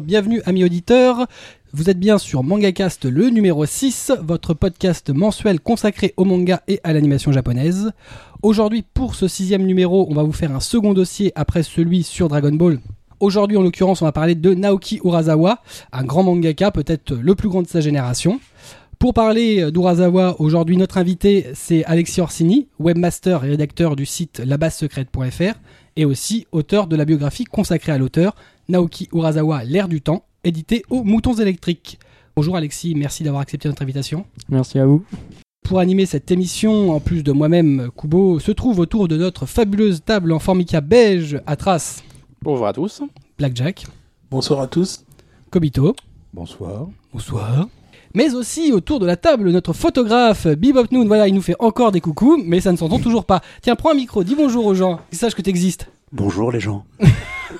Bienvenue amis auditeurs. Vous êtes bien sur MangaCast le numéro 6, votre podcast mensuel consacré au manga et à l'animation japonaise. Aujourd'hui, pour ce sixième numéro, on va vous faire un second dossier après celui sur Dragon Ball. Aujourd'hui, en l'occurrence, on va parler de Naoki Urasawa, un grand mangaka, peut-être le plus grand de sa génération. Pour parler d'Urasawa, aujourd'hui, notre invité, c'est Alexis Orsini, webmaster et rédacteur du site labassecrète.fr et aussi auteur de la biographie consacrée à l'auteur, Naoki Urasawa, L'ère du temps, édité aux Moutons électriques. Bonjour Alexis, merci d'avoir accepté notre invitation. Merci à vous. Pour animer cette émission, en plus de moi-même, Kubo, se trouve autour de notre fabuleuse table en formica beige à traces. Bonjour à tous. Blackjack. Bonsoir à tous. Kobito. Bonsoir. Bonsoir. Mais aussi autour de la table, notre photographe Bebop Noon. Voilà, il nous fait encore des coucous, mais ça ne s'entend toujours pas. Tiens, prends un micro, dis bonjour aux gens, qu'ils sachent que tu existes. Bonjour les gens.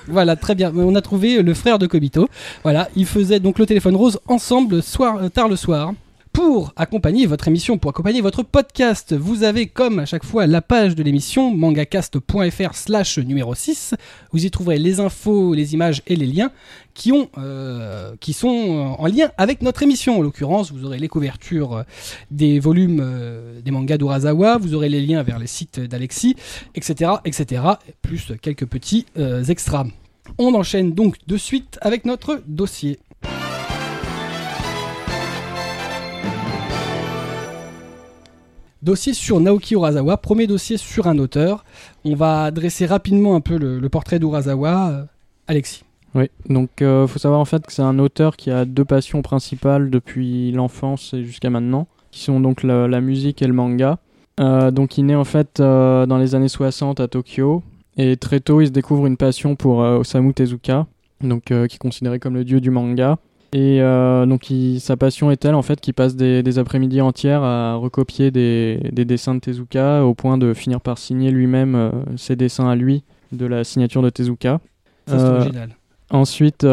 Voilà, très bien. On a trouvé le frère de Kobito. Voilà, ils faisaient donc le téléphone rose ensemble soir, euh, tard le soir. Pour accompagner votre émission, pour accompagner votre podcast, vous avez comme à chaque fois la page de l'émission mangacast.fr slash numéro 6. Vous y trouverez les infos, les images et les liens qui, ont, euh, qui sont euh, en lien avec notre émission. En l'occurrence, vous aurez les couvertures euh, des volumes des mangas d'Urasawa, vous aurez les liens vers les sites d'Alexis, etc., etc., plus quelques petits extras. On enchaîne donc de suite avec notre dossier. Dossier sur Naoki Urasawa, premier dossier sur un auteur. On va dresser rapidement un peu le, portrait d'Urasawa. Euh, Alexis. Oui, donc il faut savoir en fait que c'est un auteur qui a deux passions principales depuis l'enfance et jusqu'à maintenant, qui sont donc la, musique et le manga. Euh, donc il naît en fait euh, dans les années 60 à Tokyo et très tôt il se découvre une passion pour euh, Osamu Tezuka, euh, qui est considéré comme le dieu du manga. Et euh, donc il- sa passion est telle en fait qu'il passe des, des après-midi entières à recopier des, des dessins de Tezuka au point de finir par signer lui-même euh, ses dessins à lui de la signature de Tezuka. Ça, c'est Euh, original. Ensuite,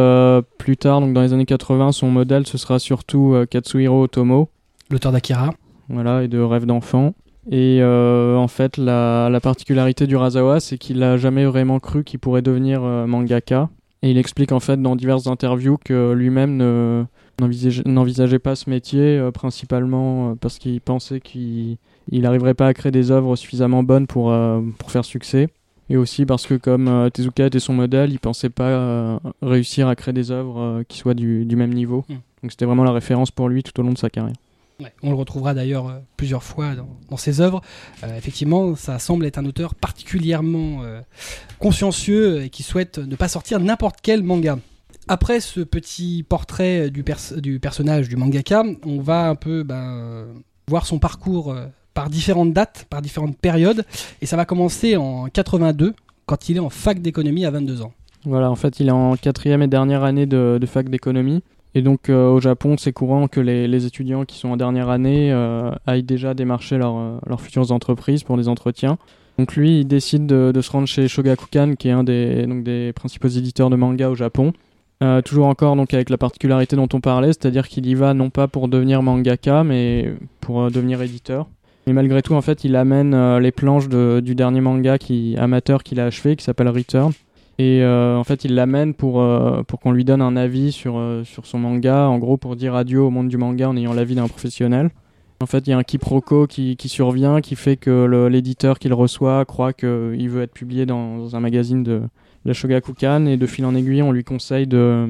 plus tard, donc dans les années 80, son modèle ce sera surtout Katsuhiro Otomo, L'auteur d'Akira. voilà, et de Rêve d'enfant. Et en fait, la, la particularité du Razawa, c'est qu'il a jamais vraiment cru qu'il pourrait devenir mangaka. Et il explique en fait dans diverses interviews que lui-même ne- n'envisage- n'envisageait pas ce métier, euh, principalement euh, parce qu'il pensait qu'il n'arriverait pas à créer des œuvres suffisamment bonnes pour, euh, pour faire succès. Et aussi parce que comme euh, Tezuka était son modèle, il pensait pas réussir à créer des œuvres qui soient du, du même niveau. Mm. Donc c'était vraiment la référence pour lui tout au long de sa carrière. On le retrouvera d'ailleurs euh, plusieurs fois dans, ses œuvres. Euh, effectivement, ça semble être un auteur particulièrement euh, consciencieux et qui souhaite ne pas sortir n'importe quel manga. Après ce petit portrait du, pers- du personnage du mangaka, on va un peu ben, voir son parcours par différentes dates, par différentes périodes. Et ça va commencer en 82, quand il est en fac d'économie à 22 ans. Voilà, en fait, il est en quatrième et dernière année de fac d'économie. Et donc, euh, au Japon, c'est courant que les, étudiants qui sont en dernière année euh, aillent déjà démarcher leur, euh, leurs futures entreprises pour des entretiens. Donc, lui, il décide de, se rendre chez Shogakukan, qui est un des, donc, des principaux éditeurs de manga au Japon. Toujours encore donc avec la particularité dont on parlait, c'est-à-dire qu'il y va non pas pour devenir mangaka, mais pour devenir éditeur. Mais malgré tout, en fait, il amène les planches de- du dernier manga qui, amateur qu'il a achevé, qui s'appelle Return. Et euh, en fait, il l'amène pour, euh, pour qu'on lui donne un avis sur, euh, sur son manga, en gros pour dire adieu au monde du manga en ayant l'avis d'un professionnel. En fait, il y a un quiproquo qui, qui survient, qui fait que l'éditeur qui le reçoit croit qu'il veut être publié dans un magazine de, la Shogakukan, et de fil en aiguille, on lui conseille de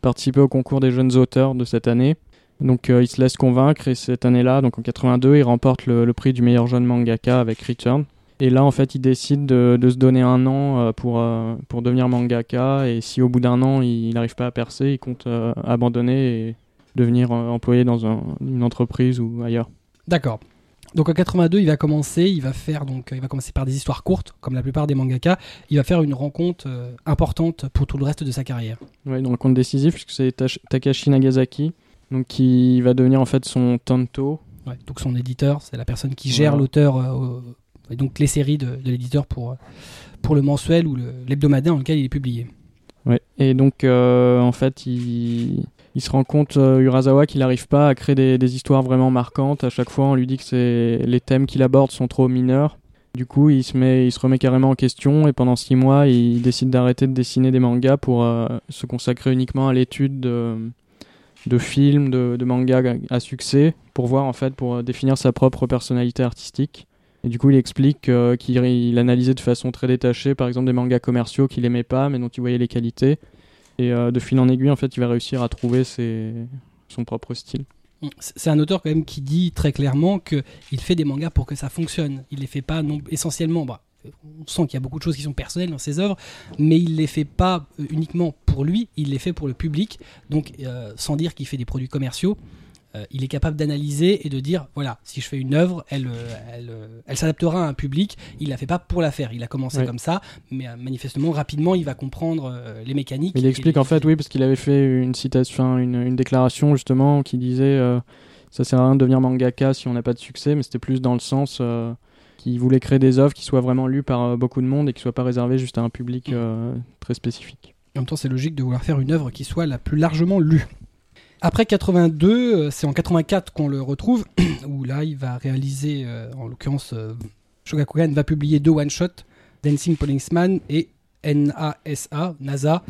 participer au concours des jeunes auteurs de cette année. Donc il se laisse convaincre, et cette année-là, donc en 82, il remporte le, le prix du meilleur jeune mangaka avec Return. Et là, en fait, il décide de, de se donner un an euh, pour, euh, pour devenir mangaka. Et si au bout d'un an, il n'arrive pas à percer, il compte euh, abandonner et devenir employé dans un- une entreprise ou ailleurs. D'accord. Donc en 82, il va commencer, il va faire donc il va commencer par des histoires courtes, comme la plupart des mangaka. Il va faire une rencontre euh, importante pour tout le reste de sa carrière. Ouais, dans le compte décisif, puisque c'est Takashi Nagasaki, donc qui va devenir en fait son tanto. Ouais, donc son éditeur, c'est la personne qui gère l'auteur au- et donc les séries de, l'éditeur pour, pour le mensuel ou l'hebdomadaire dans lequel il est publié. Ouais. Et donc, euh, en fait, il, se rend compte, euh, Urasawa, qu'il n'arrive pas à créer des, histoires vraiment marquantes. À chaque fois, on lui dit que les thèmes qu'il aborde sont trop mineurs. Du coup, il se, met, il se remet carrément en question et pendant six mois, il décide d'arrêter de dessiner des mangas pour euh, se consacrer uniquement à l'étude de, films, de mangas à succès, pour voir en fait, pour définir sa propre personnalité artistique. Et du coup, il explique euh, qu'il il analysait de façon très détachée, par exemple, des mangas commerciaux qu'il aimait pas, mais dont il voyait les qualités. Et euh, de fil en aiguille, en fait, il va réussir à trouver son propre style. C'est un auteur quand même qui dit très clairement qu'il fait des mangas pour que ça fonctionne. Il les fait pas non, essentiellement. Bah, on sent qu'il y a beaucoup de choses qui sont personnelles dans ses œuvres, mais il les fait pas euh, uniquement pour lui, il les fait pour le public. Donc, sans dire qu'il fait des produits commerciaux, euh, il est capable d'analyser et de dire voilà, si je fais une œuvre, elle, euh, elle, euh, elle s'adaptera à un public. Il la fait pas pour la faire. Il a commencé comme ça, mais manifestement rapidement, il va comprendre euh, les mécaniques. Il explique les- en fait, oui, parce qu'il avait fait une citation, une, une déclaration justement qui disait euh, ça sert à rien de devenir mangaka si on n'a pas de succès, mais c'était plus dans le sens qu'il voulait créer des œuvres qui soient vraiment lues par beaucoup de monde et qui soient pas réservées juste à un public euh, très spécifique. En même temps, c'est logique de vouloir faire une œuvre qui soit la plus largement lue. Après 82, euh, c'est en 84 qu'on le retrouve, où là, il va réaliser, euh, en l'occurrence, euh, Shogakukan va publier deux one-shots, Dancing Policeman et NASA, NASA,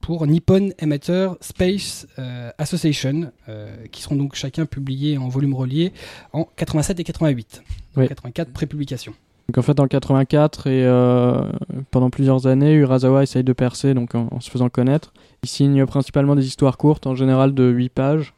pour Nippon Amateur Space euh, Association, euh, qui seront donc chacun publiés en volume relié en 87 et 88. Oui. 84 prépublication. Donc en fait en 84 et euh, pendant plusieurs années, Urasawa essaye de percer donc en, en se faisant connaître. Il signe principalement des histoires courtes, en général de 8 pages.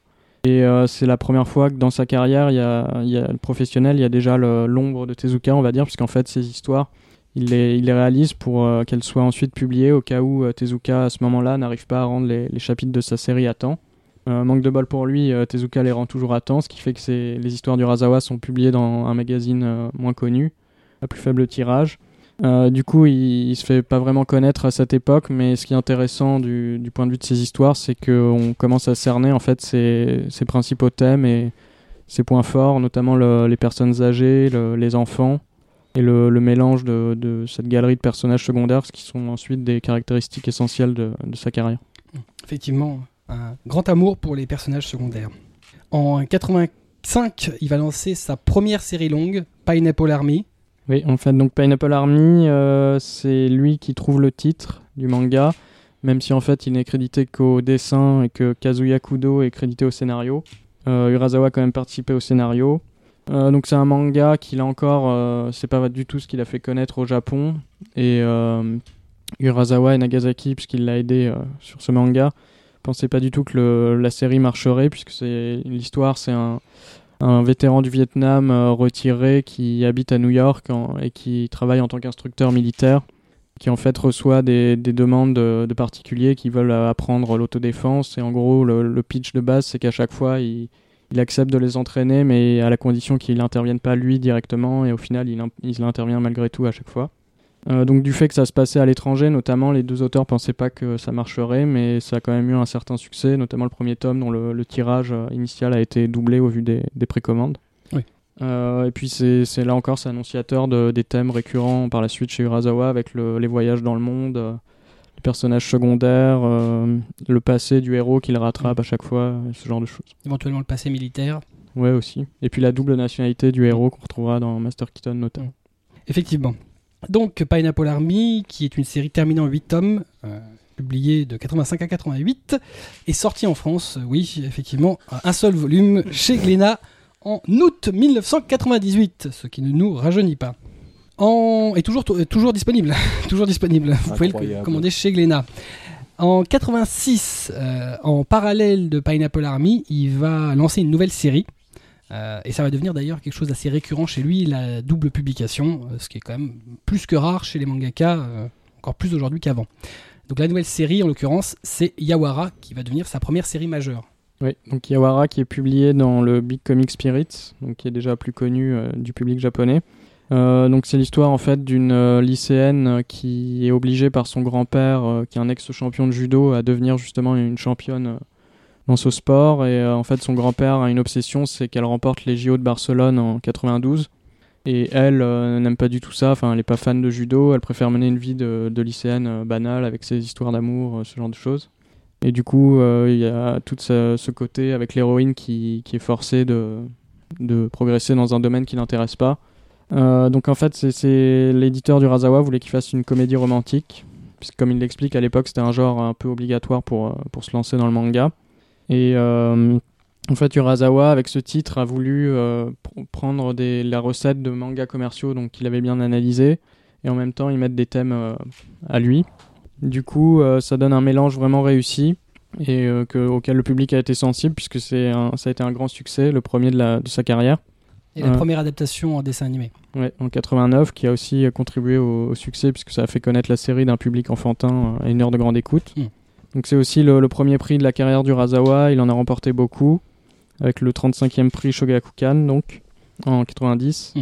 Et euh, c'est la première fois que dans sa carrière, il y a, il y a le professionnel, il y a déjà l'ombre de Tezuka, on va dire, puisqu'en fait ces histoires, il les, il les réalise pour euh, qu'elles soient ensuite publiées au cas où euh, Tezuka à ce moment-là n'arrive pas à rendre les, les chapitres de sa série à temps. Manque de bol pour lui, Tezuka les rend toujours à temps, ce qui fait que les histoires d'Urasawa sont publiées dans un magazine moins connu à plus faible tirage. Euh, du coup, il, il se fait pas vraiment connaître à cette époque, mais ce qui est intéressant du, point de vue de ces histoires, c'est qu'on commence à cerner en fait ses, ses principaux thèmes et ses points forts, notamment le- les personnes âgées, le- les enfants et le, mélange de, cette galerie de personnages secondaires, ce qui sont ensuite des caractéristiques essentielles de, de sa carrière. Effectivement, un grand amour pour les personnages secondaires. En 85, il va lancer sa première série longue, Pineapple Army. Oui, en fait, donc Pineapple Army, euh, c'est lui qui trouve le titre du manga, même si en fait il n'est crédité qu'au dessin et que Kazuya Kudo est crédité au scénario. Euh, Urasawa a quand même participé au scénario. Euh, donc c'est un manga qui là encore, euh, c'est pas du tout ce qu'il a fait connaître au Japon. Et Urasawa et Nagasaki, puisqu'il l'a aidé sur ce manga, pensaient pas du tout que la série marcherait, puisque l'histoire, c'est un, un vétéran du Vietnam euh, retiré qui habite à New York et qui travaille en tant qu'instructeur militaire, qui en fait reçoit des, des demandes de, particuliers qui veulent euh, apprendre l'autodéfense. Et en gros, le, pitch de base, c'est qu'à chaque fois, il, accepte de les entraîner, mais à la condition qu'il n'intervienne pas lui directement. Et au final, il, in- il intervient malgré tout à chaque fois. Euh, donc du fait que ça se passait à l'étranger, notamment, les deux auteurs pensaient pas que ça marcherait, mais ça a quand même eu un certain succès, notamment le premier tome dont le, le tirage euh, initial a été doublé au vu des, des précommandes. Oui. Euh, et puis c'est là encore, c'est annonciateur de, des thèmes récurrents par la suite chez Urasawa avec le- les voyages dans le monde, euh, les personnages secondaires, le passé du héros qu'il rattrape à chaque fois, ce genre de choses. Éventuellement le passé militaire. Ouais aussi. Et puis la double nationalité du héros qu'on retrouvera dans Master Keaton notamment. Effectivement. Donc Pineapple Army, qui est une série terminée en 8 tomes, euh, publiée de 85 à 88, est sortie en France, euh, oui, effectivement, un seul volume chez Glénat en août 1998, ce qui ne nous rajeunit pas. En... Et toujours, toujours disponible, toujours disponible. Vous pouvez le commander chez Glénat. En 86, euh, en parallèle de Pineapple Army, il va lancer une nouvelle série. Euh, et ça va devenir d'ailleurs quelque chose d'assez récurrent chez lui, la double publication, euh, ce qui est quand même plus que rare chez les mangaka, euh, encore plus aujourd'hui qu'avant. Donc la nouvelle série, en l'occurrence, c'est Yawara, qui va devenir sa première série majeure. Oui, donc Yawara qui est publié dans le Big Comic Spirits, donc qui est déjà plus connu du public japonais. Donc c'est l'histoire en fait d'une lycéenne qui est obligée par son grand-père, qui est un ex-champion de judo, à devenir justement une championne dans ce sport. Et euh, en fait son grand-père a une obsession, c'est qu'elle remporte les JO de Barcelone en 92. Et elle euh, n'aime pas du tout ça, enfin elle n'est pas fan de judo, elle préfère mener une vie de, lycéenne euh, banale avec ses histoires d'amour, ce genre de choses. Et du coup, il y a tout ce, côté avec l'héroïne qui, est forcée de, progresser dans un domaine qui l'intéresse pas, donc en fait, c'est- l'éditeur du Razawa voulait qu'il fasse une comédie romantique, puisque comme il l'explique à l'époque, c'était un genre un peu obligatoire pour se lancer dans le manga. Et euh, en fait, Urasawa, avec ce titre, a voulu euh, pr- prendre des, la recette de mangas commerciaux donc qu'il avait bien analysé, et en même temps y mettre des thèmes euh, à lui. Du coup, ça donne un mélange vraiment réussi et euh, que- auquel le public a été sensible, puisque c'est ça a été un grand succès, le premier de, la, de sa carrière. Et la première adaptation en dessin animé. Ouais, en 89, qui a aussi contribué au, au succès puisque ça a fait connaître la série d'un public enfantin euh, à une heure de grande écoute. Mm. Donc c'est aussi le, le premier prix de la carrière du Razawa, il en a remporté beaucoup, avec le 35e prix Shogakukan, donc, en 90. Mm.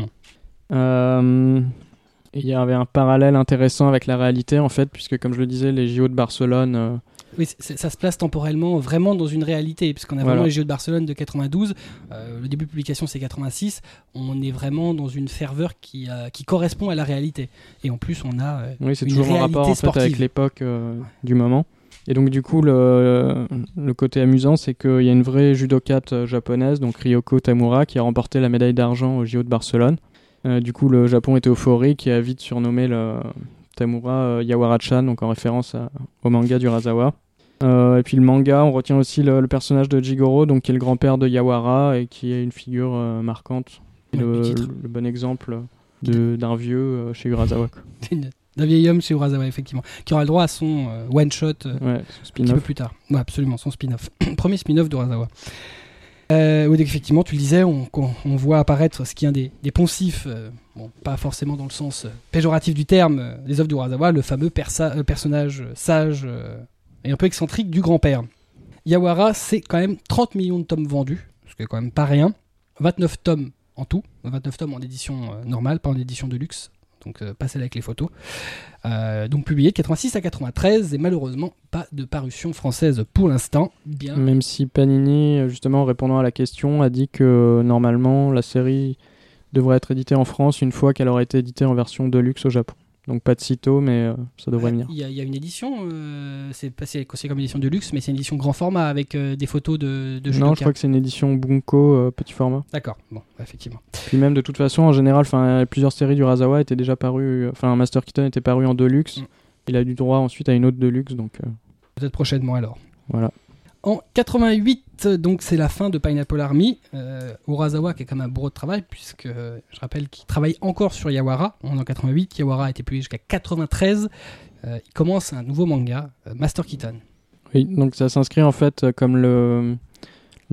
Euh, et il y avait un parallèle intéressant avec la réalité, en fait, puisque comme je le disais, les JO de Barcelone... euh, Oui, ça se place temporellement vraiment dans une réalité, puisqu'on a Voilà. vraiment les Jeux de Barcelone de 92, euh, le début de publication c'est 86, on est vraiment dans une ferveur qui, euh, qui correspond à la réalité. Et en plus, on a. euh, Oui, c'est toujours en rapport en fait, avec l'époque du moment. Et donc du coup, le, le côté amusant, c'est qu'il y a une vraie judokate euh, japonaise, donc Ryoko Tamura, qui a remporté la médaille d'argent au JO de Barcelone. Euh, du coup, le Japon était euphorique et a vite surnommé le Tamura euh, Yawara-chan, donc en référence à- au manga du Razawa. Euh, et puis le manga, on retient aussi le, le personnage de Jigoro, donc qui est le grand-père de Yawara et qui est une figure euh, marquante, Ouais, le, bon exemple d'un vieux chez Urasawa. D'un vieil homme chez Urasawa, effectivement, qui aura le droit à son euh, one-shot euh, Ouais, un petit peu plus tard. Ouais, absolument, son spin-off. Premier spin-off d'Urasawa. Euh, oui, effectivement, tu le disais, on, voit apparaître ce qui est un des, des poncifs, euh, bon, pas forcément dans le sens péjoratif du terme, des œuvres d'Urasawa, le fameux persa- personnage sage et un peu excentrique du grand-père. Yawara, c'est quand même 30 millions de tomes vendus, ce qui est quand même pas rien. 29 tomes en tout, 29 tomes en édition normale, pas en édition de luxe, donc euh, pas celle avec les photos. Euh, donc publié de 86 à 93 et malheureusement pas de parution française pour l'instant. Bien. Même si Panini, euh, justement, en répondant à la question, a dit que normalement la série devrait être éditée en France une fois qu'elle aura été éditée en version deluxe au Japon. Donc pas de sitôt, mais euh, ça devrait Ouais, venir. Il y, y a une édition, euh, c'est passé comme édition de luxe, mais c'est une édition grand format avec euh, des photos de, de Non, judoka. je crois que c'est une édition Bunko euh, petit format. D'accord, bon, effectivement. Puis même de toute façon, en général, plusieurs séries du Razawa étaient déjà parues. euh, Enfin, Master Keaton était paru en deluxe. Mm. Il a eu droit ensuite à une autre deluxe, donc euh, Peut-être prochainement alors. voilà. En 88, donc c'est la fin de Pineapple Army. Euh, qui est quand même un bourreau de travail, puisque je rappelle qu'il travaille encore sur Yawara. En 88, Yawara a été publié jusqu'à 93. Euh, il commence un nouveau manga, euh, Master Keaton. Oui, donc ça s'inscrit en fait euh, comme le,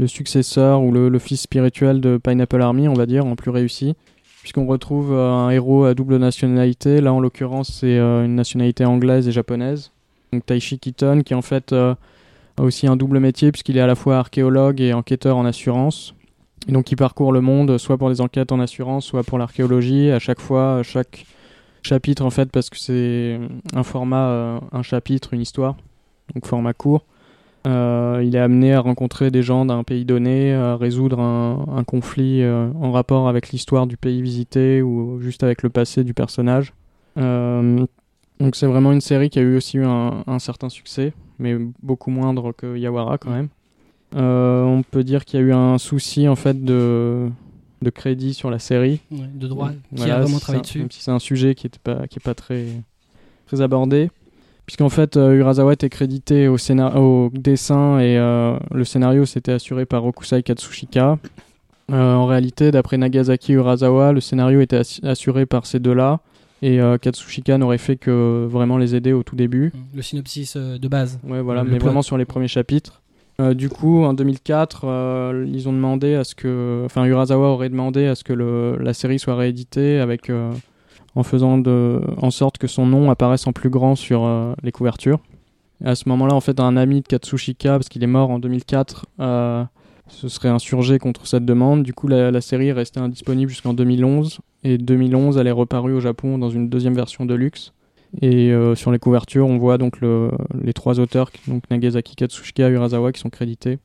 successeur ou le, fils spirituel de Pineapple Army, on va dire, en plus réussi. Puisqu'on retrouve euh, un héros à double nationalité. Là, en l'occurrence, c'est une nationalité anglaise et japonaise. Donc Taishi Keaton, qui en fait aussi un double métier, puisqu'il est à la fois archéologue et enquêteur en assurance. Donc il parcourt le monde, soit pour des enquêtes en assurance, soit pour l'archéologie. À chaque fois, à chaque chapitre, en fait, parce que c'est un format, euh, un chapitre, une histoire donc format court. Euh, il est amené à rencontrer des gens d'un pays donné, à résoudre un, conflit euh, en rapport avec l'histoire du pays visité ou juste avec le passé du personnage. Euh, donc c'est vraiment une série qui a eu aussi un, un certain succès, mais beaucoup moindre que Yawara quand même. Euh, on peut dire qu'il y a eu un souci en fait de, de crédit sur la série. Ouais, de droit, qui Voilà, a vraiment travaillé dessus. Même si c'est un sujet qui n'est pas, qui est pas très, très abordé. Puisqu'en fait, euh, Urasawa était crédité au, au dessin et euh, le scénario s'était assuré par Rokusai Katsushika. Euh, en réalité, d'après Nagasaki Urasawa, le scénario était assuré par ces deux-là. Et euh, Katsushika n'aurait fait que vraiment les aider au tout début. Le synopsis euh, de base. Ouais, voilà, Le mais plot. vraiment sur les premiers chapitres. Euh, du coup, en 2004, euh, ils ont demandé à ce que, enfin, Urasawa aurait demandé à ce que le, la série soit rééditée avec, euh, en faisant de, en sorte que son nom apparaisse en plus grand sur les couvertures. Et à ce moment-là, en fait, un ami de Katsushika, parce qu'il est mort en 2004, euh, se serait insurgé contre cette demande. Du coup, la, la série est restée indisponible jusqu'en 2011. Et 2011, elle est reparue au Japon dans une deuxième version de luxe. Et euh, sur les couvertures, on voit donc le- les trois auteurs, donc Nagasaki, Katsushika, Urasawa, qui sont crédités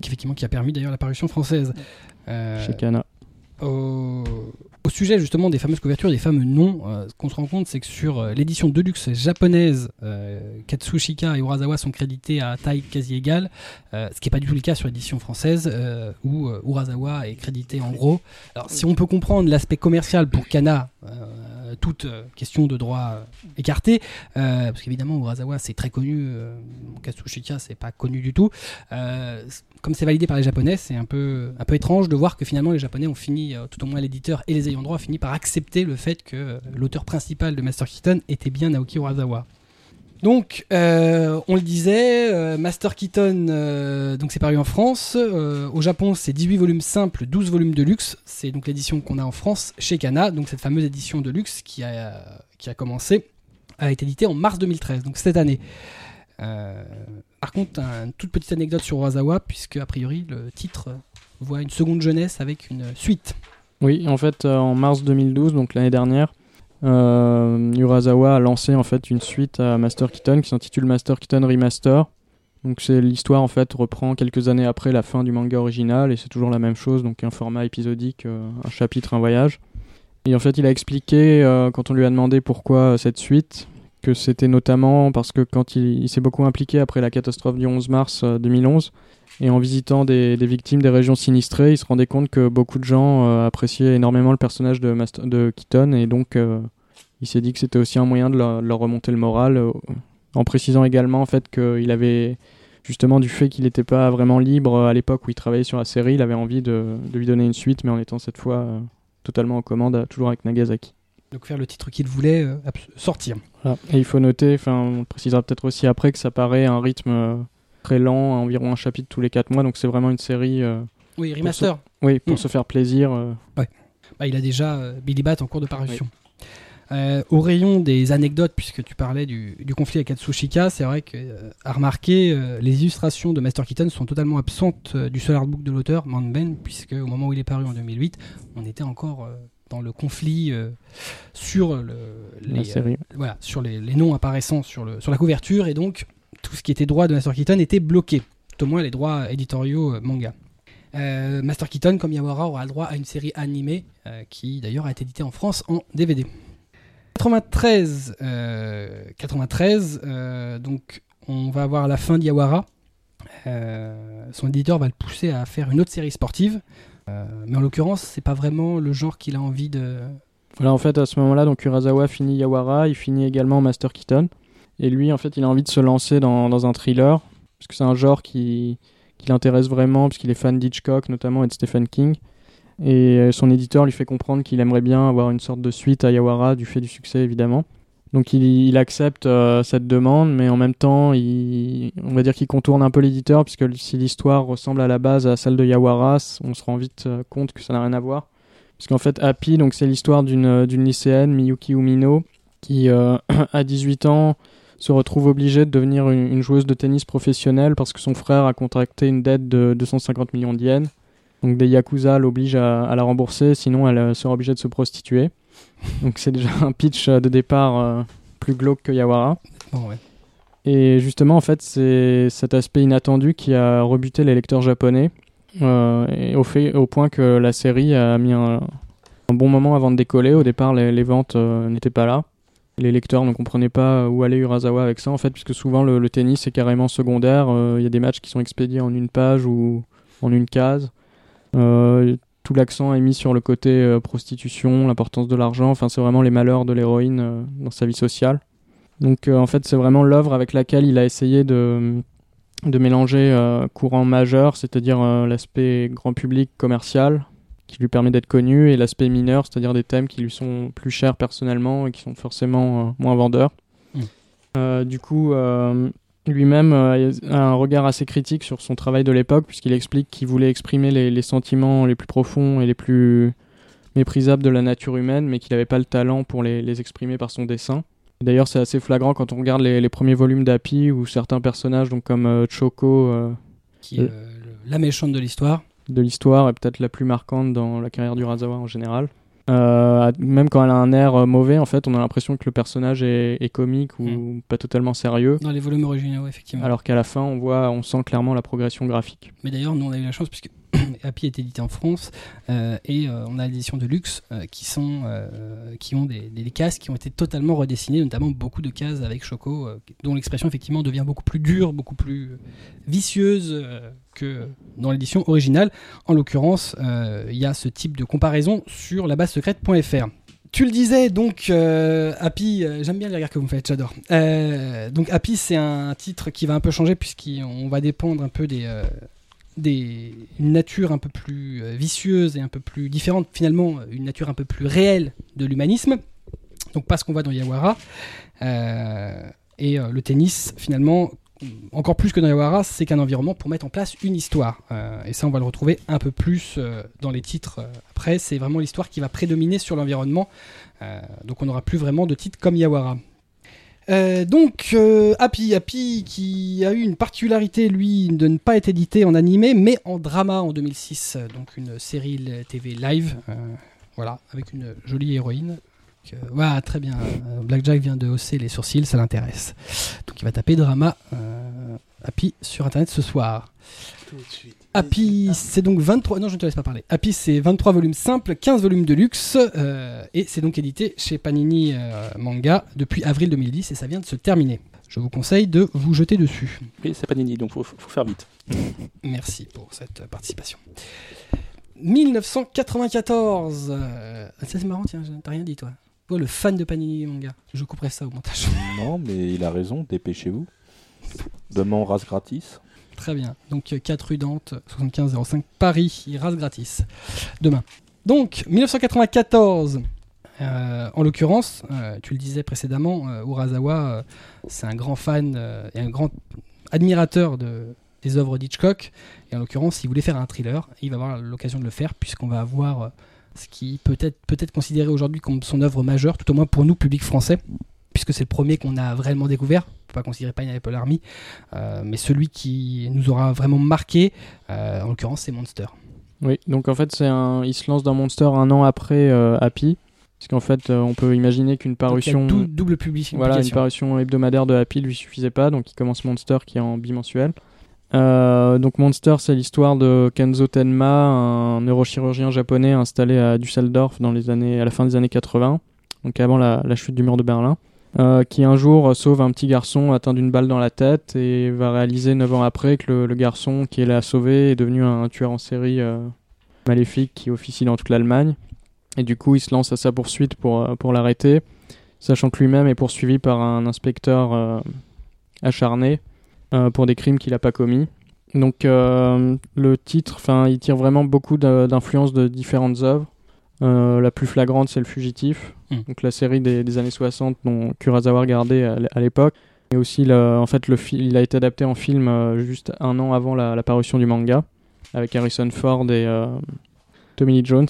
Qui, effectivement, qui a permis d'ailleurs la parution française. Euh, chez Kana. au, au sujet justement des fameuses couvertures, des fameux noms, euh, ce qu'on se rend compte, c'est que sur euh, l'édition Deluxe japonaise, euh, Katsushika et Urasawa sont crédités à taille quasi égale, euh, ce qui n'est pas du tout le cas sur l'édition française, où Urasawa est crédité en gros. Alors si on peut comprendre l'aspect commercial pour Kana, toute euh, question de droit euh, écartée, euh, parce qu'évidemment Urasawa c'est très connu, Katsushika c'est pas connu du tout. Comme c'est validé par les Japonais, c'est un peu, un peu étrange de voir que finalement les Japonais ont fini, tout au moins l'éditeur et les ayants droit, ont fini par accepter le fait que l'auteur principal de Master Keaton était bien Naoki Urasawa. Donc, euh, on le disait, euh, Master Keaton, euh, donc c'est paru en France. Au Japon, c'est 18 volumes simples, 12 volumes de luxe. C'est donc l'édition qu'on a en France chez Kana. Donc cette fameuse édition de luxe qui a, qui a commencé a été éditée en mars 2013, donc cette année. Par contre, une toute petite anecdote sur Urasawa, puisque a priori le titre voit une seconde jeunesse avec une suite. Oui, en fait, en mars 2012, donc l'année dernière, Urasawa a lancé en fait une suite à Master Keaton qui s'intitule Master Keaton Remaster. Donc c'est l'histoire en fait reprend quelques années après la fin du manga original et c'est toujours la même chose, donc un format épisodique, euh, un chapitre, un voyage. Et en fait, il a expliqué euh, quand on lui a demandé pourquoi euh, cette suite, que c'était notamment parce que quand il, s'est beaucoup impliqué après la catastrophe du 11 mars euh, 2011 et en visitant des, des victimes des régions sinistrées, il se rendait compte que beaucoup de gens euh, appréciaient énormément le personnage de, Master- de Keaton et donc euh, il s'est dit que c'était aussi un moyen de leur, de leur remonter le moral euh, en précisant également en fait qu'il avait justement du fait qu'il n'était pas vraiment libre à l'époque où il travaillait sur la série, il avait envie de, de lui donner une suite mais en étant cette fois totalement en commande, toujours avec Nagasaki. Donc faire le titre qu'il voulait sortir. Voilà. Et il faut noter, enfin on précisera peut-être aussi après que ça paraît un rythme très lent, à environ un chapitre tous les 4 mois, donc c'est vraiment une série, euh, Oui, remaster. oui, pour Mm. se faire plaisir. euh, Bah, il a déjà euh, Billy Bat en cours de parution. Euh, au rayon des anecdotes, puisque tu parlais du, du conflit avec Katsushika, c'est vrai que, euh, à remarquer, euh, les illustrations de Master Keaton sont totalement absentes euh, du seul artbook de l'auteur, Manben, puisque au moment où il est paru en 2008, on était encore euh, dans le conflit euh, sur le, les, série. euh, voilà, sur les, les noms apparaissant sur, le, sur la couverture, et donc tout ce qui était droit de Master Keaton était bloqué, au moins les droits éditoriaux euh, manga. Euh, Master Keaton, comme Yawara, aura le droit à une série animée euh, qui d'ailleurs a été éditée en France en DVD. 93, euh, 93 euh, donc on va avoir la fin d'Yawara. Son éditeur va le pousser à faire une autre série sportive. Mais en l'occurrence, c'est pas vraiment le genre qu'il a envie de. Voilà, en fait, à ce moment-là, donc Urasawa finit Yawara, il finit également Master Keaton. Et lui, en fait, il a envie de se lancer dans, dans un thriller, parce que c'est un genre qui, qui l'intéresse vraiment, parce qu'il est fan d'Hitchcock notamment et de Stephen King. Et euh, son éditeur lui fait comprendre qu'il aimerait bien avoir une sorte de suite à Yawara, du fait du succès évidemment. Donc il, accepte euh, cette demande, mais en même temps, on va dire qu'il contourne un peu l'éditeur, puisque si l'histoire ressemble à la base à celle de Yawara, on se rend vite euh, compte que ça n'a rien à voir. Parce qu'en fait, Happy, c'est l'histoire d'une d'une lycéenne, Miyuki Umino, qui euh, à 18 ans se retrouve obligée de devenir une, une joueuse de tennis professionnelle parce que son frère a contracté une dette de 250 millions de yens. Donc des yakuza l'obligent à, à la rembourser, sinon elle euh, sera obligée de se prostituer. Donc c'est déjà un pitch euh, de départ euh, plus glauque que Yawara. Bon, ouais. Et justement, en fait, c'est cet aspect inattendu qui a rebuté les lecteurs japonais, euh, et au, fait, au point que la série a mis un, un bon moment avant de décoller. Au départ, les, les ventes euh, n'étaient pas là. Les lecteurs ne comprenaient pas où allait Urasawa avec ça, en fait, puisque souvent le, tennis est carrément secondaire. Euh, Il y a des matchs qui sont expédiés en une page ou en une case. Euh, tout l'accent est mis sur le côté euh, prostitution, l'importance de l'argent. Enfin, c'est vraiment les malheurs de l'héroïne dans sa vie sociale. Donc en fait, c'est vraiment l'œuvre avec laquelle il a essayé de, mélanger courant majeur, c'est-à-dire l'aspect grand public commercial, qui lui permet d'être connu, et l'aspect mineur, c'est-à-dire des thèmes qui lui sont plus chers personnellement et qui sont forcément euh, moins vendeurs. Mm. Euh, du coup, euh, lui-même a un regard assez critique sur son travail de l'époque, puisqu'il explique qu'il voulait exprimer les, les sentiments les plus profonds et les plus méprisables de la nature humaine, mais qu'il n'avait pas le talent pour les, les exprimer par son dessin. D'ailleurs, c'est assez flagrant quand on regarde les, les premiers volumes d'Happy où certains personnages, donc comme euh, Choco euh, Qui est Euh. la méchante de l'histoire. De l'histoire est peut-être la plus marquante dans la carrière du Razawa en général. Euh, même quand elle a un air euh, mauvais, en fait, on a l'impression que le personnage est, est comique ou pas totalement sérieux. Dans les volumes originaux, effectivement. Alors qu'à la fin, on voit, on sent clairement la progression graphique. Mais d'ailleurs, nous, on a eu la chance, puisque Happy est édité en France euh, et euh, on a l'édition de luxe euh, qui sont qui ont des, cases qui ont été totalement redessinées, notamment beaucoup de cases avec Choco, dont l'expression effectivement devient beaucoup plus dure, beaucoup plus vicieuse que dans l'édition originale. En l'occurrence, il y a ce type de comparaison sur la base secrète.fr. Tu le disais, donc euh, Happy, j'aime bien les regards que vous me faites, j'adore. Donc Happy, c'est un titre qui va un peu changer puisqu'on va dépendre un peu des, des une nature un peu plus euh, vicieuse et un peu plus différente, finalement une nature un peu plus réelle de l'humanisme. Donc pas ce qu'on voit dans Yawara. Euh, et euh, le tennis, finalement, encore plus que dans Yawara, c'est qu'un environnement pour mettre en place une histoire. Euh, et ça, on va le retrouver un peu plus euh, dans les titres. euh, après, c'est vraiment l'histoire qui va prédominer sur l'environnement. Euh, donc on n'aura plus vraiment de titres comme Yawara. Euh, donc euh, Happy, Happy qui a eu une particularité lui de ne pas être édité en animé mais en drama en 2006, euh, donc une série TV live, euh, voilà, avec une jolie héroïne. Voilà, très bien. Blackjack vient de hausser les sourcils, ça l'intéresse. Donc il va taper drama Happy sur internet ce soir. Tout de suite. Happy, c'est donc 23. Non, je ne te laisse pas parler. Happy, c'est 23 volumes simples, 15 volumes de luxe, euh, et c'est donc édité chez Panini euh, Manga depuis avril 2010, et ça vient de se terminer. Je vous conseille de vous jeter dessus. Oui, c'est pas Nini, donc faut, faut faire vite. Merci pour cette participation. 1994. euh, Ça, c'est marrant, tiens, t'as rien dit, toi. Toi, le fan de Panini Manga. Je couperai ça au montage. Non, mais il a raison, dépêchez-vous. Demain, on rase gratis. Très bien. Donc 4 rue Dante, 7505 Paris, il rase gratis. Demain. Donc 1994. euh, en l'occurrence, euh, tu le disais précédemment, euh, Urasawa, c'est un grand fan et un grand admirateur de, des œuvres d'Hitchcock. Et en l'occurrence, il voulait faire un thriller. Il va avoir l'occasion de le faire puisqu'on va avoir ce qui peut être peut être considéré aujourd'hui comme son œuvre majeure, tout au moins pour nous, public français, puisque c'est le premier qu'on a vraiment découvert. On peut pas considérer Pineapple Army, euh, mais celui qui nous aura vraiment marqué, euh, en l'occurrence, c'est Monster. Oui, donc en fait, c'est un... il se lance dans Monster un an après euh, Happy. Parce qu'en fait, euh, on peut imaginer qu'une parution. dou- double publicité. Voilà, une parution hebdomadaire de Happy lui suffisait pas, donc il commence Monster qui est en bimensuel. Euh, donc Monster, c'est l'histoire de Kenzo Tenma, un neurochirurgien japonais installé à Düsseldorf dans les années, à la fin des années 80, donc avant la, la chute du mur de Berlin, euh, qui un jour sauve un petit garçon atteint d'une balle dans la tête et va réaliser 9 ans après que le, garçon qui l'a sauvé est devenu un, tueur en série euh, maléfique qui officie dans toute l'Allemagne. Et du coup, il se lance à sa poursuite pour, euh, pour l'arrêter sachant que lui-même est poursuivi par un inspecteur acharné pour des crimes qu'il n'a pas commis. Donc le titre, enfin, il tire vraiment beaucoup d'influences de différentes œuvres. La plus flagrante, c'est Le Fugitif, Mm. donc la série des, des années 60 dont Kurosawa regardait à, l'époque. Et aussi, le- en fait, le il a été adapté en film euh, juste un an avant la, la parution du manga, avec Harrison Ford et euh, Tommy Lee Jones.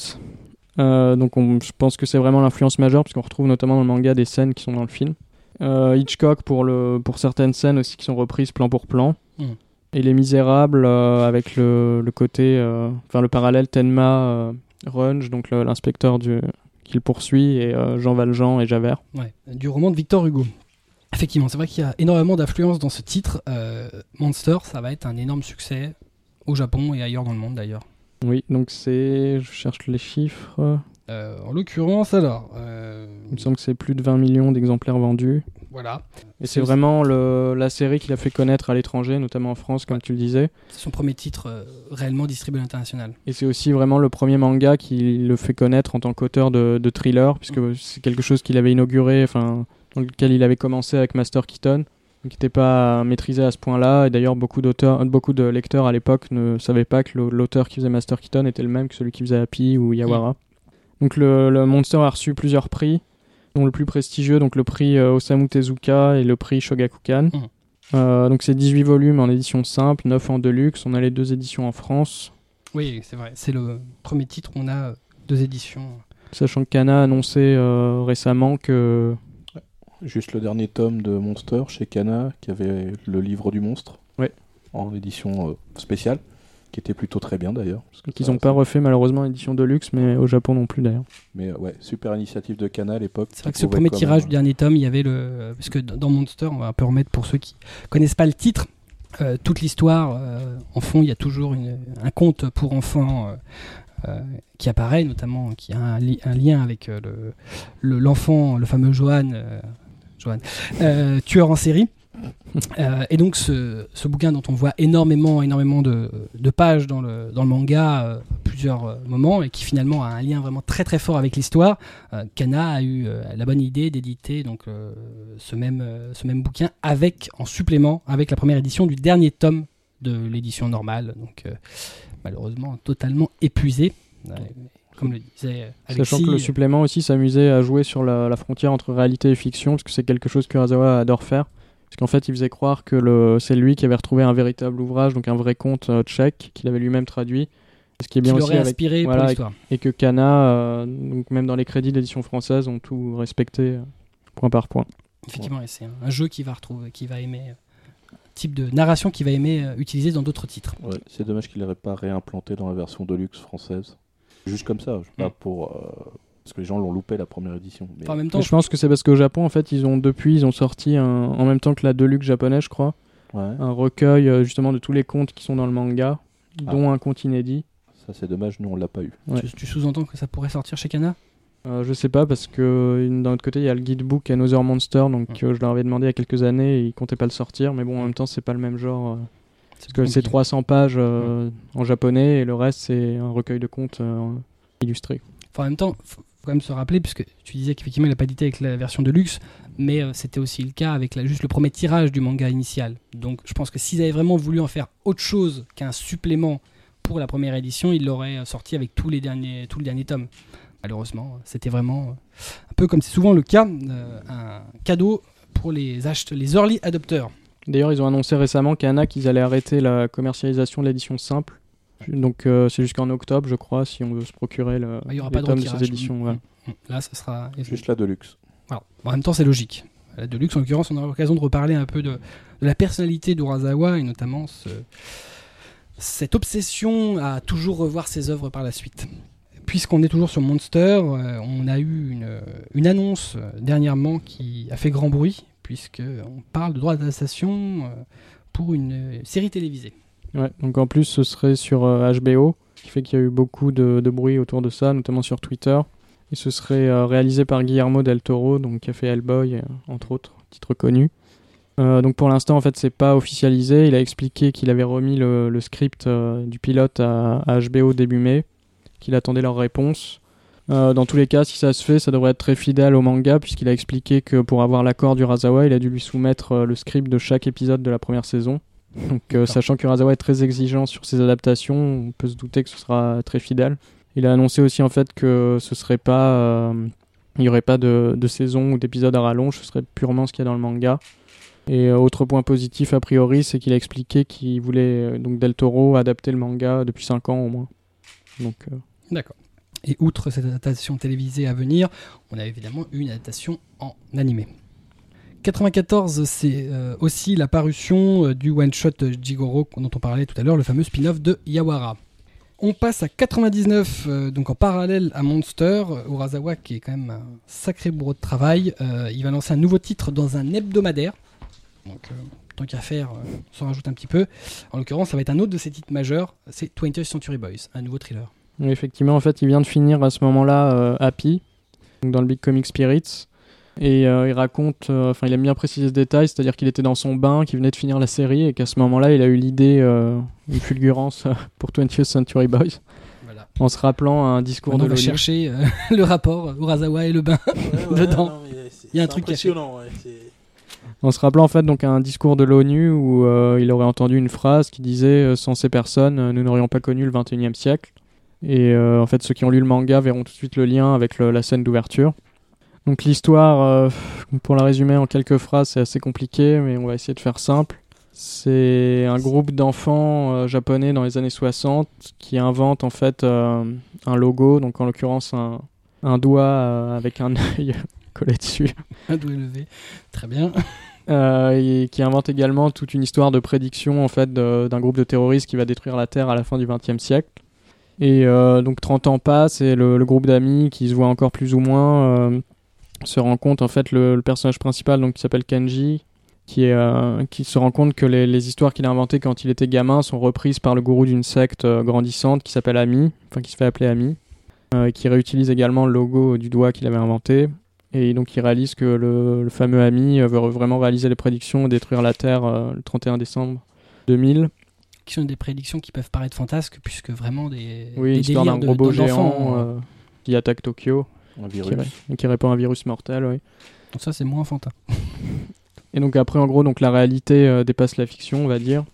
Euh, donc on- je pense que c'est vraiment l'influence majeure, parce qu'on retrouve notamment dans le manga des scènes qui sont dans le film. Euh, Hitchcock pour, le, pour certaines scènes aussi qui sont reprises plan pour plan. Mm. Et Les Misérables euh, avec le, le côté, enfin le parallèle Tenma Runge, donc l'inspecteur du qui le poursuit, et euh, Jean Valjean et Javert. Ouais, du roman de Victor Hugo. Effectivement, c'est vrai qu'il y a énormément d'influence dans ce titre. Euh, Monster, ça va être un énorme succès au Japon et ailleurs dans le monde d'ailleurs. Oui, donc c'est, je cherche les chiffres. Euh, en l'occurrence, alors, euh, Il me semble que c'est plus de 20 millions d'exemplaires vendus. Voilà, Et c'est vraiment le, la série qui l'a fait connaître à l'étranger, notamment en France, comme Ouais. tu le disais. c'est son premier titre euh, réellement distribué à l'international. Et c'est aussi vraiment le premier manga qui le fait connaître en tant qu'auteur de, de thriller, puisque c'est quelque chose qu'il avait inauguré, enfin, dans lequel il avait commencé avec Master Keaton, qui n'était pas maîtrisé à ce point-là. Et d'ailleurs, beaucoup d'auteurs, beaucoup de lecteurs à l'époque ne savaient pas que l'auteur qui faisait Master Keaton était le même que celui qui faisait Happy ou Yawara. Donc le, le Monster a reçu plusieurs prix, dont le plus prestigieux, donc le prix euh, Osamu Tezuka et le prix Shogakukan. Mhm. Euh, donc c'est 18 volumes en édition simple, 9 en deluxe. On a les deux éditions en France. Oui, c'est vrai, c'est le premier titre où on a euh, deux éditions. Sachant que Kana a annoncé euh, récemment que. Juste le dernier tome de Monster chez Kana, qui avait le livre du monstre. Ouais. En édition euh, spéciale, qui était plutôt très bien d'ailleurs. parce que qu'ils n'ont pas refait malheureusement édition de luxe, mais au Japon non plus d'ailleurs. Mais euh, ouais, super initiative de Kana à l'époque. C'est vrai que ce premier tirage même- du dernier tome, il y avait le. Parce que dans Monster, on va un peu remettre pour ceux qui connaissent pas le titre. euh, toute l'histoire, euh, en fond, il y a toujours une- un conte pour enfants euh, euh, qui apparaît, notamment qui a un, li- un lien avec euh, le- le- l'enfant, le, fameux Johan, euh, Johan, euh, tueur en série. Euh, et donc ce, bouquin dont on voit énormément, énormément de, pages dans le, manga, euh, plusieurs euh, moments, et qui finalement a un lien vraiment très très fort avec l'histoire, euh, Kana a eu la bonne idée d'éditer donc ce même ce même bouquin avec en supplément avec la première édition du dernier tome de l'édition normale, donc malheureusement totalement épuisé. Comme le disait Alexis, Sachant que le supplément aussi s'amusait à jouer sur la, la frontière entre réalité et fiction, parce que c'est quelque chose que Urasawa adore faire. Parce qu'en fait, il faisait croire que le, c'est lui qui avait retrouvé un véritable ouvrage, donc un vrai conte euh, tchèque, qu'il avait lui-même traduit. Ce qui est qui bien aussi avec, inspiré voilà, pour l'histoire. et que Kana, euh, donc même dans les crédits d'édition française, ont tout respecté euh, point par point. Effectivement, et c'est un, un jeu qui va retrouver, qui va aimer euh, un type de narration qu'il va aimer euh, utiliser dans d'autres titres. Ouais, c'est dommage qu'il n'aurait pas réimplanté dans la version Deluxe française. Juste comme ça, je sais pas Mm. pour. Parce que les gens l'ont loupé la première édition. Mais... Enfin, en même temps, je pense que c'est parce qu'au Japon, en fait, ils ont depuis, ils ont sorti un- en même temps que la Deluxe japonais, je crois, Ouais, un recueil euh, justement de tous les contes qui sont dans le manga, Ah. dont un conte inédit. ça c'est dommage, nous on l'a pas eu. Ouais. tu, tu sous-entends que ça pourrait sortir chez Kana? Euh, je sais pas parce que d'un autre côté il y a le guidebook Another Monster donc euh, je leur avais demandé il y a quelques années et ils comptaient pas le sortir mais bon en même temps c'est pas le même genre euh, parce que c'est compliqué. 300 pages euh, en japonais et le reste c'est un recueil de contes euh, illustré. Enfin, en même temps, faut quand même se rappeler, puisque tu disais qu'effectivement il n'a pas édité avec la version de luxe, mais euh, c'était aussi le cas avec juste le premier tirage du manga initial. Donc je pense que s'ils avaient vraiment voulu en faire autre chose qu'un supplément pour la première édition, ils l'auraient euh, sorti avec tous les derniers, tout le dernier tome. Malheureusement, c'était vraiment euh, un peu comme c'est souvent le cas, euh, un cadeau pour les, acheteurs, les early adopters. D'ailleurs ils ont annoncé récemment qu'Anna qu'ils allaient arrêter la commercialisation de l'édition simple. Donc euh, c'est jusqu'en octobre je crois si on veut se procurer le, Il n'y aura les pas de tomes de retirage. ces éditions. Mm, mm. Là, ça sera Juste la Deluxe. Voilà. Bon, en même temps, c'est logique. La Deluxe, en l'occurrence, on aura l'occasion de reparler un peu de, de la personnalité d'Urasawa et notamment ce- cette obsession à toujours revoir ses œuvres par la suite. Puisqu'on est toujours sur Monster, euh, on a eu une, une annonce euh, dernièrement qui a fait grand bruit, puisqu'on parle de droit d'adaptation euh, pour une euh, série télévisée. Ouais, donc en plus ce serait sur euh, HBO, ce qui fait qu'il y a eu beaucoup de, bruit autour de ça, notamment sur Twitter. Et ce serait euh, réalisé par Guillermo del Toro, donc qui a fait Hellboy, euh, entre autres, titre connu. Euh, donc pour l'instant en fait c'est pas officialisé. Il a expliqué qu'il avait remis le, script euh, du pilote à, HBO début mai, qu'il attendait leur réponse. Euh, dans tous les cas, si ça se fait, ça devrait être très fidèle au manga, puisqu'il a expliqué que pour avoir l'accord du Razawa, il a dû lui soumettre euh, le script de chaque épisode de la première saison. Donc, euh, sachant que Urasawa est très exigeant sur ses adaptations, on peut se douter que ce sera très fidèle. Il a annoncé aussi en fait que ce serait pas, euh, il y aurait pas de, de saison ou d'épisode à rallonge, ce serait purement ce qu'il y a dans le manga. Et euh, autre point positif a priori, c'est qu'il a expliqué qu'il voulait euh, donc Del Toro adapter le manga depuis 5 ans au moins. Donc D'accord. Et outre cette adaptation télévisée à venir, on a évidemment une adaptation en animé. 94, c'est euh, aussi la parution euh, du one-shot Jigoro dont on parlait tout à l'heure, le fameux spin-off de Yawara. On passe à 99, euh, donc en parallèle à Monster, Urasawa qui est quand même un sacré bourreau de travail, il va lancer un nouveau titre dans un hebdomadaire. Donc tant qu'à faire, on s'en rajoute un petit peu. En l'occurrence, ça va être un autre de ses titres majeurs, c'est 20th Century Boys, un nouveau thriller. Effectivement, en fait, il vient de finir à ce moment-là Happy, donc dans le Big Comic Spirits. Et euh, il raconte, euh, enfin, il aime bien préciser ce détail, c'est-à-dire qu'il était dans son bain, qu'il venait de finir la série, et qu'à ce moment-là, il a eu l'idée, euh, une fulgurance pour 20th Century Boys, Voilà. en se rappelant un discours Maintenant, de on va chercher euh, le rapport Urasawa et le bain. Dedans. Il y a un truc impressionnant. ouais, En se rappelant en fait donc un discours de l'ONU où euh, il aurait entendu une phrase qui disait sans ces personnes nous n'aurions pas connu le 21e siècle et euh, en fait ceux qui ont lu le manga verront tout de suite le lien avec le- la scène d'ouverture. Donc l'histoire euh, pour la résumer en quelques phrases c'est assez compliqué mais on va essayer de faire simple. C'est un groupe d'enfants euh, japonais dans les années 60 qui inventent en fait euh, un logo donc en l'occurrence un, un doigt avec un œil collé dessus. Un doigt levé. Très bien. Et qui invente également toute une histoire de prédiction en fait d'un groupe de terroristes qui va détruire la Terre à la fin du XXe siècle. Et donc 30 ans passent et le, le groupe d'amis qui se voit encore plus ou moins se rend compte en fait le, le personnage principal donc qui s'appelle Kenji qui, est, euh, qui se rend compte que les, les histoires qu'il a inventées quand il était gamin sont reprises par le gourou d'une secte euh, grandissante qui s'appelle Ami, enfin qui se fait appeler Ami, euh, et qui réutilise également le logo du doigt qu'il avait inventé. Et donc il réalise que le, le fameux Ami veut vraiment réaliser les prédictions et détruire la Terre le 31 décembre 2000. Qui sont des prédictions qui peuvent paraître fantasques, puisque vraiment des, Oui, des l'histoire d'un robot géant euh, qui attaque Tokyo Un qui, virus. et qui répand un virus mortel. Oui. Donc ça, c'est moins enfantin. Et donc après, en gros, donc la réalité euh, dépasse la fiction, on va dire.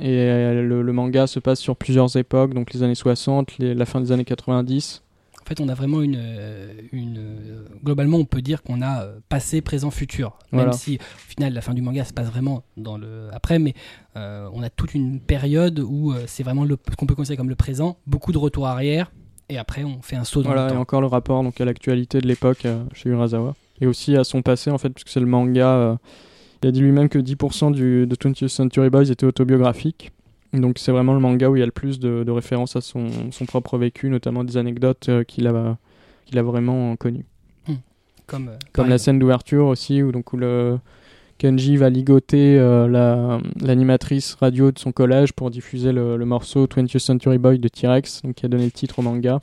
Et euh, le, le manga se passe sur plusieurs époques, donc les années 60, les- la fin des années 90. En fait, on a vraiment une, euh, une globalement, on peut dire qu'on a passé, présent, futur. Même Voilà. si, au final, la fin du manga se passe vraiment dans le après, mais euh, on a toute une période où euh, c'est vraiment le, ce qu'on peut considérer comme le présent, beaucoup de retours arrière, et après, on fait un saut dans Voilà, le et temps. encore le rapport donc à l'actualité de l'époque euh, chez Urasawa. Et aussi à son passé, en fait, puisque c'est le manga. euh, il a dit lui-même que 10% du, de 20th Century Boys était autobiographique. Donc c'est vraiment le manga où il y a le plus de, de références à son, son propre vécu, notamment des anecdotes euh, qu'il a, qu'il a vraiment connues. Comme, euh, Comme la scène d'ouverture aussi, où, donc, où le Kenji va ligoter euh, la- l'animatrice radio de son collège pour diffuser le, le morceau 20th Century Boy de T-Rex, donc qui a donné le titre au manga.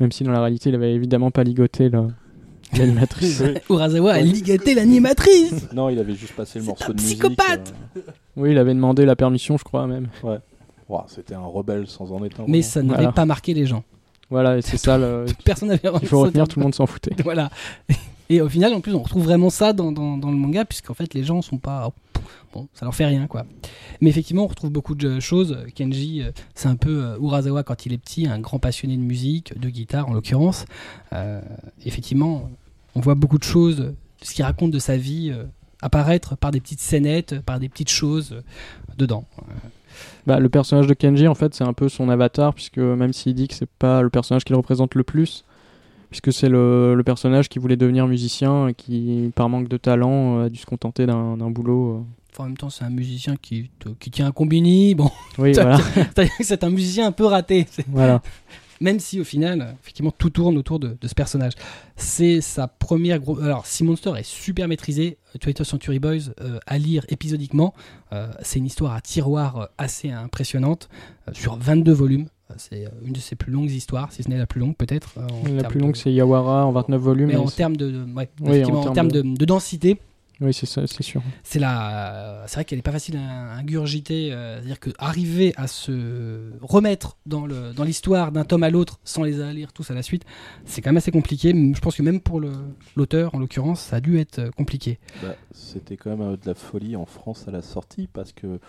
Même si dans la réalité, il avait évidemment pas ligoté l'animatrice. Urasawa a Ouais. ligoté l'animatrice Non, il avait juste passé le morceau un de musique. psychopathe euh, oui, il avait demandé la permission, je crois même. ouah, C'était un rebelle sans en être un. Mais ça n'avait Voilà. pas marqué les gens. Voilà, et c'est ça, le... Personne n'avait il faut retenir, tout le monde s'en foutait. Voilà. Et au final, en plus, on retrouve vraiment ça dans, le manga, puisqu'en fait, les gens sont pas. Bon, ça leur fait rien, quoi. Mais effectivement, on retrouve beaucoup de choses. Kenji, euh, c'est un peu euh, Urasawa quand il est petit, un grand passionné de musique, de guitare en l'occurrence. Euh, effectivement, on voit beaucoup de choses, ce qu'il raconte de sa vie, apparaître par des petites scénettes, par des petites choses dedans. Bah, le personnage de Kenji, en fait, c'est un peu son avatar, puisque même s'il dit que c'est pas le personnage qu'il représente le plus, puisque c'est le, le personnage qui voulait devenir musicien et qui, par manque de talent, euh, a dû se contenter d'un boulot. euh. Enfin, en même temps, c'est un musicien qui, qui tient un combini. Bon, Oui, voilà. c'est un musicien un peu raté. Voilà. Même si au final, euh, effectivement, tout tourne autour de, de ce personnage. C'est sa première grosse. Alors, si Monster est super maîtrisé, 20th Century Boys, euh, à lire épisodiquement, euh, c'est une histoire à tiroir euh, assez impressionnante, euh, sur 22 volumes. Euh, C'est euh, une de ses plus longues histoires, si ce n'est la plus longue peut-être. euh, La plus longue, de- c'est Yawara en 29 volumes. Mais en termes de, ouais, Oui, en en termes de, de densité, Oui, c'est ça, c'est sûr. c'est la c'est vrai qu'elle est pas facile à ingurgiter euh, c'est à dire que arriver à se remettre dans le dans l'histoire d'un tome à l'autre sans les lire tous à la suite c'est quand même assez compliqué je pense que même pour le l'auteur en l'occurrence ça a dû être compliqué Bah, C'était quand même de la folie en France à la sortie parce que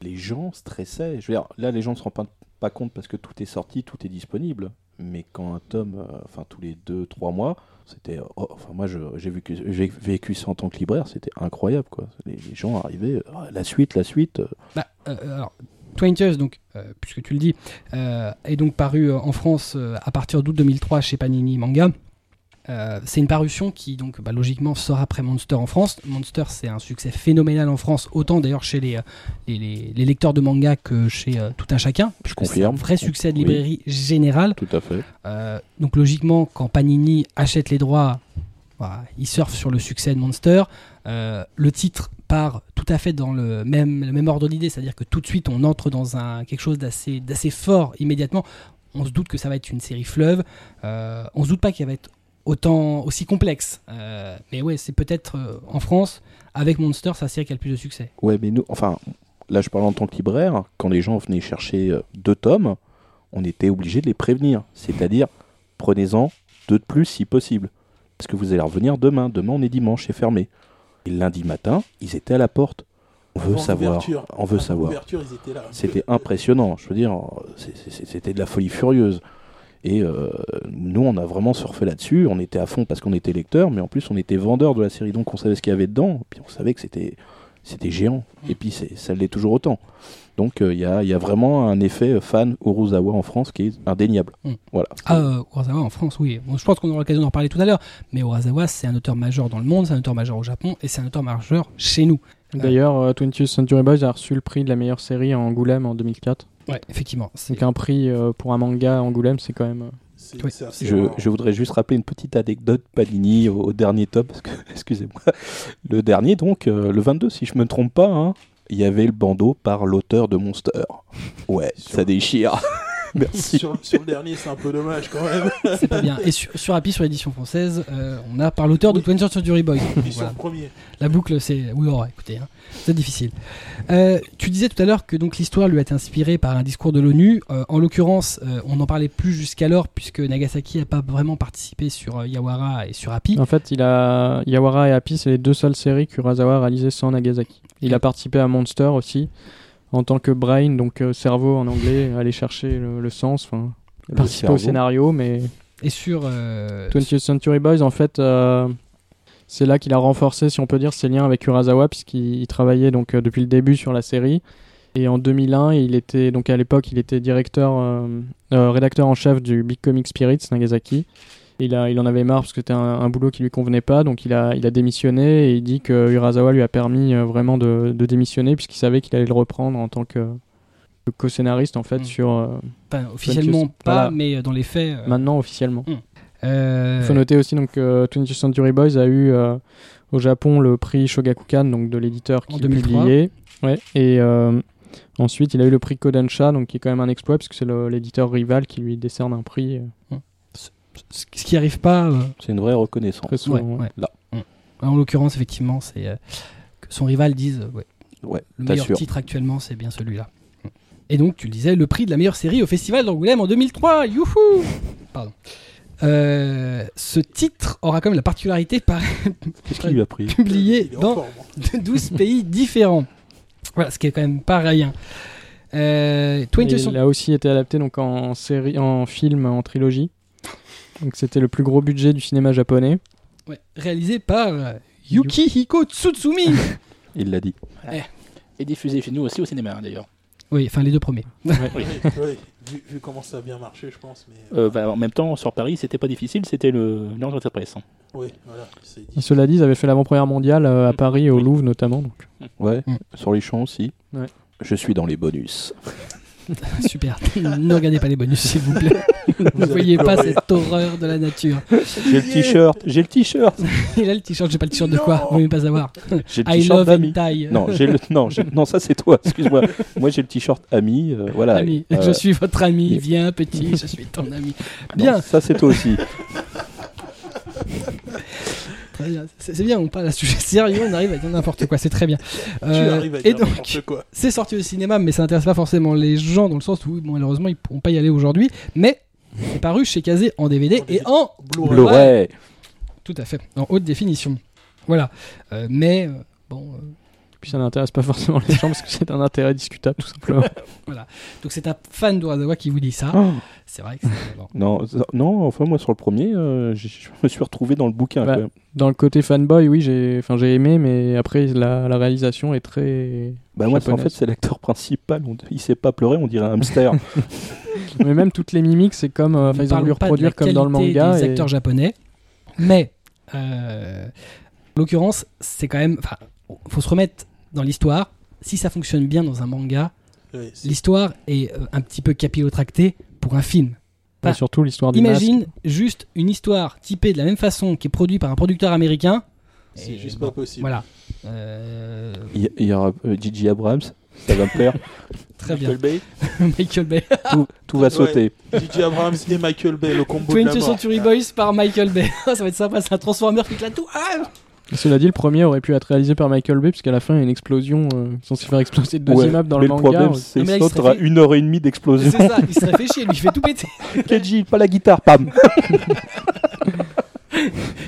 les gens stressaient. Je veux dire, là, les gens ne se rendent pas, pas compte parce que tout est sorti, tout est disponible. Mais quand un tome, euh, enfin tous les deux, trois mois, c'était. oh, enfin, moi, j'ai vécu, vécu ça en tant que libraire, c'était incroyable, quoi. Les, gens arrivaient, euh, la suite, la suite. euh, bah, euh, alors 20th donc euh, puisque tu le dis euh, est donc paru euh, en France euh, à partir d'août 2003 chez Panini Manga Euh, c'est une parution qui donc bah, logiquement sort après Monster en France. Monster c'est un succès phénoménal en France, autant d'ailleurs chez les, euh, les, les- les lecteurs de manga que chez euh, tout un chacun. Je puisque c'est confirme. un vrai succès de Oui. librairie générale. Tout à fait. Euh, donc logiquement, quand Panini achète les droits, voilà, il surfe sur le succès de Monster. Le titre part tout à fait dans le même, le même ordre d'idée, c'est-à-dire que tout de suite on entre dans un, quelque chose d'assez d'assez fort immédiatement. On se doute que ça va être une série fleuve. Euh, on se doute pas qu'elle va être autant aussi complexe. Euh, mais ouais, c'est peut-être euh, en France avec Monster, c'est la série qui a le plus de succès. Ouais, mais nous, enfin, là, je parle en tant que libraire. Quand les gens venaient chercher euh, deux tomes, on était obligé de les prévenir. C'est-à-dire, prenez-en deux de plus si possible. Parce que vous allez revenir demain. Demain, on est dimanche, c'est fermé. Et lundi matin, ils étaient à la porte. On veut Avant savoir. l'ouverture. On veut Avant savoir. l'ouverture, ils étaient là. C'était impressionnant. Je veux dire, c'était de la folie furieuse. Et euh, nous, on a vraiment surfé là-dessus. On était à fond parce qu'on était lecteur, mais en plus, on était vendeur de la série, donc on savait ce qu'il y avait dedans. Puis on savait que c'était c'était géant. Et puis c'est- ça l'est toujours autant. Donc euh, il y, a, il y a vraiment un effet fan Uruzawa en France qui est indéniable. Mm. Voilà. Ah, euh, Urasawa en France, oui. Bon, je pense qu'on aura l'occasion d'en reparler tout à l'heure. Mais Urasawa, c'est un auteur majeur dans le monde, c'est un auteur majeur au Japon et c'est un auteur majeur chez nous. D'ailleurs, euh, 20th Century Boys a reçu le prix de la meilleure série à Angoulême en 2004. Ouais, effectivement. c'est- Donc un prix euh, pour un manga à Angoulême, c'est quand même... euh, C'est Oui. c'est assez Je, voudrais juste rappeler une petite anecdote Panini au, au dernier top, parce que, excusez-moi, le dernier donc, euh, le 22 si je me trompe pas, hein, il y avait le bandeau par l'auteur de Monster. Ouais, ça déchire. Merci. Sur, sur le dernier, c'est un peu dommage quand même. C'est pas bien. Et sur, sur Happy, sur l'édition française, euh, on a par l'auteur de 20th Century. Ils sont premiers. La boucle, c'est. Oui, oh, écoutez, hein, c'est difficile. Euh, tu disais tout à l'heure que donc l'histoire lui a été inspirée par un discours de l'ONU. Euh, en l'occurrence, euh, on n'en parlait plus jusqu'alors puisque Nagasaki n'a pas vraiment participé sur euh, Yawara et sur Happy. En fait, il a Yawara et Happy, c'est les deux seules séries que Urasawa a réalisées sans Nagasaki. Il a participé à Monster aussi en tant que brain, donc euh, cerveau en anglais, aller chercher le, le sens, enfin participer cerveau. au scénario, mais Et sur. euh, 20th Century Boys, en fait, euh, c'est là qu'il a renforcé, si on peut dire, ses liens avec Urasawa, puisqu'il il travaillait donc euh, depuis le début sur la série. Et en 2001, il était donc à l'époque, il était directeur, euh, euh, rédacteur en chef du Big Comic Spirits Nagasaki. Il, a, il en avait marre parce que c'était un, un boulot qui lui convenait pas, donc il a, il a démissionné et il dit que Urasawa lui a permis euh, vraiment de, de démissionner puisqu'il savait qu'il allait le reprendre en tant que, co-scénariste en fait Mm. sur euh, enfin, officiellement 20th pas, voilà. mais euh, dans les faits. euh, maintenant officiellement. euh, Il faut noter aussi donc que 20th Century Boys a eu au Japon le prix Shogakukan donc de l'éditeur qui 2003. publiait. Ouais, et euh, ensuite il a eu le prix Kodansha donc qui est quand même un exploit puisque c'est l'éditeur rival qui lui décerne un prix euh, ce ce qui arrive pas. euh, C'est une vraie reconnaissance. très souvent. ouais, ouais. ouais. Là. Mm. En l'occurrence, effectivement, c'est euh, que son rival dise euh, ouais, Ouais, le meilleur titre actuellement, c'est bien celui-là. Et donc, tu le disais, le prix de la meilleure série au Festival d'Angoulême en 2003. Youhou Pardon. Euh, ce titre aura quand même la particularité par Qu'est-ce qu'il lui a pris publié dans forme, hein. 12 pays différents. Voilà, ce qui est quand même pas rien. Euh, 20th Et Century- il a aussi été adapté donc en série, en film, en trilogie. Donc c'était le plus gros budget du cinéma japonais. ouais, réalisé par euh, Yukihiko Tsutsumi. Il l'a dit. Et diffusé chez nous aussi au cinéma hein, d'ailleurs. oui, enfin les deux premiers. Oui, oui, vu, vu comment ça a bien marché, je pense. Mais, Euh, bah, en même temps, sur Paris, c'était pas difficile, c'était le l'Ordre de presse. hein. oui, voilà. Et cela dit, ils avaient fait l'avant-première mondiale euh, à Mm. Paris et au Oui. Louvre notamment. Donc. Ouais, Mm. sur les champs aussi. Ouais. Je suis dans les bonus. Super. ne regardez pas les bonus, s'il vous plaît. ne voyez pas cette horreur de la nature. J'ai le t-shirt, j'ai le t-shirt, Et là, le t-shirt, j'ai pas le t-shirt de quoi Vous ne pas savoir. j'ai le I t-shirt love d'ami. Non, j'ai le non, non, ça c'est toi. Excuse-moi. Moi j'ai le t-shirt ami. euh, voilà. Ami, Euh, je suis votre ami. il- Viens, petit, je suis ton ami. non, Bien, ça c'est toi aussi. bien. C'est bien, on parle à sujet sérieux, on arrive à dire n'importe quoi, c'est très bien. Tu Euh, arrives à et dire donc, n'importe quoi. c'est sorti au cinéma, mais ça n'intéresse pas forcément les gens dans le sens où, bon, malheureusement, ils pourront pas y aller aujourd'hui. Mais c'est paru chez Kazé en DVD En et en Blu-ray. Tout à fait, en haute définition. Voilà. Euh, mais euh, bon, euh, Puis ça n'intéresse pas forcément les gens parce que c'est un intérêt discutable tout simplement. donc c'est un fan d'Urasawa qui vous dit ça. Oh. C'est vrai que c'est bon. Non, non, enfin moi sur le premier, euh, je me suis retrouvé dans le bouquin. Bah, quand même. Dans le côté fanboy, oui, j'ai enfin, j'ai aimé, mais après la, la réalisation est très. Bah moi, en fait, c'est l'acteur principal. On- il sait pas pleurer, on dirait un hamster. mais même toutes les mimiques, c'est comme. euh, ils ont la reproduire comme dans le manga. des et- acteurs japonais, mais euh, en l'occurrence, c'est quand même. Enfin, faut se remettre dans l'histoire. Si ça fonctionne bien dans un manga, Oui, l'histoire est euh, un petit peu capillotractée pour un film. Et surtout l'histoire du masque. Imagine juste une histoire typée de la même façon qui est produite par un producteur américain. C'est juste bon, pas possible. Voilà. Euh, Il y, y aura euh, Gigi Abrams, ça va me plaire. très bien. Michael Bay. Michael Bay. tout, tout va Ouais. sauter. DJ Abrams et Michael Bay, le combo de la 20th mort. Century Boys par Michael Bay. ça va être sympa, c'est un Transformer qui éclate tout. Ah Cela dit, le premier aurait pu être réalisé par Michael Bay, puisqu'à la fin, il y a une explosion euh, censée faire exploser deux Ouais, immeubles dans mais le le manga. problème, ouais. c'est que serait fait- une heure et demie d'explosion. C'est ça, il se réfléchit et lui il fait tout péter. Kenji, pas la guitare, pam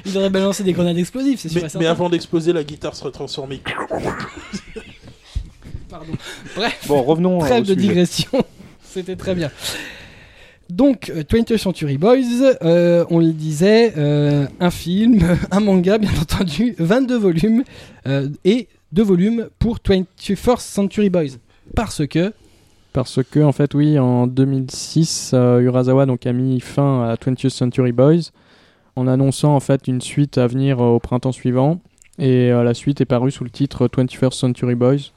Il aurait balancé des grenades explosives, c'est sûr. Mais, avant d'exploser, la guitare serait transformée. Pardon. Bon, revenons euh, Trêve de sujet. digression. C'était très bien. Donc, euh, 20th Century Boys, euh, on le disait, euh, un film, un manga, bien entendu, 22 volumes, euh, et deux volumes pour 21st Century Boys. Parce que, Parce que, en fait, oui, en 2006, euh, Urasawa donc, a mis fin à 20th Century Boys en annonçant en fait une suite à venir euh, au printemps suivant. Et euh, la suite est parue sous le titre 21st Century Boys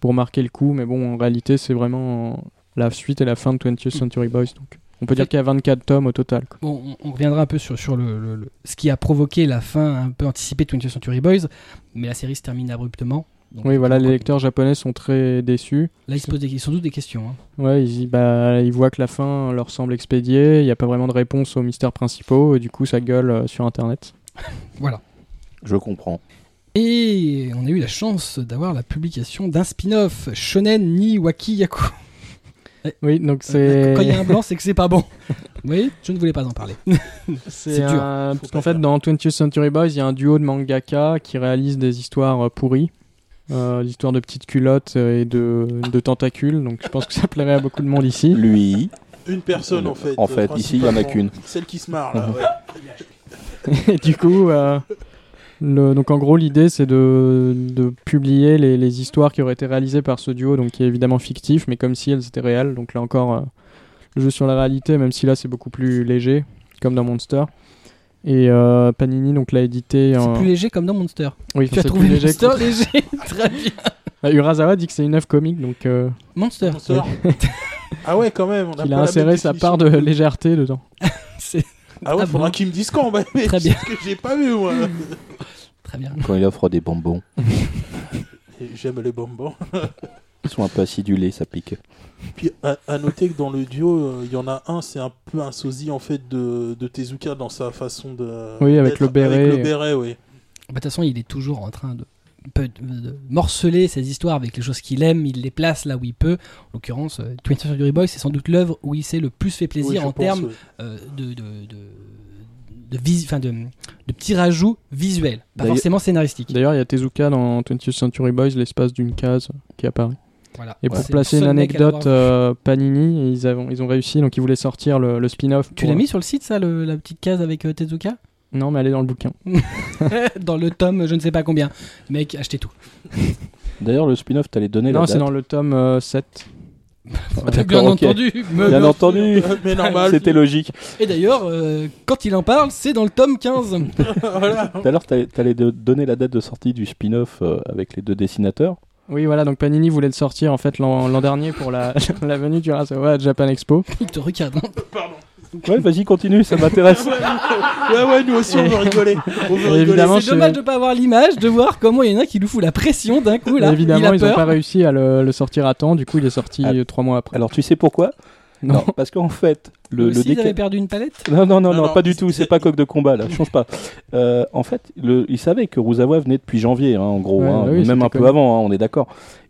pour marquer le coup. Mais bon, en réalité, c'est vraiment euh, la suite et la fin de 20th Century Boys. Donc. On peut dire qu'il y a 24 tomes au total. quoi. Bon, on, on reviendra un peu sur, sur le, le- le- ce qui a provoqué la fin un peu anticipée de 20th Century Boys, mais la série se termine abruptement. Donc, Oui, voilà, les lecteurs japonais sont très déçus. Là, ils se posent des, sans doute des questions. hein. Ouais, ils, bah, ils voient que la fin leur semble expédiée, il n'y a pas vraiment de réponse aux mystères principaux, et du coup, ça gueule euh, sur Internet. Voilà. Je comprends. Et on a eu la chance d'avoir la publication d'un spin-off, Shonen ni Wakiyaku. Oui, donc Euh, Quand il y c'est. a un blanc, c'est que c'est pas bon. Oui, je ne voulais pas en parler. C'est c'est dur. un- Parce qu'en fait, dans 20th Century Boys, il y a un duo de mangaka qui réalise des histoires euh, pourries. Euh, L'histoire de petites culottes euh, et de, de tentacules, donc je pense que ça plairait à beaucoup de monde ici. Lui, Une personne en fait. En fait, euh, ici, il y en a qu'une. Celle qui se marre là, ouais. Et du coup, euh, le- donc en gros, l'idée c'est de, de publier les, les histoires qui auraient été réalisées par ce duo, donc qui est évidemment fictif, mais comme si elles étaient réelles. Donc là encore, euh, le jeu sur la réalité, même si là c'est beaucoup plus léger, comme dans Monster. Et euh, Panini donc l'a édité. C'est en- plus léger comme dans Monster. Oui, Tu as c'est trouvé plus léger Monster que- léger Très bien. Bah, Urasawa dit que c'est une œuvre comique, donc euh, Monster. Monster. ah ouais, quand même. On a il a inséré sa part de légèreté dedans. C'est Ah ouais, Ah faudra bon qu'il me dise quand. Bah, mais Très c'est bien. ce que j'ai pas vu moi. très bien. quand il offre des bonbons, J'aime les bonbons. ils sont un peu acidulés, ça pique. Puis à, à noter que dans le duo, euh, il y en a un, c'est un peu un sosie en fait de, de Tezuka dans sa façon de. Oui, avec le béret. Avec le béret, oui. Bah, De toute façon, il est toujours en train de, peut- de morceler ses histoires avec les choses qu'il aime. Il les place là où il peut. En l'occurrence, euh, 20th Century Boys, c'est sans doute l'œuvre où il s'est le plus fait plaisir Oui, en termes oui. euh, de, de, de, de, vis- enfin, de, de petits rajouts visuels, pas forcément scénaristiques. D'ailleurs, il y a Tezuka dans 20th Century Boys, l'espace d'une case qui apparaît. Voilà. Et pour placer une anecdote, euh, Panini, ils, avons, ils ont réussi, donc ils voulaient sortir le, le spin-off. Tu l'as mis sur le site, ça, le- la petite case avec euh, Tezuka? Non, mais elle est dans le bouquin. Dans le tome, je ne sais pas combien. Mec, achetez tout. D'ailleurs, le spin-off, t'allais donner non, la c'est date. dans le tome euh, 7. Ah, Bien ok. entendu. me- Bien me- entendu, Mais normal. c'était logique. Et d'ailleurs, euh, quand il en parle, c'est dans le tome 15. voilà. Tout à l'heure, t'allais t'allais de- donner la date de sortie du spin-off euh, avec les deux dessinateurs. Oui, voilà, donc Panini voulait le sortir en fait l'an l'an dernier pour la, la venue du Urasawa à Japan Expo. il te regarde. Ouais, vas-y, continue, ça m'intéresse. Ouais, ouais, nous aussi on veut rigoler. On veut Et rigoler. évidemment, C'est je- dommage de pas avoir l'image, de voir comment il y en a qui nous fout la pression d'un coup là. évidemment, il a ils n'ont peur. pas réussi à le, le sortir à temps, du coup, il est sorti Ah. trois mois après. Alors, tu sais pourquoi? Non. parce qu'en fait, le, le aussi, ils déca- avaient perdu une palette? Non, non, non, Non, non, non, pas du tout, c'est pas coq de combat là, change pas. Euh, en fait, le, il savait que Ruzawa venait depuis janvier, hein, en gros, Ouais, hein, oui, même un peu avant, hein, on est d'accord.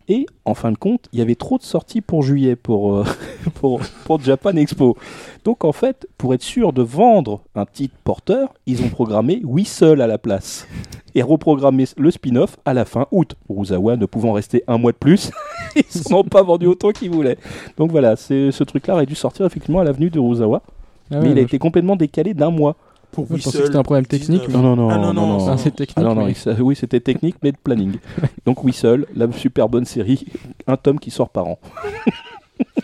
Et en fin de compte, il y avait trop de sorties pour juillet, pour, euh, pour, pour Japan Expo. Donc en fait, pour être sûr de vendre un titre porteur, ils ont programmé Whistle à la place. Et reprogrammé le spin-off à la fin août. Ruzawa ne pouvant rester un mois de plus, ils n'ont pas vendu autant qu'ils voulaient. Donc voilà, ce truc-là aurait dû sortir effectivement à l'avenue de Ruzawa. Ah ouais, mais il a moi, été complètement décalé d'un mois. Pour je pensais que c'était un problème technique. 19. mais- Non, non, non. Ah, non, non, Ah, c'est technique. Ah non, non, mais- oui, c'était technique, mais de planning. Donc Whistle, la super bonne série, un tome qui sort par an.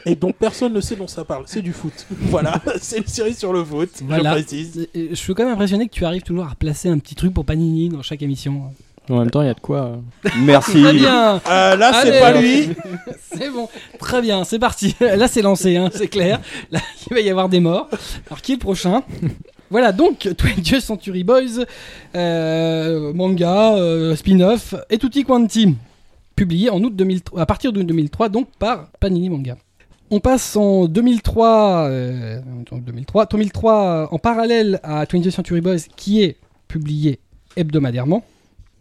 Et donc personne ne sait dont ça parle. C'est du foot. voilà, c'est une série sur le foot. Voilà. Je précise. Je suis quand même impressionné que tu arrives toujours à placer un petit truc pour Panini dans chaque émission. En même temps, il y a de quoi. euh. Merci. Très bien Euh, là, c'est pas lui. C'est bon, très bien, c'est parti. Là, c'est lancé, hein, c'est clair. Là, il va y avoir des morts. Alors, qui est le prochain? Voilà, donc, 20th Century Boys, euh, manga, euh, spin-off, et tutti quanti, publié en août 2003, à partir de 2003, donc par Panini Manga. On passe en 2003, euh, en 2003, 2003 en parallèle à 20th Century Boys, qui est publié hebdomadairement.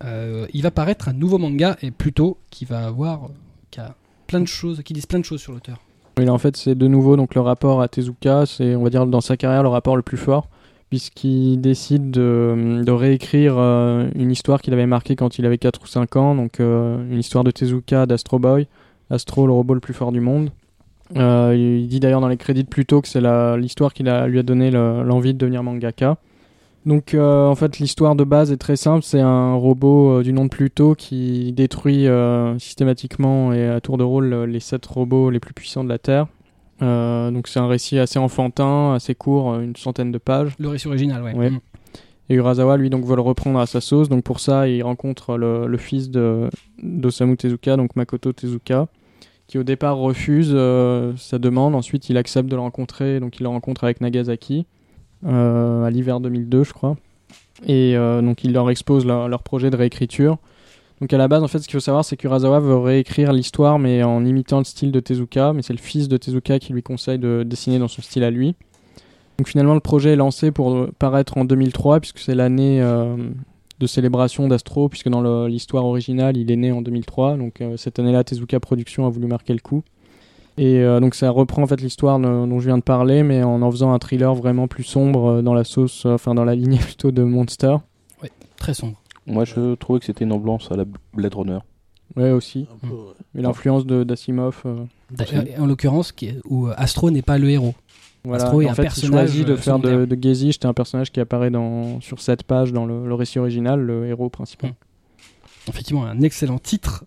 Euh, il va paraître un nouveau manga, et plutôt qui va avoir, euh, qui a plein de choses, qui disent plein de choses sur l'auteur. Oui, en fait, c'est de nouveau donc le rapport à Tezuka. C'est, on va dire, dans sa carrière, le rapport le plus fort, puisqu'il décide de, réécrire euh, une histoire qu'il avait marquée quand il avait 4 ou 5 ans. Donc, euh, une histoire de Tezuka, d'Astro Boy. Astro, le robot le plus fort du monde. Euh, il dit d'ailleurs dans les crédits de Pluto que c'est l'histoire qui lui a donné le- l'envie de devenir mangaka. Donc en fait l'histoire de base est très simple, c'est un robot du nom de Pluto qui détruit systématiquement et à tour de rôle les sept robots les plus puissants de la Terre. Euh, donc c'est un récit assez enfantin, assez court, euh, une centaine de pages. Le récit original, ouais. Ouais. Mm. Et Urasawa, lui, donc, veut le reprendre à sa sauce. Donc, pour ça, il rencontre le, le fils de d'Osamu Tezuka, donc Makoto Tezuka, qui au départ refuse euh, sa demande. Ensuite, il accepte de le rencontrer, donc il le rencontre avec Nagasaki euh, à l'hiver 2002, je crois. Et donc il leur expose leur, leur projet de réécriture. Donc à la base, en fait, ce qu'il faut savoir, c'est que Urasawa veut réécrire l'histoire, mais en imitant le style de Tezuka. Mais c'est le fils de Tezuka qui lui conseille de dessiner dans son style à lui. Donc finalement, le projet est lancé pour paraître en 2003, puisque c'est l'année euh, de célébration d'Astro, puisque dans l'histoire originale, il est né en 2003. Donc euh, cette année-là, Tezuka Productions a voulu marquer le coup. Et euh, donc ça reprend en fait l'histoire dont je viens de parler, mais en en faisant un thriller vraiment plus sombre dans la sauce, enfin dans la lignée plutôt de Monster. Très sombre. Moi, je trouvais que c'était une ambiance à la Blade Runner. Ouais aussi. Peu, ouais. Et l'influence de d'Asimov. euh, D'ailleurs, En l'occurrence, où Astro n'est pas le héros. Voilà, Astro est en un fait, personnage, il choisit de euh, faire de, de Gezi, c'était un personnage qui apparaît dans, sur cette page dans le, le récit original, le héros principal. Mm. Effectivement, un excellent titre.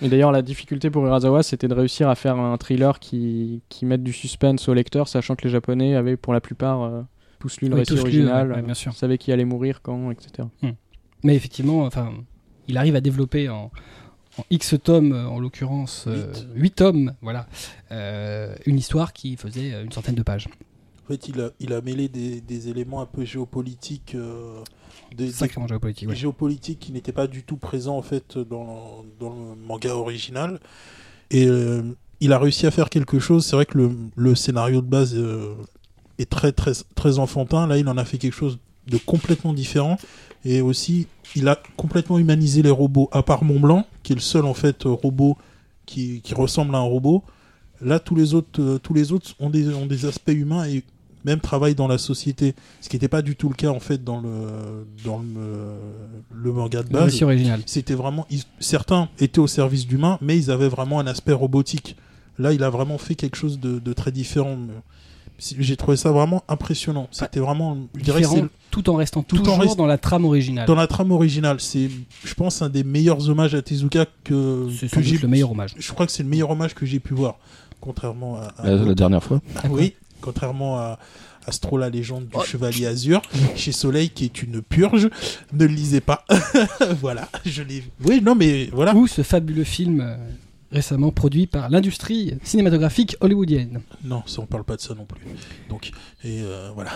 Et d'ailleurs, la difficulté pour Urasawa, c'était de réussir à faire un thriller qui, qui mette du suspense au lecteur, sachant que les Japonais avaient pour la plupart euh, tous lu le Oui, récit original, ouais, ouais, euh, bien sûr. savaient qui allait mourir quand, etc. Mais effectivement, enfin, il arrive à développer en, en X tomes, euh, en l'occurrence euh, Huit. 8 tomes, voilà, euh, une histoire qui faisait euh, une centaine de pages. En fait, il a, il a mêlé des, des éléments un peu géopolitiques, euh, des, des- Sacrément géopolitique, ouais. géopolitiques qui n'étaient pas du tout présents en fait dans, dans le manga original. Et euh, il a réussi à faire quelque chose. C'est vrai que le, le scénario de base euh, est très très très enfantin. Là, il en a fait quelque chose de complètement différent. Et aussi, il a complètement humanisé les robots. À part Mont Blanc, qui est le seul en fait euh, robot qui, qui ressemble à un robot. Là, tous les autres, euh, tous les autres ont des, ont des aspects humains et même travaillent dans la société. Ce qui n'était pas du tout le cas en fait dans le dans le, le manga de base. C'était vraiment ils- certains étaient au service d'humains, mais ils avaient vraiment un aspect robotique. Là, il a vraiment fait quelque chose de, de très différent. J'ai trouvé ça vraiment impressionnant. C'était vraiment, je dirais, tout en restant tout en toujours rest- dans la trame originale. dans la trame originale. C'est, je pense, un des meilleurs hommages à Tezuka que, C'est j'ai. le meilleur hommage. Je crois que c'est le meilleur hommage que j'ai pu voir, contrairement à. à- La, la dernière fois. Ah oui, contrairement à Astro, la légende Oh. du Chevalier Azur, chez Soleil, qui est une purge. Ne le lisez pas. voilà, je l'ai. Oui, non, mais voilà. Ou ce fabuleux film euh, récemment produit par l'industrie cinématographique hollywoodienne. Non, ça, on parle pas de ça non plus. Donc, et euh, voilà.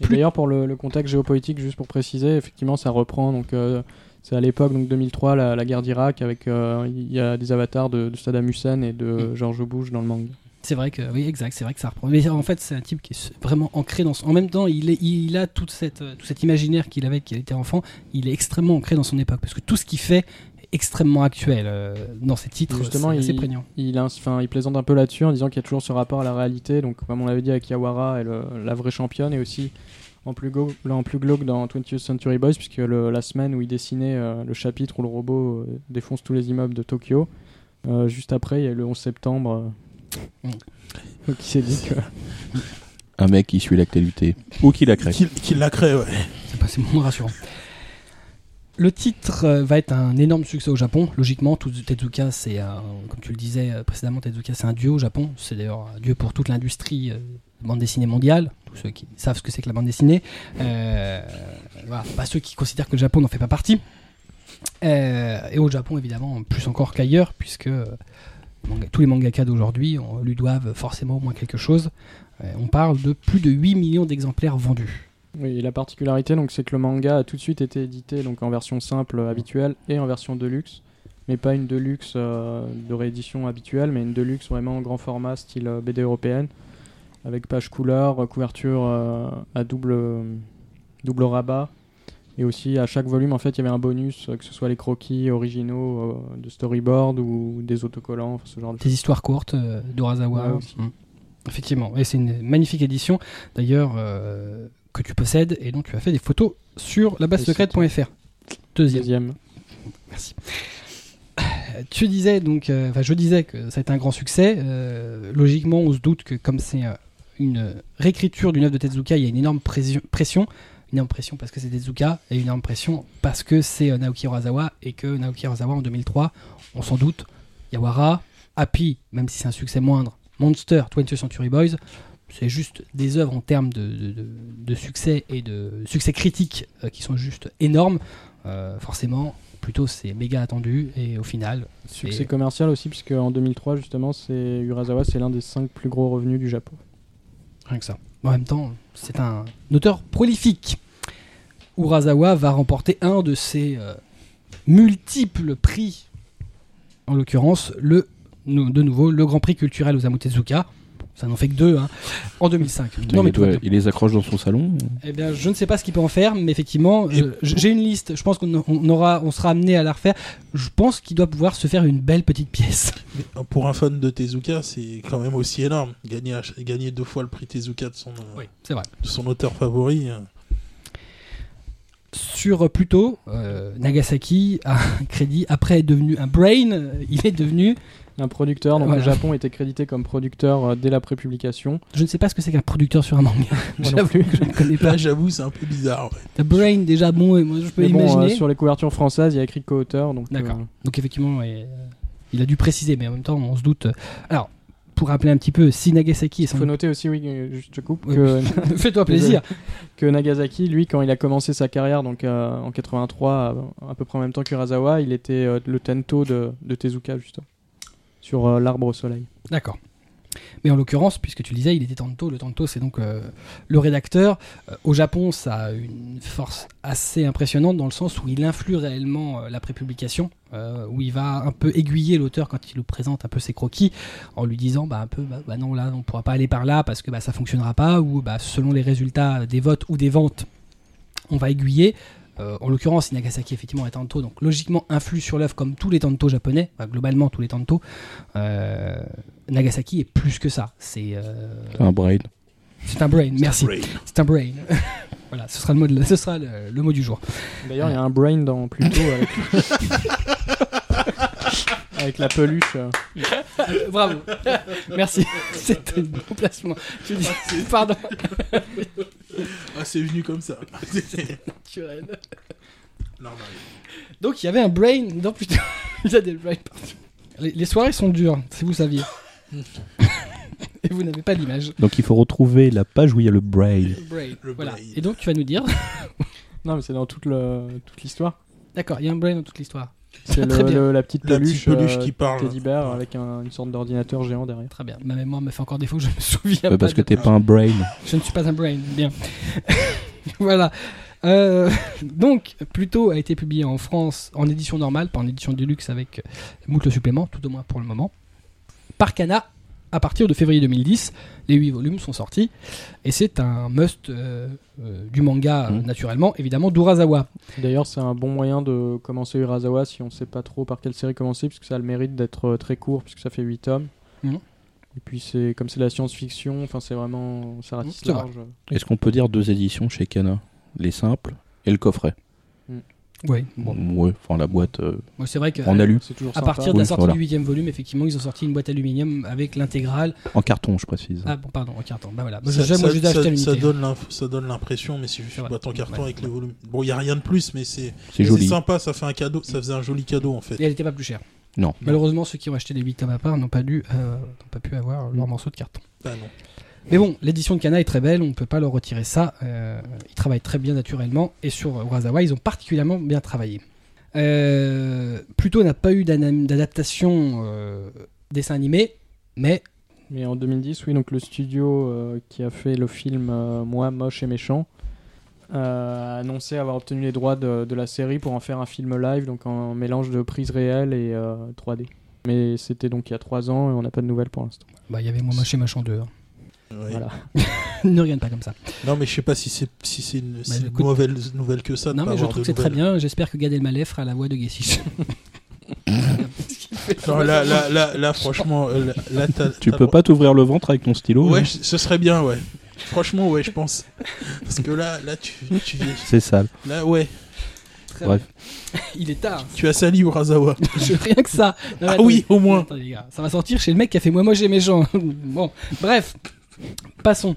Et d'ailleurs, pour le, le contexte géopolitique, juste pour préciser, effectivement, ça reprend. Donc, euh, c'est à l'époque, donc 2003, la, la guerre d'Irak, avec euh, il y a des avatars de, de Saddam Hussein et de George Bush dans le manga. C'est vrai que oui, exact, c'est vrai que ça reprend. Mais en fait, c'est un type qui est vraiment ancré dans son. En même temps, il, est, il a toute cette, tout cet imaginaire qu'il avait, qu'il était enfant. Il est extrêmement ancré dans son époque parce que tout ce qu'il fait extrêmement actuel euh, dans ses titres. Justement, c'est assez il- prégnant. Il, enfin, il plaisante un peu là-dessus en disant qu'il y a toujours ce rapport à la réalité. Donc, comme on l'avait dit avec Yawara, elle, la vraie championne, et aussi en plus, go- en plus glauque dans 20th Century Boys, puisque le- la semaine où il dessinait euh, le chapitre où le robot euh, défonce tous les immeubles de Tokyo, euh, juste après, il y a eu le 11 septembre. euh, Mm. donc, il s'est dit que. Un mec qui suit l'actualité. Ou qui la crée. Qui, qui l'a créé, ouais. C'est pas- c'est moins rassurant. Le titre euh, va être un énorme succès au Japon. Logiquement, Tezuka, c'est comme tu le disais euh, précédemment, Tezuka, c'est un dieu au Japon. C'est d'ailleurs un dieu pour toute l'industrie euh, de bande dessinée mondiale. Tous ceux qui savent ce que c'est que la bande dessinée. Pas ceux qui considèrent que le Japon n'en fait pas partie. Et au Japon, évidemment, plus encore qu'ailleurs, puisque tous les mangakas d'aujourd'hui lui doivent forcément au moins quelque chose. On parle de plus de 8 millions d'exemplaires vendus. Oui, et la particularité, donc, c'est que le manga a tout de suite été édité donc, en version simple euh, habituelle et en version deluxe. Mais pas une deluxe euh, de réédition habituelle, mais une deluxe vraiment en grand format, style euh, BD européenne, avec page couleur, euh, couverture euh, à double, double rabat. Et aussi, à chaque volume, en fait, il y avait un bonus, que ce soit les croquis originaux de storyboard ou des autocollants, enfin, ce genre de Des histoires courtes d'Urasawa. Ouais. Effectivement, et c'est une magnifique édition d'ailleurs euh, que tu possèdes et dont tu as fait des photos sur la base secrète.fr. Deuxième. Deuxième. Merci. Tu disais donc, euh, enfin je disais que ça a été un grand succès. Euh, logiquement, on se doute que comme c'est euh, une réécriture d'une œuvre de Tezuka, il y a une énorme pression, une énorme pression parce que c'est Tezuka et une énorme pression parce que c'est Naoki Urasawa et que Naoki Urasawa en 2003, on s'en doute, Yawara, Happy, même si c'est un succès moindre, Monster, 20th Century Boys, c'est juste des œuvres en termes de, de- de- de succès et de succès critique euh, qui sont juste énormes. Euh, forcément, plutôt c'est méga attendu et au final, Succès commercial aussi, puisque en 2003, justement, c'est Urasawa, c'est l'un des 5 plus gros revenus du Japon. rien que ça. En même temps, c'est un auteur prolifique. Urasawa va remporter un de ses euh, multiples prix, en l'occurrence le de nouveau le Grand Prix culturel Osamu Tezuka. Ça n'en fait que deux, hein, en 2005. Putain, Non, mais il, doit- il les accroche dans son salon. Eh bien, je ne sais pas ce qu'il peut en faire, mais effectivement, euh, j'ai une liste. Je pense qu'on on aura, on sera amené à la refaire. Je pense qu'il doit pouvoir se faire une belle petite pièce. Mais euh, pour un fan de Tezuka, c'est quand même aussi énorme. Gagner, gagner deux fois le prix Tezuka de son, euh, vrai. de son auteur favori. euh. Sur Pluto, euh, Nagasaki a un crédit. Après être devenu un brain, il est devenu. Un producteur, donc Voilà. le Japon était crédité comme producteur euh, dès la prépublication. Je ne sais pas ce que c'est qu'un producteur sur un manga. J'avoue je ne connais pas. J'avoue, c'est un peu bizarre. ouais. The Brain, déjà bon, et moi je peux Mais bon, imaginer. euh, sur les couvertures françaises, il y a écrit co-auteur. donc, D'accord. euh, Donc effectivement, ouais, euh, il a dû préciser, mais en même temps, on se doute. Alors, pour rappeler un petit peu, si Nagasaki est Il faut noter aussi, oui, juste je coupe, Oui, que, Fais-toi plaisir. que Nagasaki, lui, quand il a commencé sa carrière, donc euh, en 83, à, à peu près en même temps qu'Urasawa, il était euh, le tento de, de Tezuka, justement, sur euh, l'arbre au soleil. D'accord. Mais en l'occurrence, puisque tu le disais, il était Tanto. Le Tanto, c'est donc euh, le rédacteur. Euh, au Japon, ça a une force assez impressionnante dans le sens où il influe réellement la prépublication, où il va un peu aiguiller l'auteur quand il lui présente un peu ses croquis, en lui disant bah un peu bah, bah non là on pourra pas aller par là parce que bah ça fonctionnera pas ou bah selon les résultats des votes ou des ventes, on va aiguiller. Euh, en l'occurrence, Nagasaki effectivement est tanto, donc logiquement influe sur l'œuvre comme tous les tantos japonais, enfin, globalement tous les tantos. Euh, Nagasaki est plus que ça. C'est euh, Un brain. c'est un brain. Merci. C'est un brain. voilà, ce sera le mot, de- ce sera le, le mot du jour. D'ailleurs, il y a un brain dans Pluto avec, avec la peluche. euh. Bravo. Merci. C'est un bon placement. Je dis, pardon. Ah, c'est venu comme ça. Normal. Donc il y avait un brain dans plutôt. il y a des brains partout. Les, les soirées sont dures, si vous saviez. Et vous n'avez pas l'image. Donc il faut retrouver la page où il y a le brain. Brain. Le Voilà. brain. Et donc tu vas nous dire. Non, mais c'est dans toute le- toute l'histoire. D'accord, il y a un brain dans toute l'histoire. C'est la petite La peluche, petite peluche euh, qui parle. Teddy Bear avec un- une sorte d'ordinateur géant derrière. Très bien. Ma mémoire me fait encore défaut, je me souviens Ouais, pas. parce que de- t'es pas un brain. Je ne suis pas un brain. Bien. voilà. Euh, donc, Pluto a été publié en France en édition normale, pas en édition deluxe avec euh, moult suppléments, tout au moins pour le moment, par Kana à partir de février 2010. Les 8 volumes sont sortis et c'est un must euh, euh, du manga, euh, Mhm. naturellement, évidemment, d'Urasawa. D'ailleurs, c'est un bon moyen de commencer Urasawa si on sait pas trop par quelle série commencer, puisque ça a le mérite d'être euh, très court, puisque ça fait 8 tomes. Mhm. Et puis, c'est comme c'est la science-fiction, enfin, c'est vraiment. Ça ratisse C'est vrai. large. Est-ce qu'on peut dire deux éditions chez Kana? Les simples et le coffret? Oui, bon. Ouais, enfin la boîte euh, Moi, c'est vrai que en alu. C'est toujours à sympa. partir de la Oui, sortie voilà. du 8 volume, effectivement, ils ont sorti une boîte aluminium avec l'intégrale. En carton, je précise. Ah, bon, pardon, en carton. Bah voilà. Moi, Ça, ça- ça- donne l'inf- ça donne l'impression, mais c'est juste une boîte en carton Ouais. avec les volumes. Bon, il y a rien de plus, mais c'est C'est sympa. Ça fait un cadeau. Ça faisait un joli cadeau en fait. Et elle n'était pas plus chère. Non. Malheureusement, ceux qui ont acheté les 8 tomes à part n'ont pas, dû, euh, n'ont pas pu avoir leur morceau de carton. Ah non. Mais bon, l'édition de Kana est très belle, on ne peut pas leur retirer ça. Euh, ils travaillent très bien naturellement, et sur Urasawa, ils ont particulièrement bien travaillé. Euh, Pluto n'a pas eu d'adaptation euh, dessin animé, mais Mais en 2010, oui, donc le studio euh, qui a fait le film Moi, moche et méchant a annoncé avoir obtenu les droits de, de la série pour en faire un film live, donc en mélange de prise réelle et euh, 3D. Mais c'était donc il y a 3 ans et on n'a pas de nouvelles pour l'instant. bah, il y avait moi moche et machin 2. hein. Ouais. Voilà. ne regarde pas comme ça. Non, mais je sais pas si c'est si c'est une, si Bah, écoute- mauvaise nouvelle que ça. de non, pas mais je avoir trouve que c'est très bien. J'espère que Gad Elmaleh fera la voix de Gessish. Non, là, là, là, là, franchement, euh, là, Tu peux pas t'ouvrir le ventre avec ton stylo Ouais, ce serait bien, ouais. Franchement, ouais, je pense. Parce que là, là, tu, tu, C'est sale. là, ouais, Très Bref. bien. Il est tard. tu as sali Urasawa. Je- rien que ça. Non, Ah attendez. oui, au moins. Attendez, les gars, ça va sortir chez le mec qui a fait moi moche et méchant. bon, bref, passons.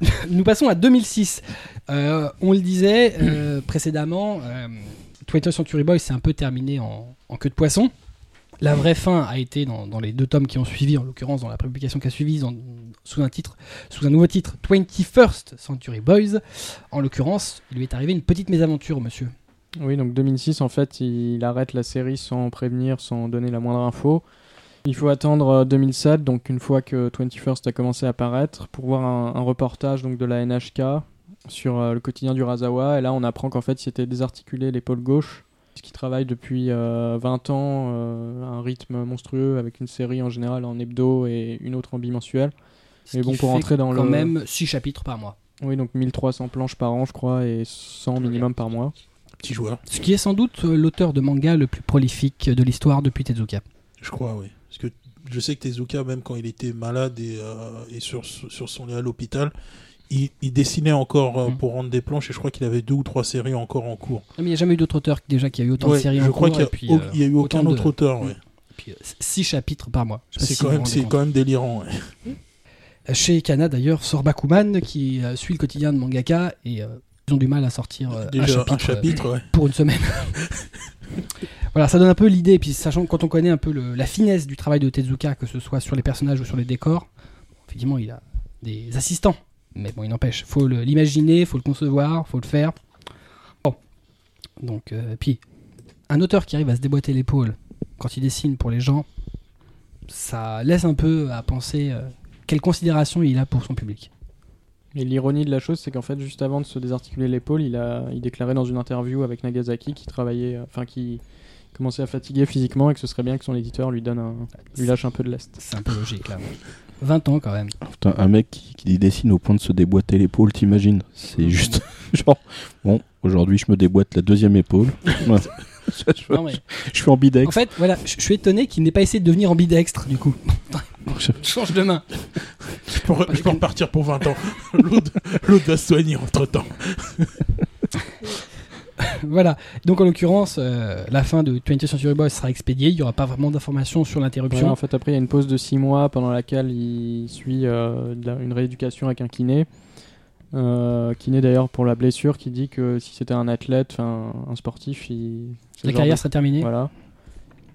Nous passons à 2006. Euh, on le disait euh, précédemment, euh, 20th Century Boys s'est un peu terminé en, en queue de poisson. La vraie fin a été dans, dans les deux tomes qui ont suivi, en l'occurrence dans la publication qui a suivi, dans- sous un titre, sous un nouveau titre, 21st Century Boys. En l'occurrence, il lui est arrivé une petite mésaventure, monsieur. Oui, donc 2006, en fait, il arrête la série sans prévenir, sans donner la moindre info. Il faut attendre euh, 2007, donc une fois que 21st a commencé à apparaître, pour voir un, un reportage donc, de la NHK sur euh, le quotidien du Razawa. Et là, on apprend qu'en fait, il s'était désarticulé l'épaule gauche, qui travaille depuis euh, 20 ans euh, à un rythme monstrueux, avec une série en général en hebdo et une autre en bimensuel. Ce Mais bon, pour fait rentrer dans quand le- même 6 chapitres par mois. Oui, donc 1300 planches par an, je crois, et 100 minimum par mois. Petit joueur, Ce qui est sans doute euh, l'auteur de manga le plus prolifique de l'histoire depuis Tezuka. je crois, oui. Parce que je sais que Tezuka, même quand il était malade et, euh, et sur, sur son lit à l'hôpital, il, il dessinait encore euh, Mhm. pour rendre des planches et je crois qu'il avait deux ou trois séries encore en cours. Ah, Mais il n'y a jamais eu d'autre auteur déjà qui a eu autant de séries je en crois cours. qu'il et puis, n'y a, euh, a eu aucun autant de- autre auteur. ouais. puis, six chapitres par mois. Je C'est si quand, même- quand délirant. ouais. Chez Kana d'ailleurs sort Bakuman qui suit le quotidien de mangaka et ils ont du mal à sortir Déjà un chapitre, un chapitre, ouais. pour une semaine. voilà, ça donne un peu l'idée. Puis sachant quand on connaît un peu la finesse du travail de Tezuka, que ce soit sur les personnages ou sur les décors, effectivement il a des assistants. Mais bon, il n'empêche, faut l'imaginer, faut le concevoir, faut le faire. Bon, donc euh, puis un auteur qui arrive à se déboîter l'épaule quand il dessine pour les gens, ça laisse un peu à penser euh, quelle considération il a pour son public. Et l'ironie de la chose, c'est qu'en fait, juste avant de se désarticuler l'épaule, il a, il déclarait dans une interview avec Nagasaki qu'il travaillait, euh, enfin, qui commençait à fatiguer physiquement et que ce serait bien que son éditeur lui donne un, lui lâche un peu de lest. C'est un peu logique là. 20 ans quand même. Putain, un mec qui, qui dessine au point de se déboîter l'épaule, t'imagines? C'est juste genre, bon, aujourd'hui je me déboîte la deuxième épaule. Ouais. je, Non, mais- je suis ambidex. En fait, voilà, je je suis étonné qu'il n'ait pas essayé de devenir ambidextre du coup. Je- Change de main. Je peux, je peux repartir pour 20 ans. L'autre va se soigner entre temps. voilà. Donc en l'occurrence, euh, la fin de 20th Century Boys sera expédiée. Il n'y aura pas vraiment d'informations sur l'interruption. Voilà, en fait, après, il y a une pause de 6 mois pendant laquelle il suit euh, une rééducation avec un kiné. Euh, kiné d'ailleurs pour la blessure qui dit que si c'était un athlète, enfin un sportif, il, La carrière de- sera terminée. Voilà.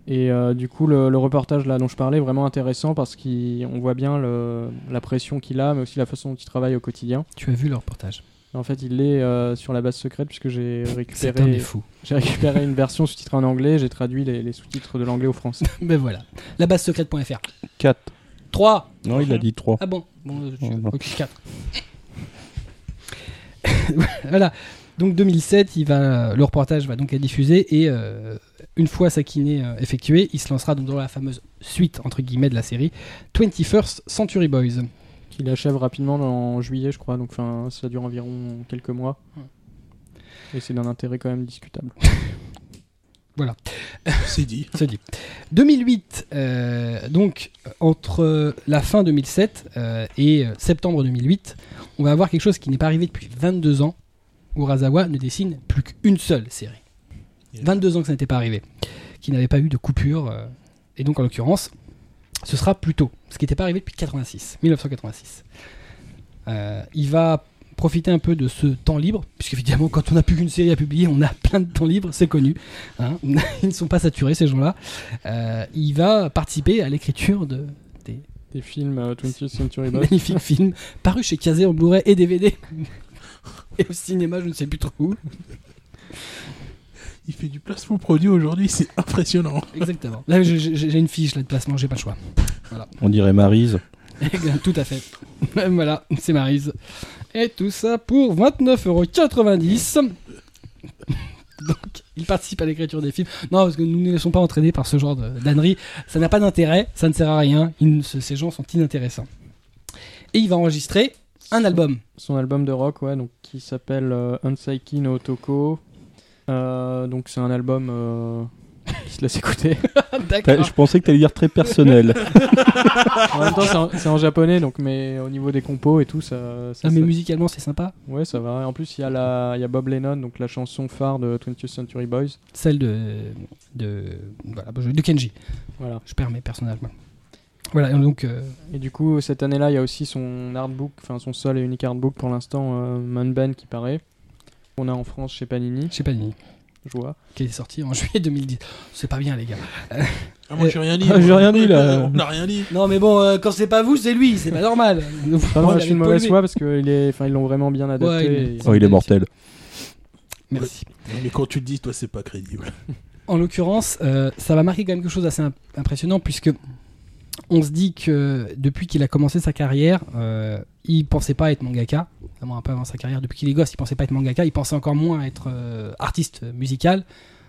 Et euh, du coup, le, le reportage là dont je parlais est vraiment intéressant parce qu'on voit bien le- la pression qu'il a, mais aussi la façon dont il travaille au quotidien. Tu as vu le reportage? En fait, il est euh, sur la base secrète puisque j'ai Cet homme est récupéré, fou. j'ai récupéré une version sous-titrée en anglais, j'ai traduit les, les sous-titres de l'anglais au français. Mais voilà. La base secrète.fr. 4. 3. Non, il a dit 3. Ah bon, bon je- Oh, non. ok, 4. voilà. Donc 2007, il va, le reportage va donc être diffusé et euh, une fois sa kiné euh, effectuée, il se lancera donc dans la fameuse suite entre guillemets de la série 21st Century Boys. Qu'il achève rapidement en juillet, je crois, donc ça dure environ quelques mois. Et c'est d'un intérêt quand même discutable. C'est dit. Se dit. 2008, euh, donc entre la fin 2007 euh, et septembre 2008, on va avoir quelque chose qui n'est pas arrivé depuis 22 ans, où Razawa ne dessine plus qu'une seule série. 22 ans que ça n'était pas arrivé, qui n'avait pas eu de coupure, euh, et donc en l'occurrence, ce sera plus tôt, ce qui n'était pas arrivé depuis 86, 1986. Euh, il va profiter un peu de ce temps libre, puisque évidemment quand on n'a plus qu'une série à publier, on a plein de temps libre, c'est connu. hein. Ils ne sont pas saturés ces gens-là. Euh, il va participer à l'écriture de des Des films euh, 20th Century Boys. magnifiques films parus chez Kazé en Blu-ray et DVD. et au cinéma, je ne sais plus trop où. Il fait du placement produit aujourd'hui, c'est impressionnant. Exactement. Là, j'ai- une fiche là, de placement, j'ai pas le choix. On dirait Marise. Tout à fait. voilà, c'est Marise. Et tout ça pour 29,90€. Donc, il participe à l'écriture des films. Non, parce que nous ne laissons pas entraîner par ce genre de- d'ânerie. Ça n'a pas d'intérêt, ça ne sert à rien. Ils ne- ce- ces gens sont inintéressants. Et il va enregistrer un album. Son album de rock, ouais, donc qui s'appelle euh, Unsaiki no Otoko. Euh, donc c'est un album euh, qui se laisse écouter. D'accord. Je pensais que t'allais dire très personnel. en même temps, c'est en, japonais, donc mais au niveau des compos et tout, ça. ça Ah, mais ça- musicalement, c'est sympa. Ouais, ça va. Et en plus, il y a la, il y a Bob Lennon, donc la chanson phare de 20th Century Boys. Celle de, de, voilà, de Kenji. Voilà. Je perds mes personnages. moi. Voilà, et donc. euh, Et du coup, cette année-là, il y a aussi son artbook, enfin son seul et unique artbook pour l'instant, euh, Man Band qui paraît. On a en France chez Panini, sais pas, je vois. qui est sorti en juillet 2010. C'est pas bien, les gars. Ah, moi, j'ai rien dit. Ah, j'ai rien dit, là. On n'a rien dit. Non, mais bon, euh, quand c'est pas vous, c'est lui, c'est pas normal. Enfin, moi, je suis une mauvaise foi parce qu'ils est... enfin, ils l'ont vraiment bien adapté. Ouais, il est- et- Oh, il est mortel. Merci. Mais quand tu le dis, toi, c'est pas crédible. En l'occurrence, euh, ça va marquer quand même quelque chose d'assez imp- impressionnant puisque on se dit que depuis qu'il a commencé sa carrière, euh, il pensait pas être mangaka. Un peu avant sa carrière, depuis qu'il est gosse, il pensait pas être mangaka. Il pensait encore moins être euh, artiste musical.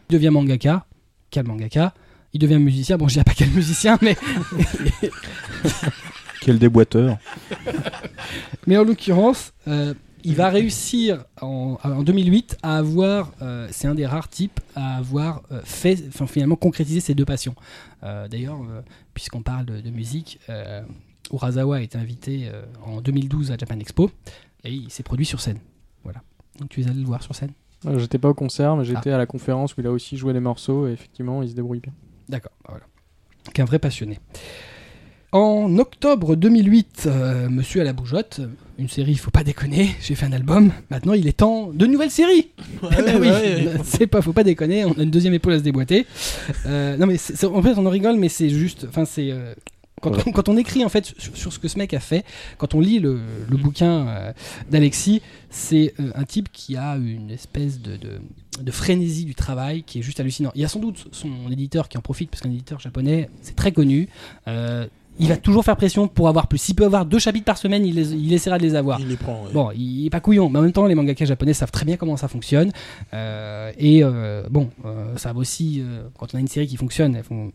Il devient mangaka. Quel mangaka Il devient musicien. Bon, je dirais pas quel musicien, mais Quel déboîteur. Mais en l'occurrence, euh, il va réussir en, en 2008 à avoir, euh, c'est un des rares types à avoir euh, fait, enfin finalement concrétisé ses deux passions. Euh, D'ailleurs, puisqu'on parle de, de musique, euh, Urasawa a été invité euh, en 2012 à Japan Expo et il s'est produit sur scène. Voilà. Donc tu es allé le voir sur scène? Euh, J'étais pas au concert, mais j'étais à la conférence où il a aussi joué des morceaux et effectivement, il se débrouille bien. D'accord, voilà. Qu'un vrai passionné. En octobre 2008, euh, Monsieur à la bougeotte, une série, il faut pas déconner, j'ai fait un album, maintenant il est temps de nouvelles séries Eh ben oui, c'est pas, faut pas déconner, on a une deuxième épaule à se déboîter. Euh, non mais en fait on en rigole, mais c'est juste, enfin c'est euh, quand, on, quand on écrit en fait sur, sur ce que ce mec a fait, quand on lit le, le bouquin euh, d'Alexis, c'est un type qui a une espèce de, de, de frénésie du travail qui est juste hallucinant. Il y a sans doute son éditeur qui en profite parce qu'un éditeur japonais c'est très connu. Euh, il va toujours faire pression pour avoir plus. S'il peut avoir deux chapitres par semaine, il, les- il essaiera de les avoir. Il les prend. ouais. Bon, il est pas couillon, mais en même temps, les mangakas japonais savent très bien comment ça fonctionne. Euh, et euh, bon, euh, ça va aussi, euh, quand on a une série qui fonctionne, elles font...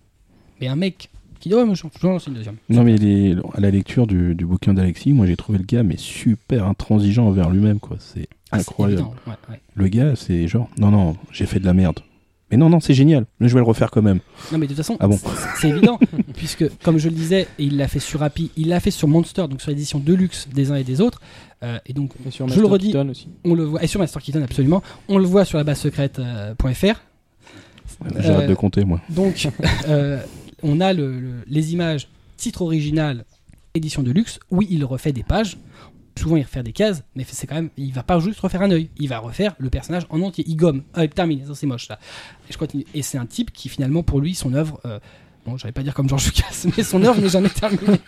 mais un mec qui dit, ouais, moi je je lance une deuxième. Non, mais les- à la lecture du, du bouquin d'Alexis, moi j'ai trouvé le gars mais super intransigeant envers lui-même, quoi. C'est Ah, incroyable. évident, ouais, ouais. Le gars, c'est genre, non, non, j'ai fait de la merde. Mais non, non, c'est génial. Mais je vais le refaire quand même. Non, mais de toute façon, Ah bon c'est- évident, puisque comme je le disais, et il l'a fait sur Happy, il l'a fait sur Monster, donc sur l'édition Deluxe des uns et des autres. Euh, et donc, Et sur Je Master le redis. Keaton aussi. on le voit, et sur Master Keaton, absolument, on le voit sur la base secrète.fr. J'arrête Euh, de compter, moi. Donc, euh, on a le- le- les images, titre original, édition de luxe. Oui, il refait des pages. Souvent, il refait des cases, mais c'est quand même, il va pas juste refaire un œil. Il va refaire le personnage en entier. Il gomme. Ah, terminé. Ça, c'est moche là. Et je continue. Et c'est un type qui finalement, pour lui, son œuvre. euh, Bon, j'allais pas dire comme George Lucas, mais son œuvre n'est jamais terminée.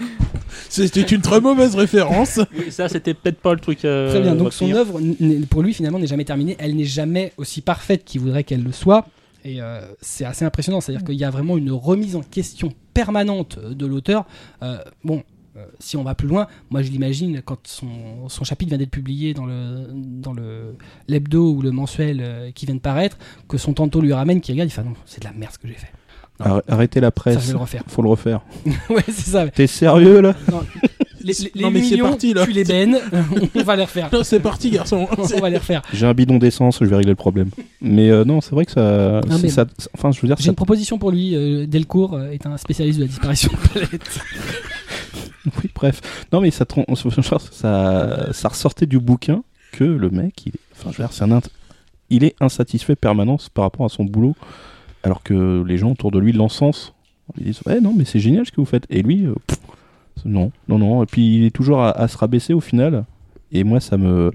C'était une très mauvaise référence. Oui, ça, c'était peut-être pas le truc. euh, Très bien. Donc, son œuvre, pour lui, finalement, n'est jamais terminée. Elle n'est jamais aussi parfaite qu'il voudrait qu'elle le soit. Et euh, c'est assez impressionnant. C'est-à-dire qu'il y a vraiment une remise en question permanente de l'auteur. Euh, bon. Euh, si on va plus loin, moi je l'imagine quand son, son chapitre vient d'être publié dans le dans le l'hebdo ou le mensuel euh, qui vient de paraître, que son tantôt lui ramène, qui regarde, il fait Ah non, c'est de la merde ce que j'ai fait. Non. Arr- Arrêtez la Ça, presse. je vais le refaire. Faut le refaire. ouais, c'est ça. T'es sérieux là? Les, les, les Non, mais c'est millions, parti, là. tu les bennes, on va les refaire. Non, c'est parti, garçon. on va les refaire. J'ai un bidon d'essence, je vais régler le problème. Mais euh, non, c'est vrai que ça, Non, ça- Enfin, je veux dire, J'ai ça, une proposition pour lui. euh, Delcourt est un spécialiste de la disparition de planètes. Oui, bref. Non, mais ça, ressortait du bouquin que le mec, il est, enfin, je veux dire, c'est un il est insatisfait permanence par rapport à son boulot, alors que les gens autour de lui l'encensent. Ils disent, ouais, non, mais c'est génial ce que vous faites. Et lui, euh, non, non, non. Et puis il est toujours à, se rabaisser au final. Et moi, ça me.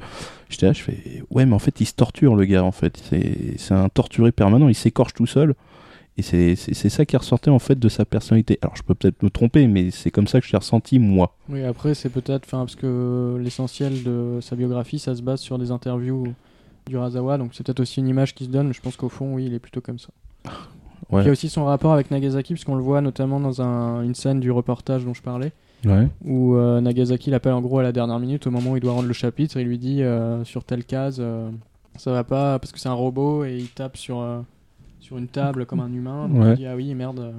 J'étais là, je fais, ouais, mais en fait, il se torture, le gars, en fait. C'est un torturé permanent, il s'écorche tout seul. Et c'est ça qui ressortait, en fait, de sa personnalité. Alors, je peux peut-être me tromper, mais c'est comme ça que je l'ai ressenti, moi. Oui, après, c'est peut-être, parce que l'essentiel de sa biographie, ça se base sur des interviews du Razawa, donc c'est peut-être aussi une image qui se donne, je pense qu'au fond, oui, il est plutôt comme ça. Ouais. Il y a aussi son rapport avec Nagasaki, puisqu'on le voit notamment dans un- une scène du reportage dont je parlais, Ouais. où euh, Nagasaki l'appelle en gros à la dernière minute, au moment où il doit rendre le chapitre, et il lui dit euh, sur telle case, euh, ça va pas, parce que c'est un robot, et il tape sur, euh, sur une table comme un humain, donc Ouais. il dit ah oui, merde, euh,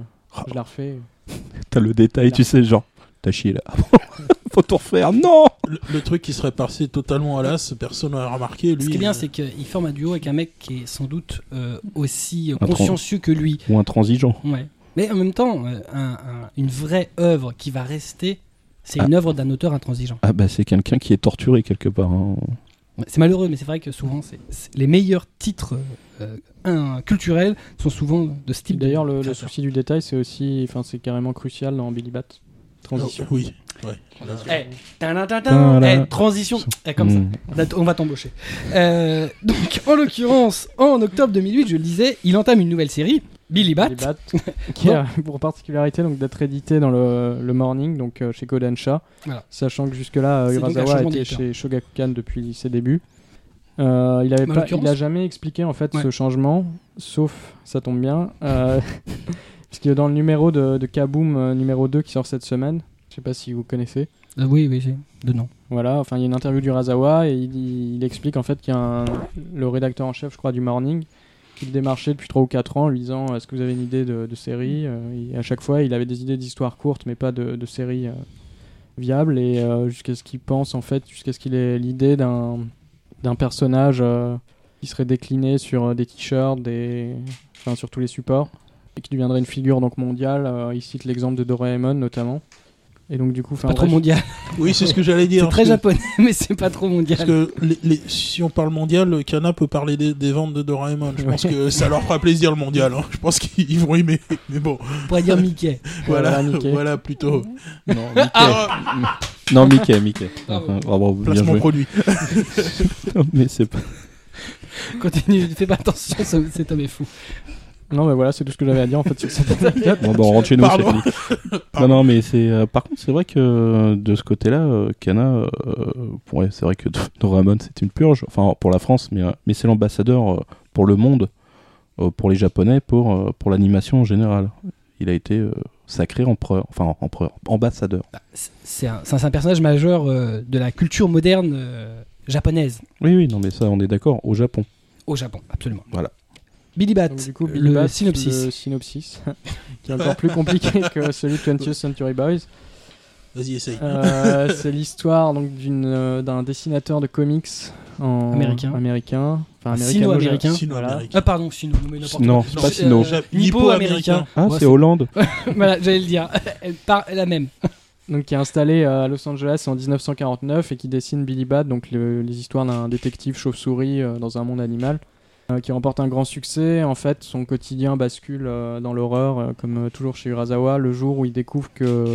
je la refais. T'as le détail, tu sais, genre, t'as chié là. Faut tout refaire. Non Le, le truc qui serait passé totalement à l'as, personne n'a remarqué. Lui, Ce qui est bien, euh, c'est qu'il forme un duo avec un mec qui est sans doute euh, aussi Un consciencieux que lui. Ou intransigeant. Ouais. Mais en même temps, euh, un- un- une vraie œuvre qui va rester, c'est Ah. une œuvre d'un auteur intransigeant. Ah bah c'est quelqu'un qui est torturé quelque part. hein. C'est malheureux, mais c'est vrai que souvent, c'est les meilleurs titres un- culturels sont souvent de ce type. D'ailleurs, le, souci du détail, c'est aussi, enfin, c'est carrément crucial dans Billy Bat. Transition. euh, Oui. Ouais. Eh, Voilà. eh, transition, Eh, comme ça. Mm. On va- On va t'embaucher. Euh, donc, en l'occurrence, en octobre 2008, je le disais, il entame une nouvelle série, Billy Bat. Billy Bat, qui a pour particularité donc d'être édité dans le, le Morning, donc euh, chez Kodansha, Voilà. sachant que donc un Urasawa était chez Shogakukan depuis ses débuts. Euh, il avait En pas, l'occurrence il a jamais expliqué en fait Ouais. ce changement, sauf ça tombe bien, euh, parce que dans le numéro de, de Kaboom euh, numéro 2 qui sort cette semaine, je sais pas si vous connaissez. Euh, oui, oui, j'ai de nom. Voilà, enfin il y a une interview du Razawa et il, il explique en fait qu'il y a un- le rédacteur en chef, je crois, du Morning, qui le démarchait depuis 3 ou 4 ans en lui disant Est-ce que vous avez une idée de, de série Euh, et À chaque fois, il avait des idées d'histoires courtes, mais pas de, de séries euh, viables. Et euh, jusqu'à ce qu'il pense, en fait, jusqu'à ce qu'il ait l'idée d'un d'un personnage euh, qui serait décliné sur euh, des t-shirts, des... enfin, sur tous les supports, et qui deviendrait une figure donc mondiale. Euh, il cite l'exemple de Doraemon notamment. Et donc, du coup, Pas trop mondial. Oui, c'est ce que j'allais dire. C'est très que- japonais, mais c'est pas trop mondial. Parce que les- les- si on parle mondial, Kana peut parler des, des ventes de Doraemon. Je pense Ouais. que ça leur fera plaisir le mondial. hein. Je pense qu'ils vont aimer. Mais bon, On pourrait dire Mickey. voilà, Voilà, Mickey. voilà plutôt. Non, Mickey. Ah, non, Mickey, Mickey. Bravo. Enfin, bravo, bien placement joué. produit. Mais c'est pas. Continue, fais pas attention, ce- cet homme est fou. Non, mais voilà, c'est tout ce que j'avais à dire en fait sur cette anecdote. Bon, bah, on rentre chez nous, c'est Pardon. fini. Non, non, mais c'est. euh, par contre, c'est vrai que euh, de ce côté-là, euh, Kana, euh, ouais, c'est vrai que Doraemon, c'est une purge. Enfin, pour la France, mais, euh, mais c'est l'ambassadeur euh, pour le monde, euh, pour les Japonais, pour, euh, pour l'animation en général. Il a été euh, sacré empereur, enfin empereur, ambassadeur. Bah, c'est- un, c'est un personnage majeur euh, de la culture moderne euh, japonaise Oui, oui, non, mais ça, on est d'accord, au Japon. au Japon, absolument. Voilà. Billy Bat, Donc, du coup, le Bat, synopsis. le synopsis, qui est encore plus compliqué que celui de 20th Century Boys. Vas-y, essaye. Euh, c'est l'histoire donc d'une euh, d'un dessinateur de comics en Américain. américain, enfin américain. Ah pardon, Sino, mais Non, c'est pas Euh, Sino. Nippo-américain. Ah, Ouais, c'est Hollande voilà, j'allais le dire. Elle part la même. donc qui est installé à Los Angeles en 1949 et qui dessine Billy Bat, donc le- les histoires d'un détective chauve-souris euh, dans un monde animal, euh, qui remporte un grand succès. En fait, son quotidien bascule euh, dans l'horreur, comme toujours chez Urasawa, le jour où il découvre que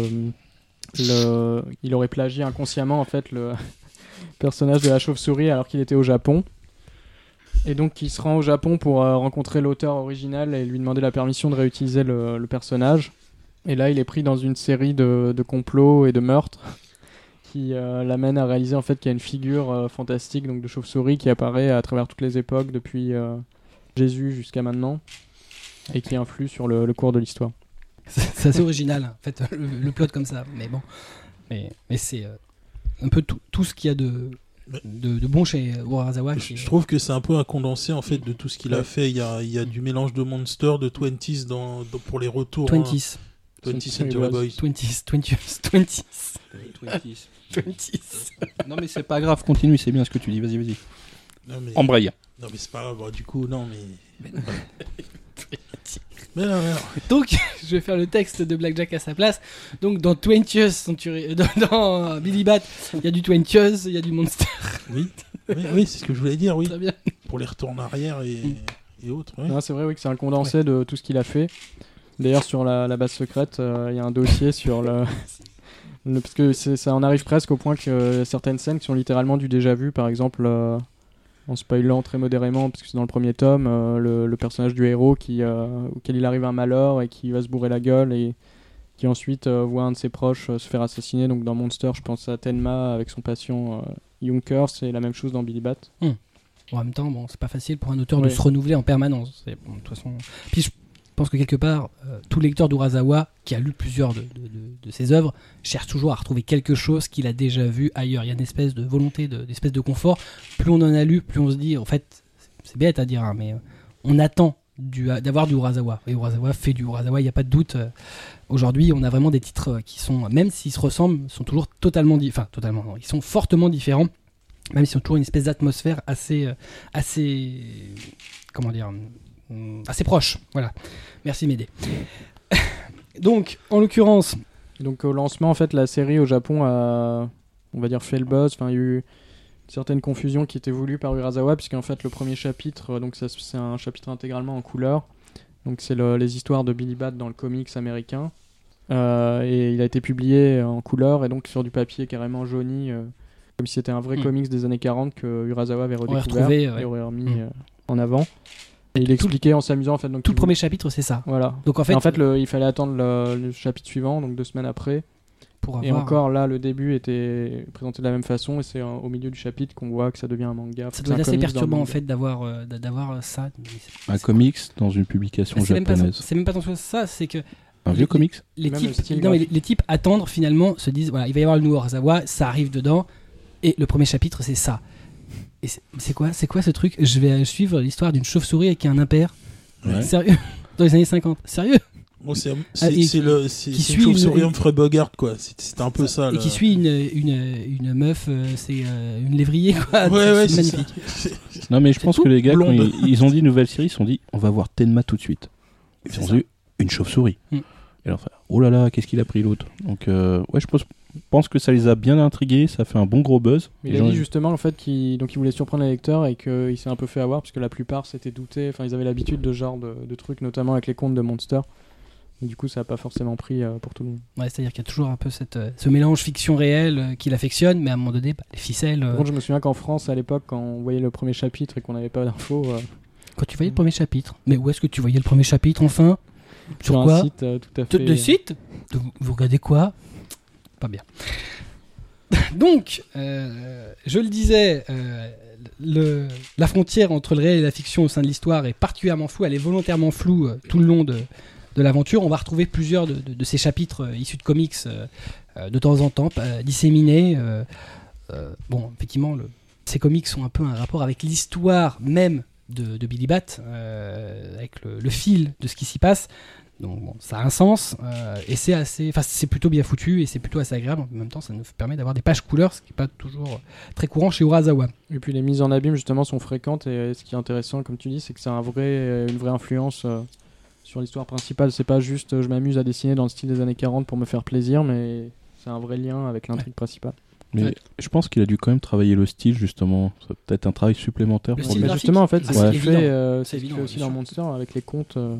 le, il aurait plagié inconsciemment en fait le personnage de la chauve-souris alors qu'il était au Japon. Et donc il se rend au Japon pour euh, rencontrer l'auteur original et lui demander la permission de réutiliser le, personnage. Et là, il est pris dans une série de, complots et de meurtres qui euh, l'amène à réaliser en fait qu'il y a une figure euh, fantastique donc de chauve-souris qui apparaît à travers toutes les époques depuis euh, Jésus jusqu'à maintenant et qui influe sur le, cours de l'histoire. C'est assez original, en fait, le, le plot comme ça. Mais bon. Mais, mais c'est un peu tout, tout ce qu'il y a de, de, de bon chez Urasawa. Je, je trouve que c'est un peu un condensé en fait de tout ce qu'il a Ouais. fait. Il y a, il y a du mélange de Monster, de 20s dans, dans- pour les retours. hein. 20s. 20th Century Century Boys. 20s, 20s, 20s, 20s. Non, mais c'est pas grave, continue, c'est bien ce que tu dis, vas-y, vas-y. Mais, Embraye. non, mais c'est pas grave. Bon, du coup, non mais. mais non, mais non. Donc, je vais faire le texte de Blackjack à sa place. Donc, dans 20th Century, dans, dans, Billy Bat, il y a du 20th, il y a du Monster. Oui, oui, oui, c'est ce que je voulais dire, oui. Très bien. Pour les retours en arrière et, et autres. oui. C'est vrai oui, que c'est un condensé de tout ce qu'il a fait. D'ailleurs, sur la, la base secrète, euh, il y a un dossier sur le. le- parce que ça en arrive presque au point que euh, certaines scènes qui sont littéralement du déjà vu, par exemple, euh, en spoilant très modérément, parce que c'est dans le premier tome, euh, le, le personnage du héros qui, euh, auquel il arrive un malheur et qui va se bourrer la gueule et qui ensuite euh, voit un de ses proches se faire assassiner. Donc dans Monster, je pense à Tenma avec son patient Junker, c'est la même chose dans Billy Bat. En même temps, bon, c'est pas facile pour un auteur de se renouveler en permanence. Bon, de toute façon. Puis je pense que quelque part, euh, tout lecteur d'Urasawa qui a lu plusieurs de, ses œuvres cherche toujours à retrouver quelque chose qu'il a déjà vu ailleurs. Il y a une espèce de volonté, de- d'espèce de confort. Plus on en a lu, plus on se dit, en fait, c'est bête à dire, hein, mais euh, on attend du- d'avoir du Urasawa. Et Urasawa fait du Urasawa, il n'y a pas de doute. Euh, Aujourd'hui, on a vraiment des titres qui sont, même s'ils se ressemblent, sont toujours totalement, di- enfin totalement, ils sont fortement différents, même s'ils ont toujours une espèce d'atmosphère assez, assez, comment dire, assez proche. Voilà. Merci Médée. Donc, en l'occurrence, donc au lancement, en fait, la série au Japon a, on va dire, fait le buzz. Enfin, il y a eu certaines confusions qui étaient voulues par Urasawa, puisqu'en fait, le premier chapitre, euh, donc c'est un chapitre intégralement en couleur. Donc c'est le- les histoires de Billy Bat dans le comics américain. Euh, et il a été publié en couleur et donc sur du papier carrément jauni, euh, comme si c'était un vrai Mm. comics des années 40 que Urasawa avait redécouvert retrouvé, ouais. et aurait remis Mm. euh, en avant. Et il expliquait en s'amusant en fait. Donc tout le premier chapitre, c'est ça. voilà. Donc en fait, Et en fait, le- il fallait attendre le, le chapitre suivant, donc deux semaines après. pour avoir. Et encore là, le début était présenté de la même façon et c'est euh, au milieu du chapitre qu'on voit que ça devient un manga. Ça doit être assez perturbant en manga. fait d'avoir euh, d'avoir ça. Un comics dans une publication C'est même, pas, japonaise. c'est même pas tant que ça, c'est que Un vieux comics les types, le style non, mais les, types attendent finalement, se disent voilà, il va y avoir le nouveau Ozawa, ça arrive dedans, et le premier chapitre c'est ça. Et c'est quoi, c'est quoi ce truc? Je vais suivre l'histoire d'une chauve-souris avec un impair. Ouais. Sérieux? Dans les années 50. Sérieux? Bon, c'est Ah, c'est- le qui suit une chauve-souris une- Humphrey Bogart quoi. C'est- C'était un peu ça. Et là. qui suit une, une, une meuf, euh, c'est euh, une lévrier quoi. Ouais ouais magnifique. ça. Non, mais je pense que les gars, quand ils, ils ont dit nouvelle série, ils se sont dit on va voir Tenma tout de suite. Ils ont ça. dit une chauve-souris. Mm. Et enfin, oh là là, qu'est-ce qu'il a pris l'autre? Donc, euh, ouais, je pense, pense que ça les a bien intrigués, ça fait un bon gros buzz. Mais il a gens- dit justement en fait qu'il donc il voulait surprendre les lecteurs et qu'il s'est un peu fait avoir parce que la plupart s'étaient doutés, enfin ils avaient l'habitude de ce genre de, de trucs, notamment avec les contes de Monster. Et du coup, ça n'a pas forcément pris euh, pour tout le monde. Ouais, C'est-à-dire qu'il y a toujours un peu cette, euh, ce mélange fiction-réel euh, qu'il affectionne, mais à un moment donné, bah, les ficelles. Par euh, je me souviens qu'en France, à l'époque, quand on voyait le premier chapitre et qu'on n'avait pas d'infos, euh, Quand tu voyais le premier chapitre, mais où est-ce que tu voyais le premier chapitre enfin? Sur sur quoi? un site euh, tout à De, fait. de site? De- Vous regardez quoi? Pas bien. Donc, euh, je le disais, euh, le, la frontière entre le réel et la fiction au sein de l'histoire est particulièrement floue. Elle est volontairement floue euh, tout le long de, l'aventure. On va retrouver plusieurs de, ces chapitres issus de comics de temps en temps, disséminés. bon, effectivement, le- ces comics ont un peu un rapport avec l'histoire même de, Billy Bat, avec le fil de ce qui s'y passe. Donc bon, ça a un sens euh, et c'est assez, enfin c'est plutôt bien foutu et c'est plutôt assez agréable. En même temps, ça nous permet d'avoir des pages couleurs, ce qui n'est pas toujours très courant chez Urasawa. Et puis les mises en abîme justement sont fréquentes et euh, ce qui est intéressant, comme tu dis, c'est que c'est un vrai, euh, une vraie influence euh, sur l'histoire principale. C'est pas juste euh, je m'amuse à dessiner dans le style des années 40 pour me faire plaisir, mais c'est un vrai lien avec l'intrigue principale. Mais Ouais. je pense qu'il a dû quand même travailler le style, justement. C'est peut-être un travail supplémentaire Le pour style lui. Justement, en fait, ah, c'est ce qu'il fait, euh, ce aussi dans. Monster avec les contes. euh,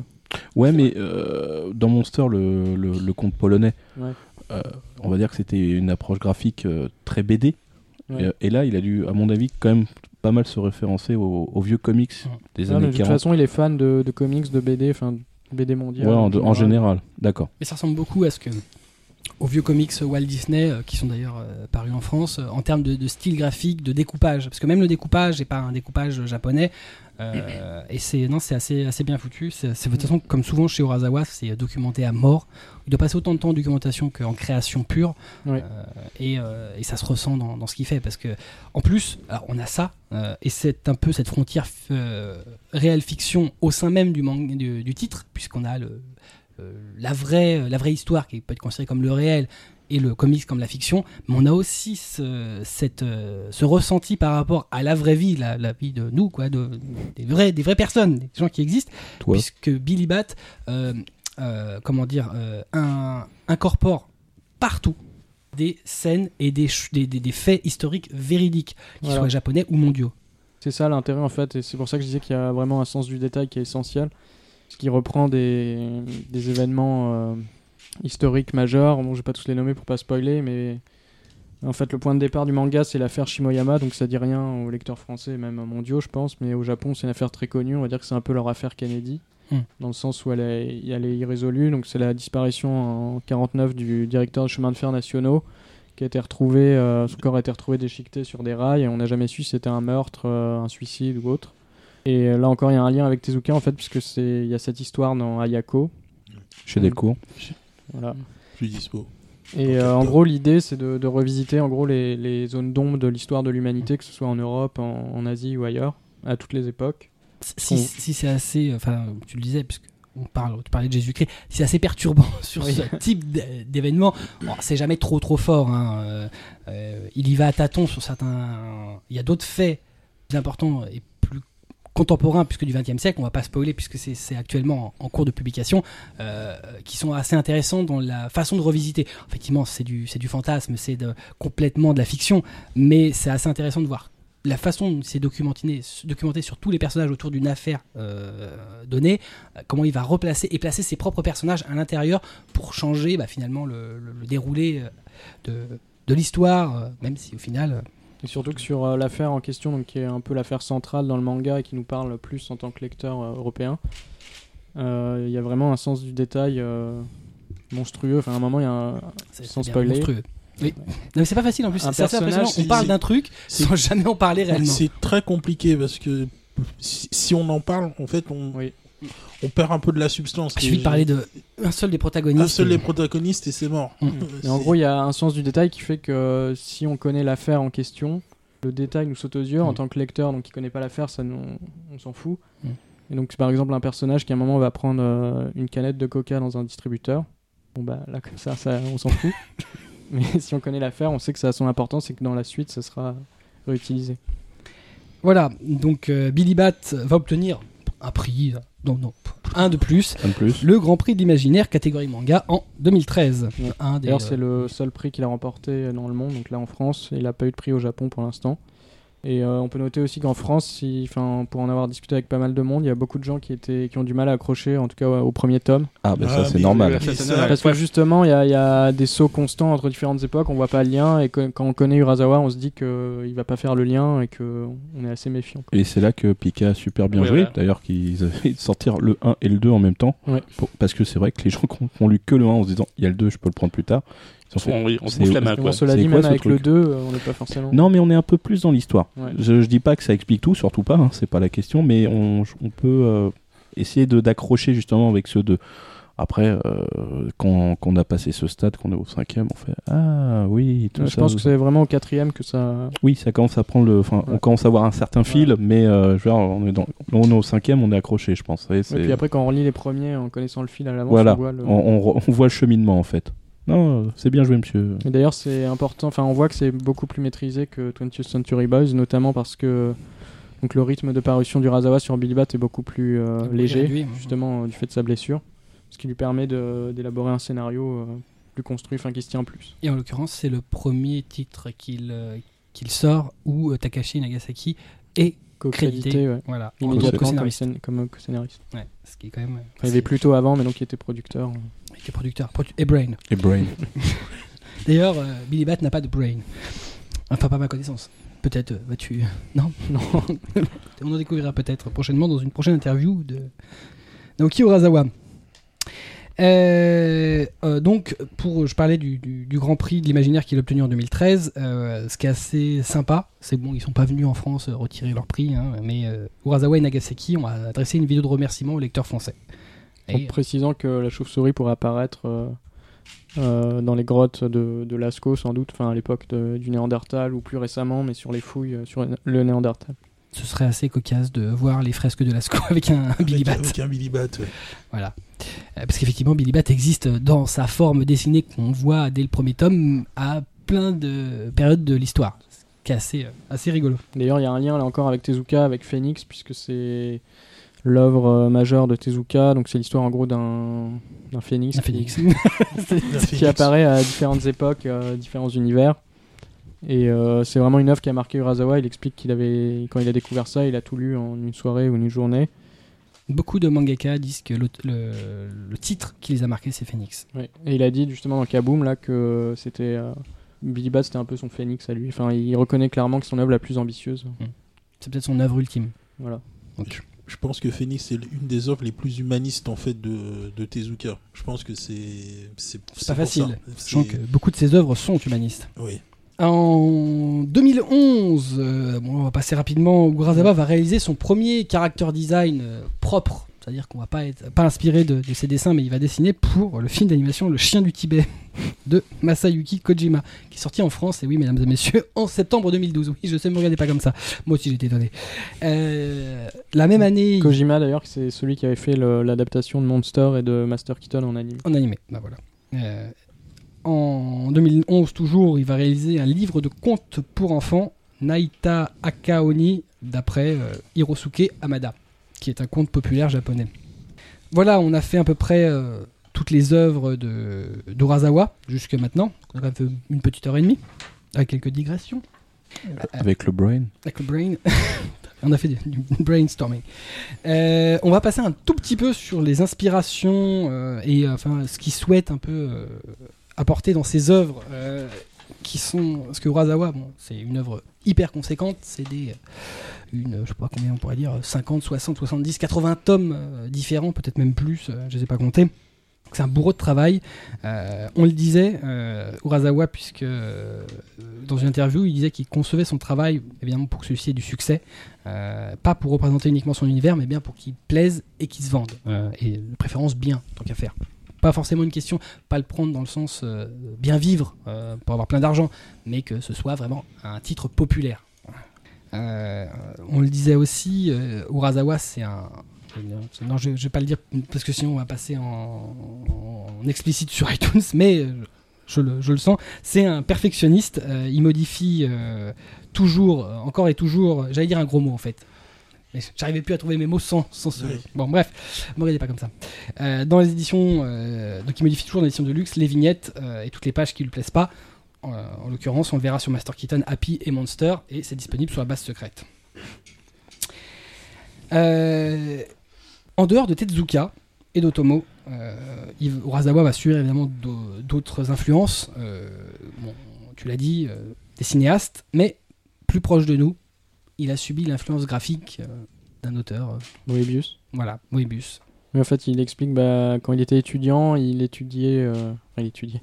Ouais, mais euh, dans Monster, le, le, le conte polonais, Ouais. euh, on va dire que c'était une approche graphique euh, très BD. Ouais. Et, et là, il a dû, à mon avis, quand même pas mal se référencer aux, aux vieux comics Ouais. des années de toute 40. façon, il est fan de, de comics, de BD, enfin BD mondial. Ouais, en, en général, d'accord. Mais ça ressemble beaucoup à ce que aux vieux comics Walt Disney, euh, qui sont d'ailleurs euh, parus en France, euh, en termes de, de style graphique, de découpage. Parce que même le découpage n'est pas un découpage japonais. Euh, et c'est non, c'est assez, assez bien foutu. C'est, de toute façon, comme souvent chez Urasawa, c'est documenté à mort. Il doit passer autant de temps en documentation qu'en création pure. Euh, et, euh, et ça se ressent dans, dans ce qu'il fait. Parce que, en plus, alors, on a ça. euh, et c'est un peu cette frontière euh, réelle-fiction au sein même du, mang- du, du titre, puisqu'on a le, euh, la, vraie, la vraie histoire qui peut être considérée comme le réel et le comics comme la fiction, mais on a aussi ce, cette, euh, ce ressenti par rapport à la vraie vie, la, la vie de nous, quoi, de, des, vrais, des vraies personnes, des gens qui existent, Toi, puisque Billy Bat, euh, euh, comment dire, euh, un- incorpore partout des scènes et des, ch- des, des- des faits historiques véridiques, qu'ils Voilà. soient japonais ou mondiaux. C'est ça l'intérêt en fait, et c'est pour ça que je disais qu'il y a vraiment un sens du détail qui est essentiel, ce qui reprend des, des événements euh, historiques majeurs. Bon, je vais pas tous les nommer pour pas spoiler, mais en fait le point de départ du manga c'est l'affaire Shimoyama, donc ça dit rien aux lecteurs français, même mondiaux je pense, mais au Japon c'est une affaire très connue. On va dire que c'est un peu leur affaire Kennedy, Hmm. dans le sens où elle est, elle est irrésolue. Donc c'est la disparition en 49 du directeur de chemin de fer nationaux qui a été retrouvé, euh, son corps a été retrouvé déchiqueté sur des rails et on n'a jamais su si c'était un meurtre, euh, un suicide ou autre. Et euh, là encore, il y a un lien avec Tezuka en fait, puisque c'est il y a cette histoire dans Ayako. chez Delcourt. Voilà. Je suis dispo. Et euh, en gros, l'idée c'est de, de revisiter en gros les, les zones d'ombre de l'histoire de l'humanité, que ce soit en Europe, en, en Asie ou ailleurs, à toutes les époques. Si, On- si c'est assez, enfin, tu le disais, puisque on parle, tu parlais de Jésus-Christ, si c'est assez perturbant sur Oui. ce type d'événement, bon, c'est jamais trop trop fort. hein, euh, euh, il y va à tâtons sur certains. Il y a d'autres faits plus importants et plus contemporains puisque du XXe siècle, on va pas spoiler puisque c'est actuellement en, cours de publication, euh, qui sont assez intéressants dans la façon de revisiter. Effectivement, c'est du du fantasme, c'est de- complètement de la fiction, mais c'est assez intéressant de voir la façon dont c'est documenté, sur tous les personnages autour d'une affaire euh, donnée, euh, comment il va replacer et placer ses propres personnages à l'intérieur pour changer bah, finalement le, le- déroulé de, de l'histoire, même si au final. Et surtout que sur euh, l'affaire en question, donc, qui est un peu l'affaire centrale dans le manga et qui nous parle plus en tant que lecteur euh, européen, euh, il y a vraiment un sens du détail euh, monstrueux. Enfin, à un moment, il y a un, Sans spoiler. monstrueux. Oui. Non, mais c'est pas facile en plus. Un C'est assez impressionnant. On parle d'un truc sans jamais en parler réellement. C'est très compliqué parce que si, si on en parle, en fait, on, Oui. On perd un peu de la substance. Il suffit de parler de un seul des protagonistes. un seul des protagonistes et c'est mort. Mm. Euh, Et en gros, il y a un sens du détail qui fait que si on connaît l'affaire en question, le détail nous saute aux yeux. En Mm. tant que lecteur, donc qui connaît pas l'affaire, ça nous, on s'en fout. Mm. Et donc, c'est par exemple un personnage qui à un moment va prendre euh, une canette de coca dans un distributeur. Bon bah là comme ça, ça on s'en fout. Mais si on connaît l'affaire, on sait que ça a son importance et que dans la suite, ça sera réutilisé. Voilà, donc euh, Billy Bat va obtenir un prix, euh, non, non, un de plus, Un de plus. le Grand Prix de l'imaginaire catégorie manga en 2013. Ouais. Un des, D'ailleurs, euh, c'est le seul prix qu'il a remporté dans le monde. Donc là, en France, il n'a pas eu de prix au Japon pour l'instant. Et euh, on peut noter aussi qu'en France, si, pour en avoir discuté avec pas mal de monde, il y a beaucoup de gens qui, étaient, qui ont du mal à accrocher, en tout cas au premier tome. Ah, bah Ah, ça, c'est normal. Parce que justement, il y, a- il y a des sauts constants entre différentes époques, on voit pas le lien, et que- quand on connaît Urasawa, on se dit qu'il va pas faire le lien et qu'on est assez méfiant. Et c'est là que Pika a super bien joué. voilà. D'ailleurs, qu'ils avaient sortir le 1 et le 2 en même temps. Ouais. Pour- parce que c'est vrai que les gens qui ont lu que le 1 en se disant il y a le 2, je peux le prendre plus tard. On, se la main, Bon, quoi. cela C'est dit, quoi, même ce avec le truc 2, euh, on n'est pas forcément. Non, mais on est un peu plus dans l'histoire. Ouais. Je, je dis pas que ça explique tout, surtout pas, hein, c'est pas la question, mais on, on peut euh, essayer de d'accrocher justement avec ceux de. Après, euh, quand, quand on a passé ce stade, qu'on est au cinquième, on fait Ah oui, tout Ouais, ça. je pense que c'est vraiment au quatrième que ça. Oui, ça commence à prendre le. Enfin, on commence à avoir un certain fil, mais euh, on est, dans, on est au cinquième, on est accroché, je pense. Et puis après, quand on relit les premiers en connaissant le fil à l'avance, voilà, on voit le. on, on- on voit le cheminement en fait. Non, c'est bien joué, monsieur. Et d'ailleurs, c'est important. Enfin, on voit que c'est beaucoup plus maîtrisé que 20th Century Boys, notamment parce que donc le rythme de parution du Razawa sur Billy Bat est beaucoup plus euh, léger, réduit, justement euh, du fait de sa blessure, ce qui lui permet de- d'élaborer un scénario euh, plus construit, enfin qui se tient plus. Et en l'occurrence, c'est le premier titre qu'il qu'il sort où euh, Takashi Nagasaki est Co-crédité, crédité. ouais, Voilà, en immédiatement comme, co-scénariste. scén- comme co-scénariste. Ouais, ce qui est quand même. Enfin, il y avait plus tôt avant, mais donc il était producteur. Il était producteur. Produ- et Brain. Et Brain. D'ailleurs, euh, Billy Bat n'a pas de Brain. Enfin, pas à ma connaissance. Peut-être euh, vas-tu. Non Non. On en découvrira peut-être prochainement dans une prochaine interview de Naoki Urasawa. Euh, euh, donc, pour, je parlais du, du- du Grand Prix de l'imaginaire qu'il a obtenu en 2013. euh, ce qui est assez sympa, c'est bon, ils sont pas venus en France euh, retirer leur prix, hein, mais euh, Urasawa et Nagasaki ont adressé une vidéo de remerciement aux lecteurs français. En Et, précisant que la chauve-souris pourrait apparaître euh, euh, dans les grottes de, de Lascaux, sans doute, enfin à l'époque du Néandertal ou plus récemment, mais sur les fouilles euh, sur le Néandertal. ce serait assez cocasse de voir les fresques de Lascaux avec un, un Billy Bat. avec un Billy Bat. ouais. Voilà. Parce qu'effectivement, Billy Bat existe dans sa forme dessinée qu'on voit dès le premier tome à plein de périodes de l'histoire. Ce qui est assez, assez rigolo. D'ailleurs, il y a un lien là encore avec Tezuka, avec Phoenix, puisque c'est l'œuvre euh, majeure de Tezuka. Donc c'est l'histoire en gros d'un d'un phénix, qui- phénix. Un qui apparaît à différentes époques, euh, différents univers. Et euh, c'est vraiment une œuvre qui a marqué Urasawa. Il explique qu'il avait, quand il a découvert ça, il a tout lu en une soirée ou une journée. Beaucoup de mangaka disent que le, le- le titre qui les a marqués, c'est Phoenix. Ouais. Et il a dit justement dans Kaboom là que c'était euh, Billy Bat, c'était un peu son phénix à lui. Enfin, il reconnaît clairement que c'est son œuvre la plus ambitieuse. C'est peut-être son œuvre ultime. Voilà. Donc, Je pense que Phoenix est une des œuvres les plus humanistes en fait de, de Tezuka. Je pense que c'est pas pour facile. Sachant que beaucoup de ses œuvres sont humanistes. Oui. En 2011, euh, bon, on va passer rapidement, Urasawa va réaliser son premier character design euh, propre. C'est-à-dire qu'on va pas être pas inspiré de, de ses dessins, mais il va dessiner pour le film d'animation Le Chien du Tibet de Masayuki Kojima, qui est sorti en France, et oui, mesdames et messieurs, en septembre 2012. Oui, je sais, me regardez pas comme ça. Moi aussi, j'étais étonné. Euh, la même année, Kojima d'ailleurs, c'est celui qui avait fait l'adaptation de Monster et de Master Keaton en anime. en animé. Bah voilà. Euh, en 2011 toujours, il va réaliser un livre de contes pour enfants, Naita Akaoni, d'après euh, Hirosuke Hamada, qui est un conte populaire japonais. Voilà, on a fait à peu près euh, toutes les œuvres d'Urasawa jusque maintenant. On a fait une petite heure et demie, avec quelques digressions. Avec le Brain. Avec le brain. on a fait du, brainstorming. Euh, on va passer un tout petit peu sur les inspirations euh, et euh, enfin ce qu'il souhaite un peu euh, apporter dans ses œuvres euh, qui sont parce que Urasawa bon c'est une œuvre hyper conséquente c'est des euh, une je sais pas combien on pourrait dire 50 60 70 80 tomes euh, différents peut-être même plus euh, je sais pas compter C'est un bourreau de travail. Euh, on le disait, euh, Urasawa, puisque dans une interview, il disait qu'il concevait son travail évidemment pour que celui-ci ait du succès, pas pour représenter uniquement son univers, mais bien pour qu'il plaise et qu'il se vende. Et préférence bien, tant qu'à faire. Pas forcément une question, pas le prendre dans le sens bien vivre pour avoir plein d'argent, mais que ce soit vraiment un titre populaire. Euh, on le disait aussi, euh, Urasawa, c'est un. Non, je, je vais pas le dire parce que sinon on va passer en, en explicite sur iTunes, mais je le, je le sens. C'est un perfectionniste. euh, il modifie euh, toujours, encore et toujours. J'allais dire un gros mot en fait. Mais j'arrivais plus à trouver mes mots sans, sans ce. Oui. Bon, bref, ne regardez pas comme ça. Euh, dans les éditions, euh, donc il modifie toujours dans l'édition de luxe les vignettes euh, et toutes les pages qui lui plaisent pas. En, en l'occurrence, on le verra sur Master Keaton, Happy et Monster, et c'est disponible sur la base secrète. Euh, en dehors de Tezuka et d'Otomo, euh, Yves Urasawa va suivre évidemment d'au- d'autres influences. Euh, bon, tu l'as dit, euh, des cinéastes, mais plus proche de nous, il a subi l'influence graphique euh, d'un auteur. euh, Moebius. voilà, Moebius. Mais en fait, il explique bah, quand il était étudiant, il étudiait. euh, enfin, il étudiait.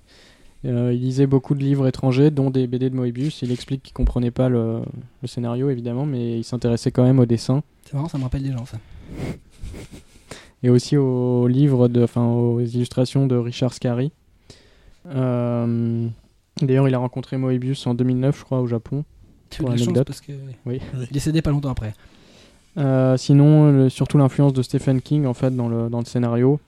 Euh, il lisait beaucoup de livres étrangers, dont des BD de Moebius. Il explique qu'il comprenait pas le, le scénario, évidemment, mais il s'intéressait quand même au dessin C'est marrant, ça me rappelle des gens, ça. et aussi aux livres, de, enfin aux illustrations de Richard Scarry. Euh, D'ailleurs, il a rencontré Moebius en 2009, je crois, au Japon. Tu Pour l'anecdote. parce que Oui. Oui. décédé pas longtemps après. Euh, sinon, le- surtout l'influence de Stephen King en fait dans le, dans le scénario,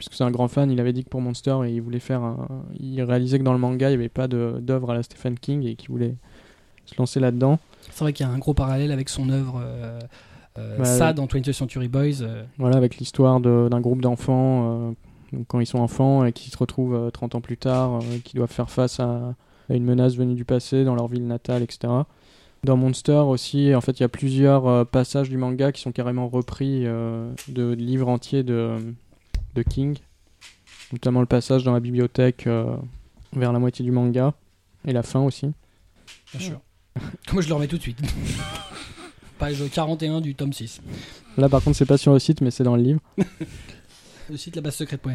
puisque c'est un grand fan. Il avait dit que pour Monster, il voulait faire, un- il réalisait que dans le manga, il n'y avait pas d'œuvre à la Stephen King et qu'il voulait se lancer là-dedans. C'est vrai qu'il y a un gros parallèle avec son œuvre euh, euh, Bah, ça dans 20th Century Boys. euh, Voilà, avec l'histoire de- d'un groupe d'enfants euh, quand ils sont enfants et qui se retrouvent euh, 30 ans plus tard, euh, qui doivent faire face à, à une menace venue du passé dans leur ville natale, etc. Dans Monster aussi, en fait, il y a plusieurs euh, passages du manga qui sont carrément repris euh, de, de livres entiers de, de King, notamment le passage dans la bibliothèque euh, vers la moitié du manga et la fin aussi. bien sûr. Moi je le remets tout de suite. Page 41 du tome 6. Là, par contre, c'est pas sur le site, mais c'est dans le livre. Le site labasesecrète.fr.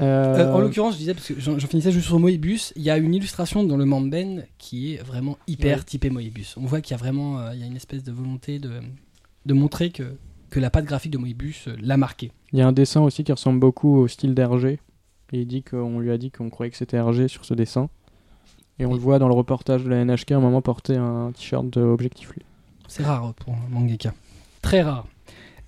Euh, Euh, en l'occurrence, je disais, parce que j'en finissais juste sur Moebius, il y a une illustration dans le Mamben qui est vraiment hyper Ouais. typé Moebius. On voit qu'il y a vraiment euh, il y a une espèce de volonté de, de montrer que, que la patte graphique de Moebius l'a marqué. Il y a un dessin aussi qui ressemble beaucoup au style d'Hergé. Et il dit qu'on lui a dit qu'on croyait que c'était Hergé sur ce dessin. Et on Oui. le voit dans le reportage de la NHK à un moment porter un t-shirt de Objectif Lui. C'est rare pour un mangaka. Très rare.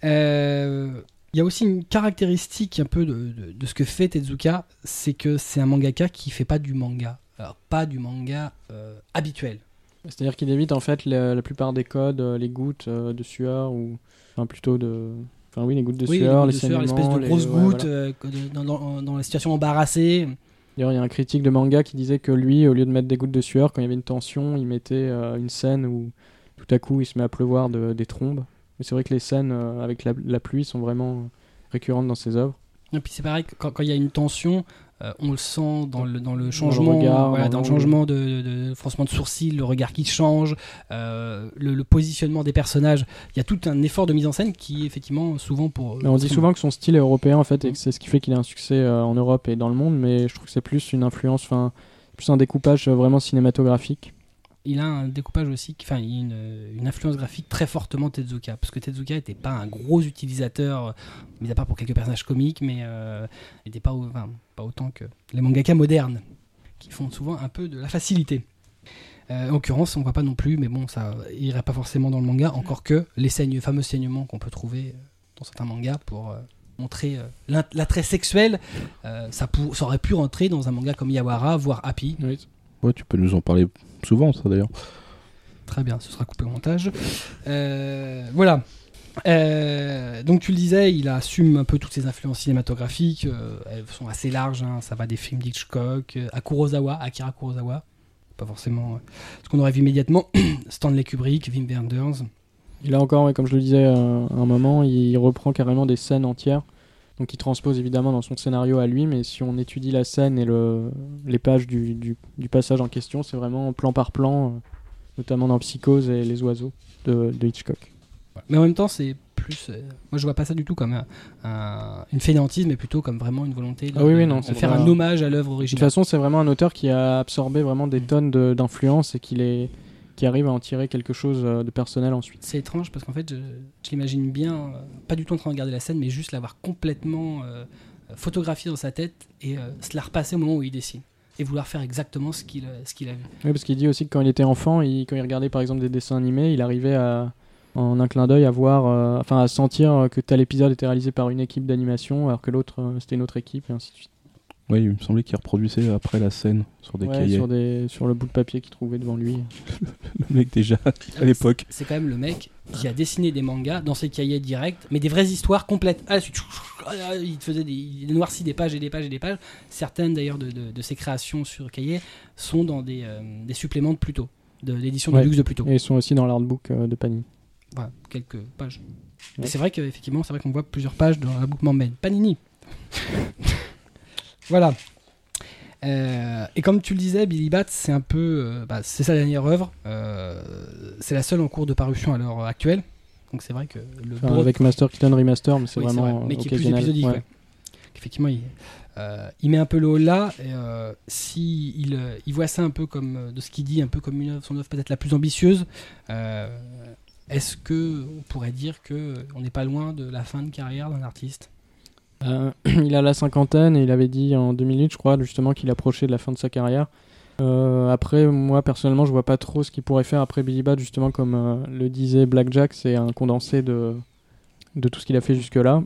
Euh, Il y a aussi une caractéristique un peu de, de- de ce que fait Tezuka, c'est que c'est un mangaka qui fait pas du manga. Alors, pas du manga euh, habituel. C'est-à-dire qu'il évite en fait la, la plupart des codes, euh, les gouttes euh, de sueur ou enfin plutôt de enfin oui les gouttes de oui, sueur, les sueur, l'espèce de grosses ouais, gouttes voilà. euh, dans, dans- dans la situation embarrassée. D'ailleurs, il y a un critique de manga qui disait que lui, au lieu de mettre des gouttes de sueur, quand il y avait une tension, il mettait euh, une scène où tout à coup il se met à pleuvoir de- des trombes. Mais c'est vrai que les scènes euh, avec la, la pluie sont vraiment récurrentes dans ses œuvres. Et puis c'est pareil, quand il y a une tension, euh, on le sent dans le, dans le changement, regard, voilà, dans le changement de, de, de froncement de sourcils, le regard qui change, euh, le, le positionnement des personnages. Il y a tout un effort de mise en scène qui, effectivement, souvent pour. Mais on dit souvent que son style est européen en fait et Mhm. que c'est ce qui fait qu'il a un succès euh, en Europe et dans le monde, mais je trouve que c'est plus une influence, enfin plus un découpage euh, vraiment cinématographique. Il a un découpage aussi, enfin, une, une influence graphique très fortement Tezuka, parce que Tezuka n'était pas un gros utilisateur, euh, mis à part pour quelques personnages comiques, mais euh, il n'était pas, pas autant que les mangaka modernes, qui font souvent un peu de la facilité. Euh, en l'occurrence, on voit pas non plus, mais bon, ça irait pas forcément dans le manga, encore que les fameux saignements qu'on peut trouver euh, dans certains mangas pour euh, montrer euh, l'attrait sexuel, euh, ça, ça aurait pu rentrer dans un manga comme Yawara, voire Happy, Ouais, tu peux nous en parler souvent, ça d'ailleurs. Très bien, ce sera coupé au montage. Euh, voilà. Euh, donc tu le disais, il assume un peu toutes ses influences cinématographiques. euh, elles sont assez larges. hein, ça va des films d'Hitchcock euh, à Kurosawa, Akira Kurosawa. Pas forcément euh, ce qu'on aurait vu immédiatement. Stanley Kubrick, Wim Wenders. Il a encore, comme je le disais euh, à un moment, il reprend carrément des scènes entières. Donc il transpose évidemment dans son scénario à lui, mais si on étudie la scène et le, les pages du, du- du passage en question, c'est vraiment plan par plan, euh, notamment dans Psychose et Les Oiseaux de, de Hitchcock. Mais en même temps, c'est plus. euh, moi, je vois pas ça du tout comme un- un- une fainéantise, mais plutôt comme vraiment une volonté de, Ah oui, oui, de- non, de c'est faire un hommage à l'œuvre De toute originale. façon, c'est vraiment un auteur qui a absorbé vraiment des tonnes de- d'influence et qui, les, qui arrive à en tirer quelque chose euh, de personnel ensuite. C'est étrange parce qu'en fait, je, je l'imagine bien, euh, pas du tout en train de regarder la scène, mais juste l'avoir complètement euh, photographié dans sa tête et euh, se la repasser au moment où il dessine. Et vouloir faire exactement ce qu'il qu'il a vu. Oui, parce qu'il dit aussi que quand il était enfant, il- quand il regardait par exemple des dessins animés, il arrivait à, en un clin d'œil à voir, euh, enfin à sentir que tel épisode était réalisé par une équipe d'animation, alors que l'autre c'était une autre équipe, et ainsi de suite. Oui, il me semblait qu'il reproduisait après la scène sur des Ouais, cahiers. sur, des, sur le bout de papier qu'il trouvait devant lui. Le mec déjà à l'époque. C'est quand même le mec qui a dessiné des mangas dans ses cahiers directs, mais des vraies histoires complètes. Ah, c'est- ah, il faisait des, il noircit des pages et des pages et des pages. Certaines d'ailleurs de, de- de ses créations sur cahier sont dans des, euh, des suppléments de Pluto, de l'édition de Ouais. luxe de Pluto. Et ils sont aussi dans l'artbook euh, de Panini. Voilà, quelques pages. Ouais. c'est vrai qu'effectivement, c'est vrai qu'on voit plusieurs pages dans la boucle Mambel. Panini. voilà. Euh, et comme tu le disais, Billy Bat, c'est un peu, euh, bah, c'est sa dernière œuvre. Euh, c'est la seule en cours de parution à l'heure actuelle. Donc c'est vrai que le Enfin, avec Master Keaton Remaster, mais c'est Oui, vraiment vrai, mais qui est plus épisodique. Ouais. ouais. Effectivement, il, il met un peu le haut là. Et, si il, il voit ça un peu comme de ce qu'il dit, un peu comme une œuvre, son œuvre peut-être la plus ambitieuse. Est-ce que on pourrait dire que on n'est pas loin de la fin de carrière d'un artiste? Euh, il a la cinquantaine et il avait dit en 2008, je crois, justement qu'il approchait de la fin de sa carrière. Euh, après, moi personnellement, je vois pas trop ce qu'il pourrait faire après Billy Bat, justement, comme euh, le disait Blackjack, c'est un condensé de, tout ce qu'il a fait jusque-là.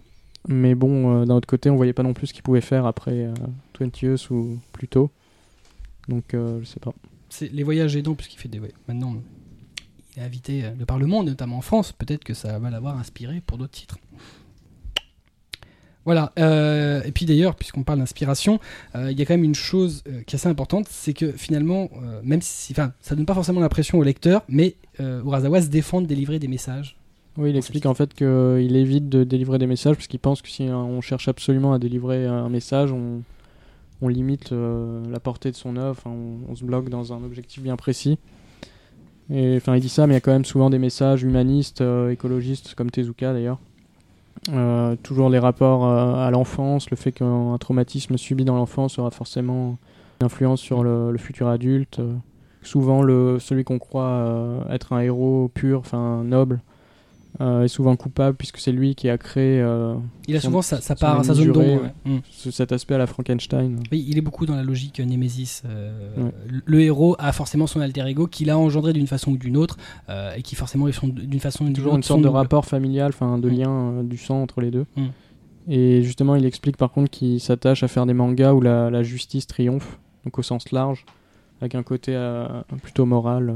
Mais bon, d'un autre côté, on voyait pas non plus ce qu'il pouvait faire après euh, 20 Years ou plus tôt. Donc, je sais pas. C'est les voyages aidants, puisqu'il fait des voyages. Maintenant, il est invité par le monde, notamment en France. Peut-être que ça va l'avoir inspiré pour d'autres titres. Voilà. euh, et puis d'ailleurs, puisqu'on parle d'inspiration, euh, il y a quand même une chose euh, qui est assez importante, c'est que finalement, même si, enfin, ça donne pas forcément l'impression au lecteur, mais Urasawa se défend de délivrer des messages. Oui, il explique en fait qu'il évite de délivrer des messages parce qu'il pense que si hein, on cherche absolument à délivrer un message, on, on limite la portée de son œuvre, on, on se bloque dans un objectif bien précis. Et enfin, il dit ça, mais il y a quand même souvent des messages humanistes, écologistes, comme Tezuka d'ailleurs. Euh, toujours les rapports euh, à l'enfance, le fait qu'un traumatisme subi dans l'enfance aura forcément une influence sur le, futur adulte. Euh, souvent, le, celui qu'on croit être un héros pur, enfin noble, euh, est souvent coupable puisque c'est lui qui a créé euh, Il a Son- souvent sa, part, sa zone d'ombre. ouais. Mm. ce- cet aspect à la Frankenstein. Oui, il est beaucoup dans la logique euh, Némésis. euh, Ouais. le- Le héros a forcément son alter ego qu'il a engendré d'une façon ou d'une autre, et qui forcément, sont d'une façon ou d'une autre. une sorte de rapport familial, enfin de Mm. lien du sang entre les deux. Mm. Et justement, il explique par contre qu'il s'attache à faire des mangas où la, la justice triomphe, donc au sens large, avec un côté plutôt moral,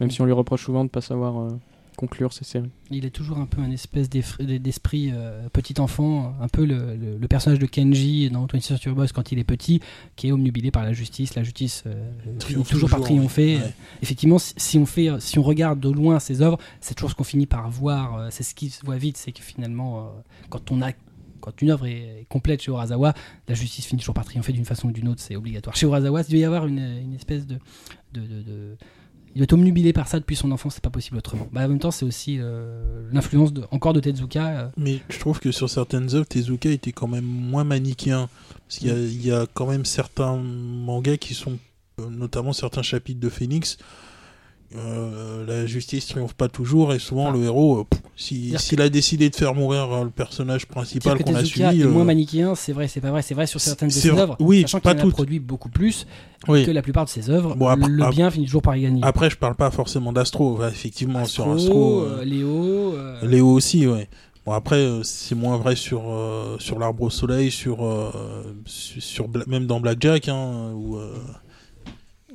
même si on lui reproche souvent de ne pas savoir conclure ses séries. Il est toujours un peu un espèce d'esprit euh, petit enfant, un peu le, le- le personnage de Kenji dans 20th Century Boys quand il est petit, qui est omnubilé par la justice. La justice euh, Triomphe finit toujours par triompher. ouais. Effectivement, si, si on fait, si on regarde de loin ses œuvres, c'est toujours ce qu'on finit par voir. euh, c'est ce qui se voit vite, c'est que finalement, euh, quand on a quand une œuvre est complète chez Urasawa, la justice finit toujours par triompher d'une façon ou d'une autre, c'est obligatoire. Chez Urasawa, il doit y avoir une, une espèce de, de, de- de- Il être omnubilé par ça depuis son enfance, c'est pas possible autrement. Bah, en même temps, c'est aussi euh, l'influence de- encore de Tezuka. euh, Mais je trouve que sur certaines œuvres, Tezuka était quand même moins manichéen. Parce qu'il y, a- il y a quand même certains mangas qui sont, euh, notamment certains chapitres de Phoenix, euh, la justice triomphe pas toujours et souvent Ah. le héros, euh, si- s'il a décidé de faire mourir euh, le personnage principal qu'on a suivi, moins euh, manichéen, c'est vrai, c'est pas vrai, c'est vrai sur certaines de ses œuvres, oui, sachant qu'il en a produit beaucoup plus oui. que la plupart de ses œuvres. Bon, après- le bien finit toujours par y gagner. Après, je parle pas forcément d'Astro, ouais, effectivement, sur Astro, euh, Léo, Léo aussi, ouais. Bon, après, c'est moins vrai sur, sur l'Arbre au Soleil, sur, sur, même dans Blackjack, hein, où,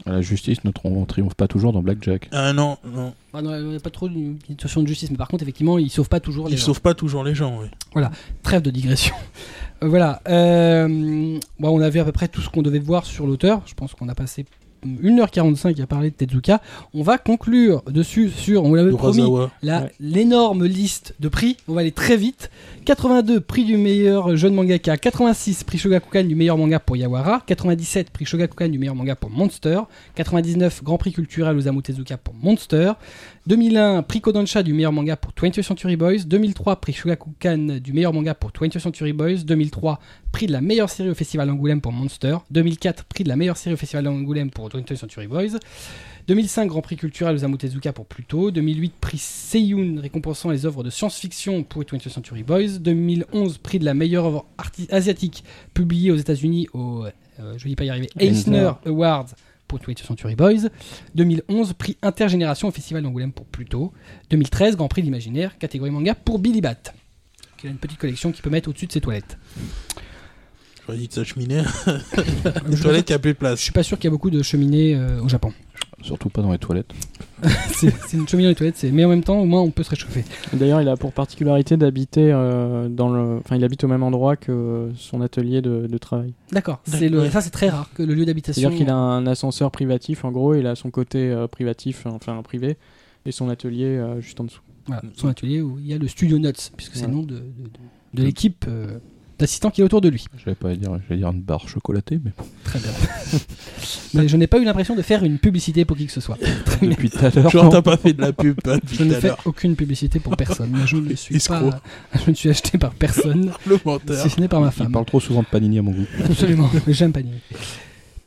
La justice ne trom- triomphe pas toujours dans Blackjack. Ah non, non. ah non, il n'y a pas trop une situation de justice, mais par contre, effectivement, il sauve pas toujours les Il gens. sauve pas toujours les gens, oui. Trêve de digression. Euh, voilà. euh, bon, on a vu à peu près tout ce qu'on devait voir sur l'auteur. Je pense qu'on a passé 1h45 à parler de Tezuka. On va conclure dessus sur, on vous l'avait promis, Ouais. l'énorme liste de prix. On va aller très vite. 82 prix du meilleur jeune mangaka, 86 prix Shogakukan du meilleur manga pour Yawara, 97 prix Shogakukan du meilleur manga pour Monster, 99 Grand Prix culturel Osamu Tezuka pour Monster, 2001, prix Kodansha du meilleur manga pour 20th Century Boys. 2003, prix Shogakukan du meilleur manga pour 20th Century Boys. 2003, prix de la meilleure série au Festival d'Angoulême pour Monster. 2004, prix de la meilleure série au Festival d'Angoulême pour 20th Century Boys. 2005, Grand Prix culturel Osamu Tezuka pour Pluto. 2008, prix Seiyun récompensant les œuvres de science-fiction pour 20th Century Boys. 2011, prix de la meilleure œuvre asiatique publiée aux États-Unis au, euh, je vais pas y arriver, Eisner. Awards pour 20th Century Boys. 2011, prix Intergénération au Festival d'Angoulême pour Pluto. 2013, Grand Prix de l'Imaginaire, catégorie manga pour Billy Bat. Qui a une petite collection qu'il peut mettre au-dessus de ses toilettes? J'aurais dit de sa cheminée. Les toilettes qui a plus de Je place. suis pas sûr qu'il y a beaucoup de cheminées euh, au Japon. Surtout pas dans les toilettes. c'est c'est une cheminée dans les toilettes, c'est- mais en même temps, au moins, on peut se réchauffer. D'ailleurs, il a pour particularité d'habiter euh, dans le. Enfin, il habite au même endroit que son atelier de, de travail. D'accord. C'est le- Ouais. Ça, c'est très rare que le lieu d'habitation. C'est-à-dire qu'il a un ascenseur privatif, en gros, il a son côté euh, privatif, enfin privé, et son atelier euh, juste en dessous. Voilà, son atelier où il y a le studio Nuts, puisque c'est le nom de, de, de- de l'équipe euh, d'assistants qui est autour de lui. J'allais pas dire, j'allais dire une barre chocolatée, mais Très bien. mais je n'ai pas eu l'impression de faire une publicité pour qui que ce soit. Très depuis tout à l'heure. Genre, t'as pas fait de la pub hein, depuis Je ne tout à fais l'heure. aucune publicité pour personne. Je ne suis Escroc. pas, je ne suis acheté par personne, Le menteur. si ce n'est par ma Il femme. parle trop souvent de Panini à mon goût. Absolument, mais j'aime Panini.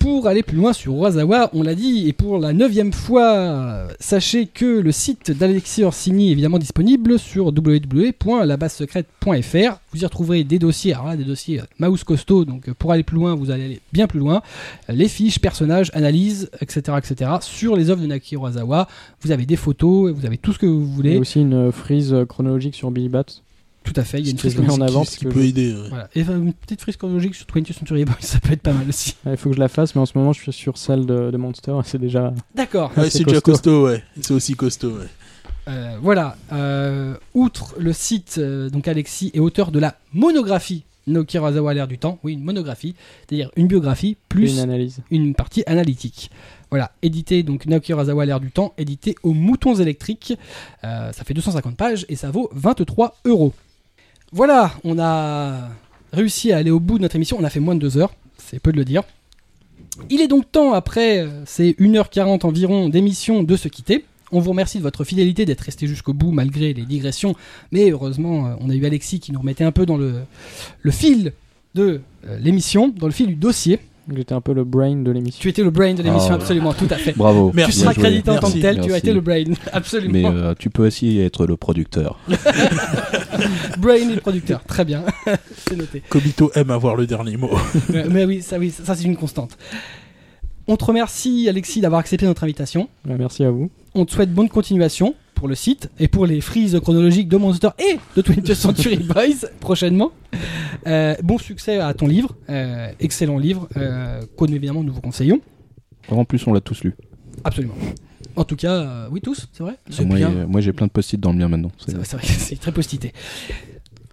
Pour aller plus loin sur Urasawa, on l'a dit, et pour la neuvième fois, sachez que le site d'Alexis Orsini est évidemment disponible sur www.labassecrète.fr. Vous y retrouverez des dossiers, alors là, des dossiers euh, mouse costaud, donc euh, pour aller plus loin, vous allez aller bien plus loin. Les fiches, personnages, analyses, etc., etc. Sur les œuvres de Naki Urasawa, vous avez des photos, vous avez tout ce que vous Il y voulez. a aussi une frise chronologique sur Billy Bat. Tout à fait, il y a une frise en avant qui peut aider. ouais. Voilà. Et une petite frise chronologique sur 20th Century Boys, ça peut être pas mal aussi. Il faut que je la fasse, mais en ce moment, je suis sur celle de, de Monster, c'est déjà. D'accord. Ouais, c'est déjà costaud. ouais. C'est aussi costaud, ouais. Euh, voilà, euh, outre le site, euh, donc Alexis est auteur de la monographie Naoki Urasawa à l'ère du temps, oui, une monographie, c'est-à-dire une biographie plus une analyse. une partie analytique. Voilà, édité donc Naoki Urasawa à l'ère du temps, édité aux moutons électriques. Euh, ça fait 250 pages et ça vaut 23 euros. Voilà, on a réussi à aller au bout de notre émission. On a fait moins de deux heures, c'est peu de le dire. Il est donc temps, après euh, ces 1h40 environ d'émission, de se quitter. On vous remercie de votre fidélité, d'être resté jusqu'au bout malgré les digressions. Mais heureusement, euh, on a eu Alexis qui nous remettait un peu dans le, fil de euh, l'émission, dans le fil du dossier. J'étais un peu le brain de l'émission. Tu étais le brain de l'émission, Ah. absolument, tout à fait. Bravo. Merci. Tu seras crédité en tant que Merci. tel, tu as été le brain, absolument. Mais euh, tu peux aussi être le producteur. Brain et le producteur, très bien, c'est noté. Kobito aime avoir le dernier mot. mais, mais oui, ça, oui, ça c'est une constante. On te remercie Alexis d'avoir accepté notre invitation. Merci à vous. On te souhaite bonne continuation pour le site et pour les frises chronologiques de Monster et de 20th Century Boys prochainement. Euh, bon succès à ton livre, euh, excellent livre, euh, qu'au- évidemment nous vous conseillons. En plus, on l'a tous lu. Absolument. En tout cas, euh, oui tous, c'est vrai. Moi, j'ai plein de post-it dans le mien maintenant. C'est très postité.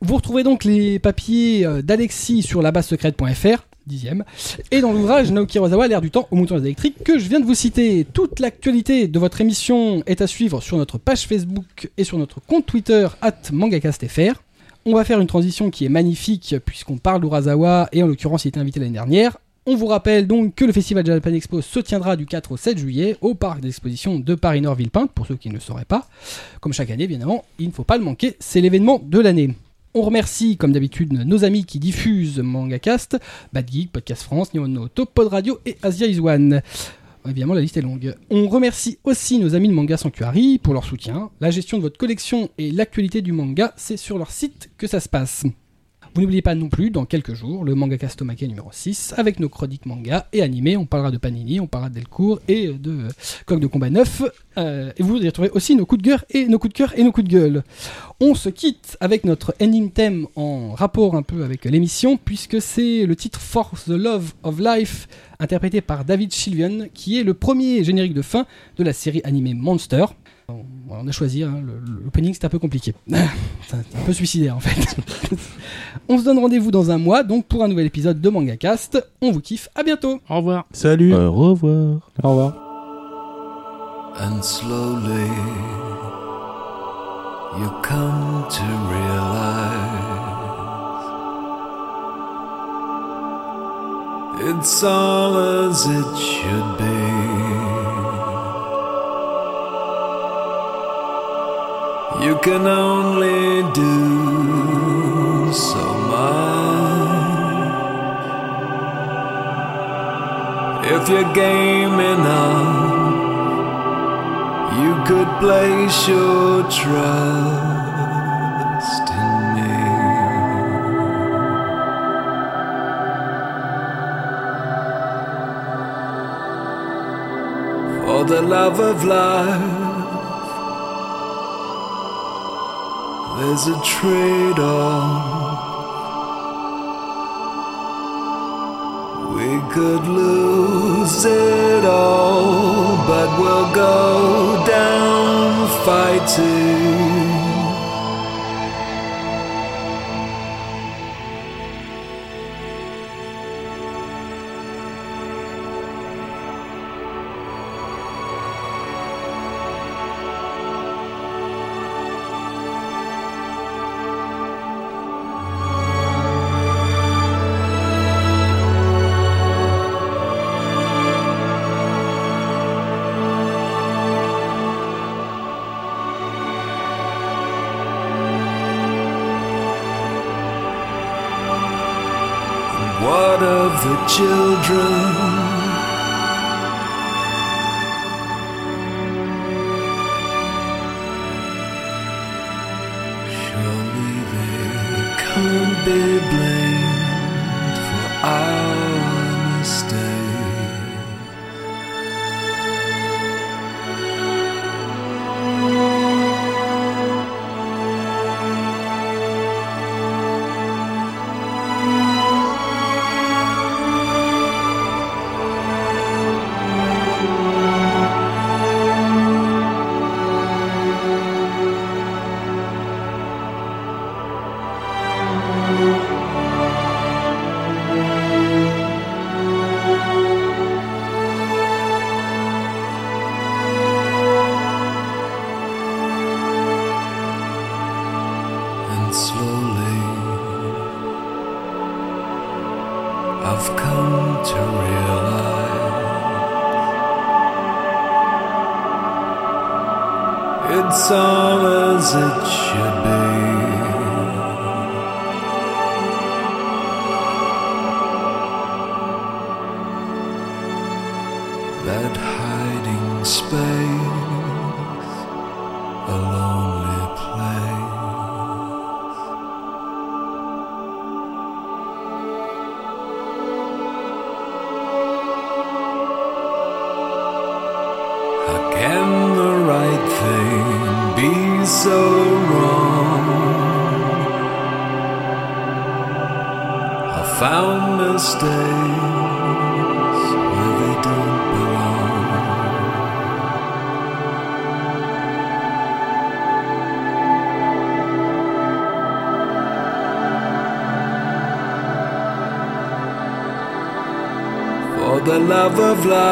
Vous retrouvez donc les papiers euh, d'Alexis sur labassecrète.fr, dixième, et dans l'ouvrage Naoki Urasawa, l'ère du temps aux moutons électriques, que je viens de vous citer. Toute l'actualité de votre émission est à suivre sur notre page Facebook et sur notre compte Twitter, at mangacastfr. On va faire une transition qui est magnifique puisqu'on parle d'Urasawa et en l'occurrence il était invité l'année dernière. On vous rappelle donc que le festival Japan Expo se tiendra du 4 au 7 juillet au parc d'exposition de Paris-Nord Villepinte, pour ceux qui ne le sauraient pas. Comme chaque année, évidemment, il ne faut pas le manquer, c'est l'événement de l'année. On remercie, comme d'habitude, nos amis qui diffusent MangaCast, Bad Geek, Podcast France, Nihon no Auto, Pod Radio et Asia is One. Évidemment, la liste est longue. On remercie aussi nos amis de Manga Sanctuary pour leur soutien. La gestion de votre collection et l'actualité du manga, c'est sur leur site que ça se passe. Vous n'oubliez pas non plus, dans quelques jours, le manga Castomake numéro 6, avec nos chroniques manga et animés. On parlera de Panini, on parlera de Delcourt et de Coq de Combat 9. Euh, et vous y retrouverez aussi nos coups de cœur et nos coups de cœur et nos coups de gueule. On se quitte avec notre ending theme en rapport un peu avec l'émission, puisque c'est le titre For the Love of Life, interprété par David Chilvian, qui est le premier générique de fin de la série animée Monster. On on a choisi, hein, l'opening c'est un peu compliqué. c'est un un peu suicidaire en fait. On se donne rendez-vous dans un mois, donc pour un nouvel épisode de MangaCast. On vous kiffe, à bientôt Au revoir. Salut. Au revoir. Au revoir. And slowly you come to realize it's all as it should be. You can only do so much if you're game enough. You could place your trust in me. For the love of life. There's a trade off. We could lose it all, but we'll go down fighting. The children? The love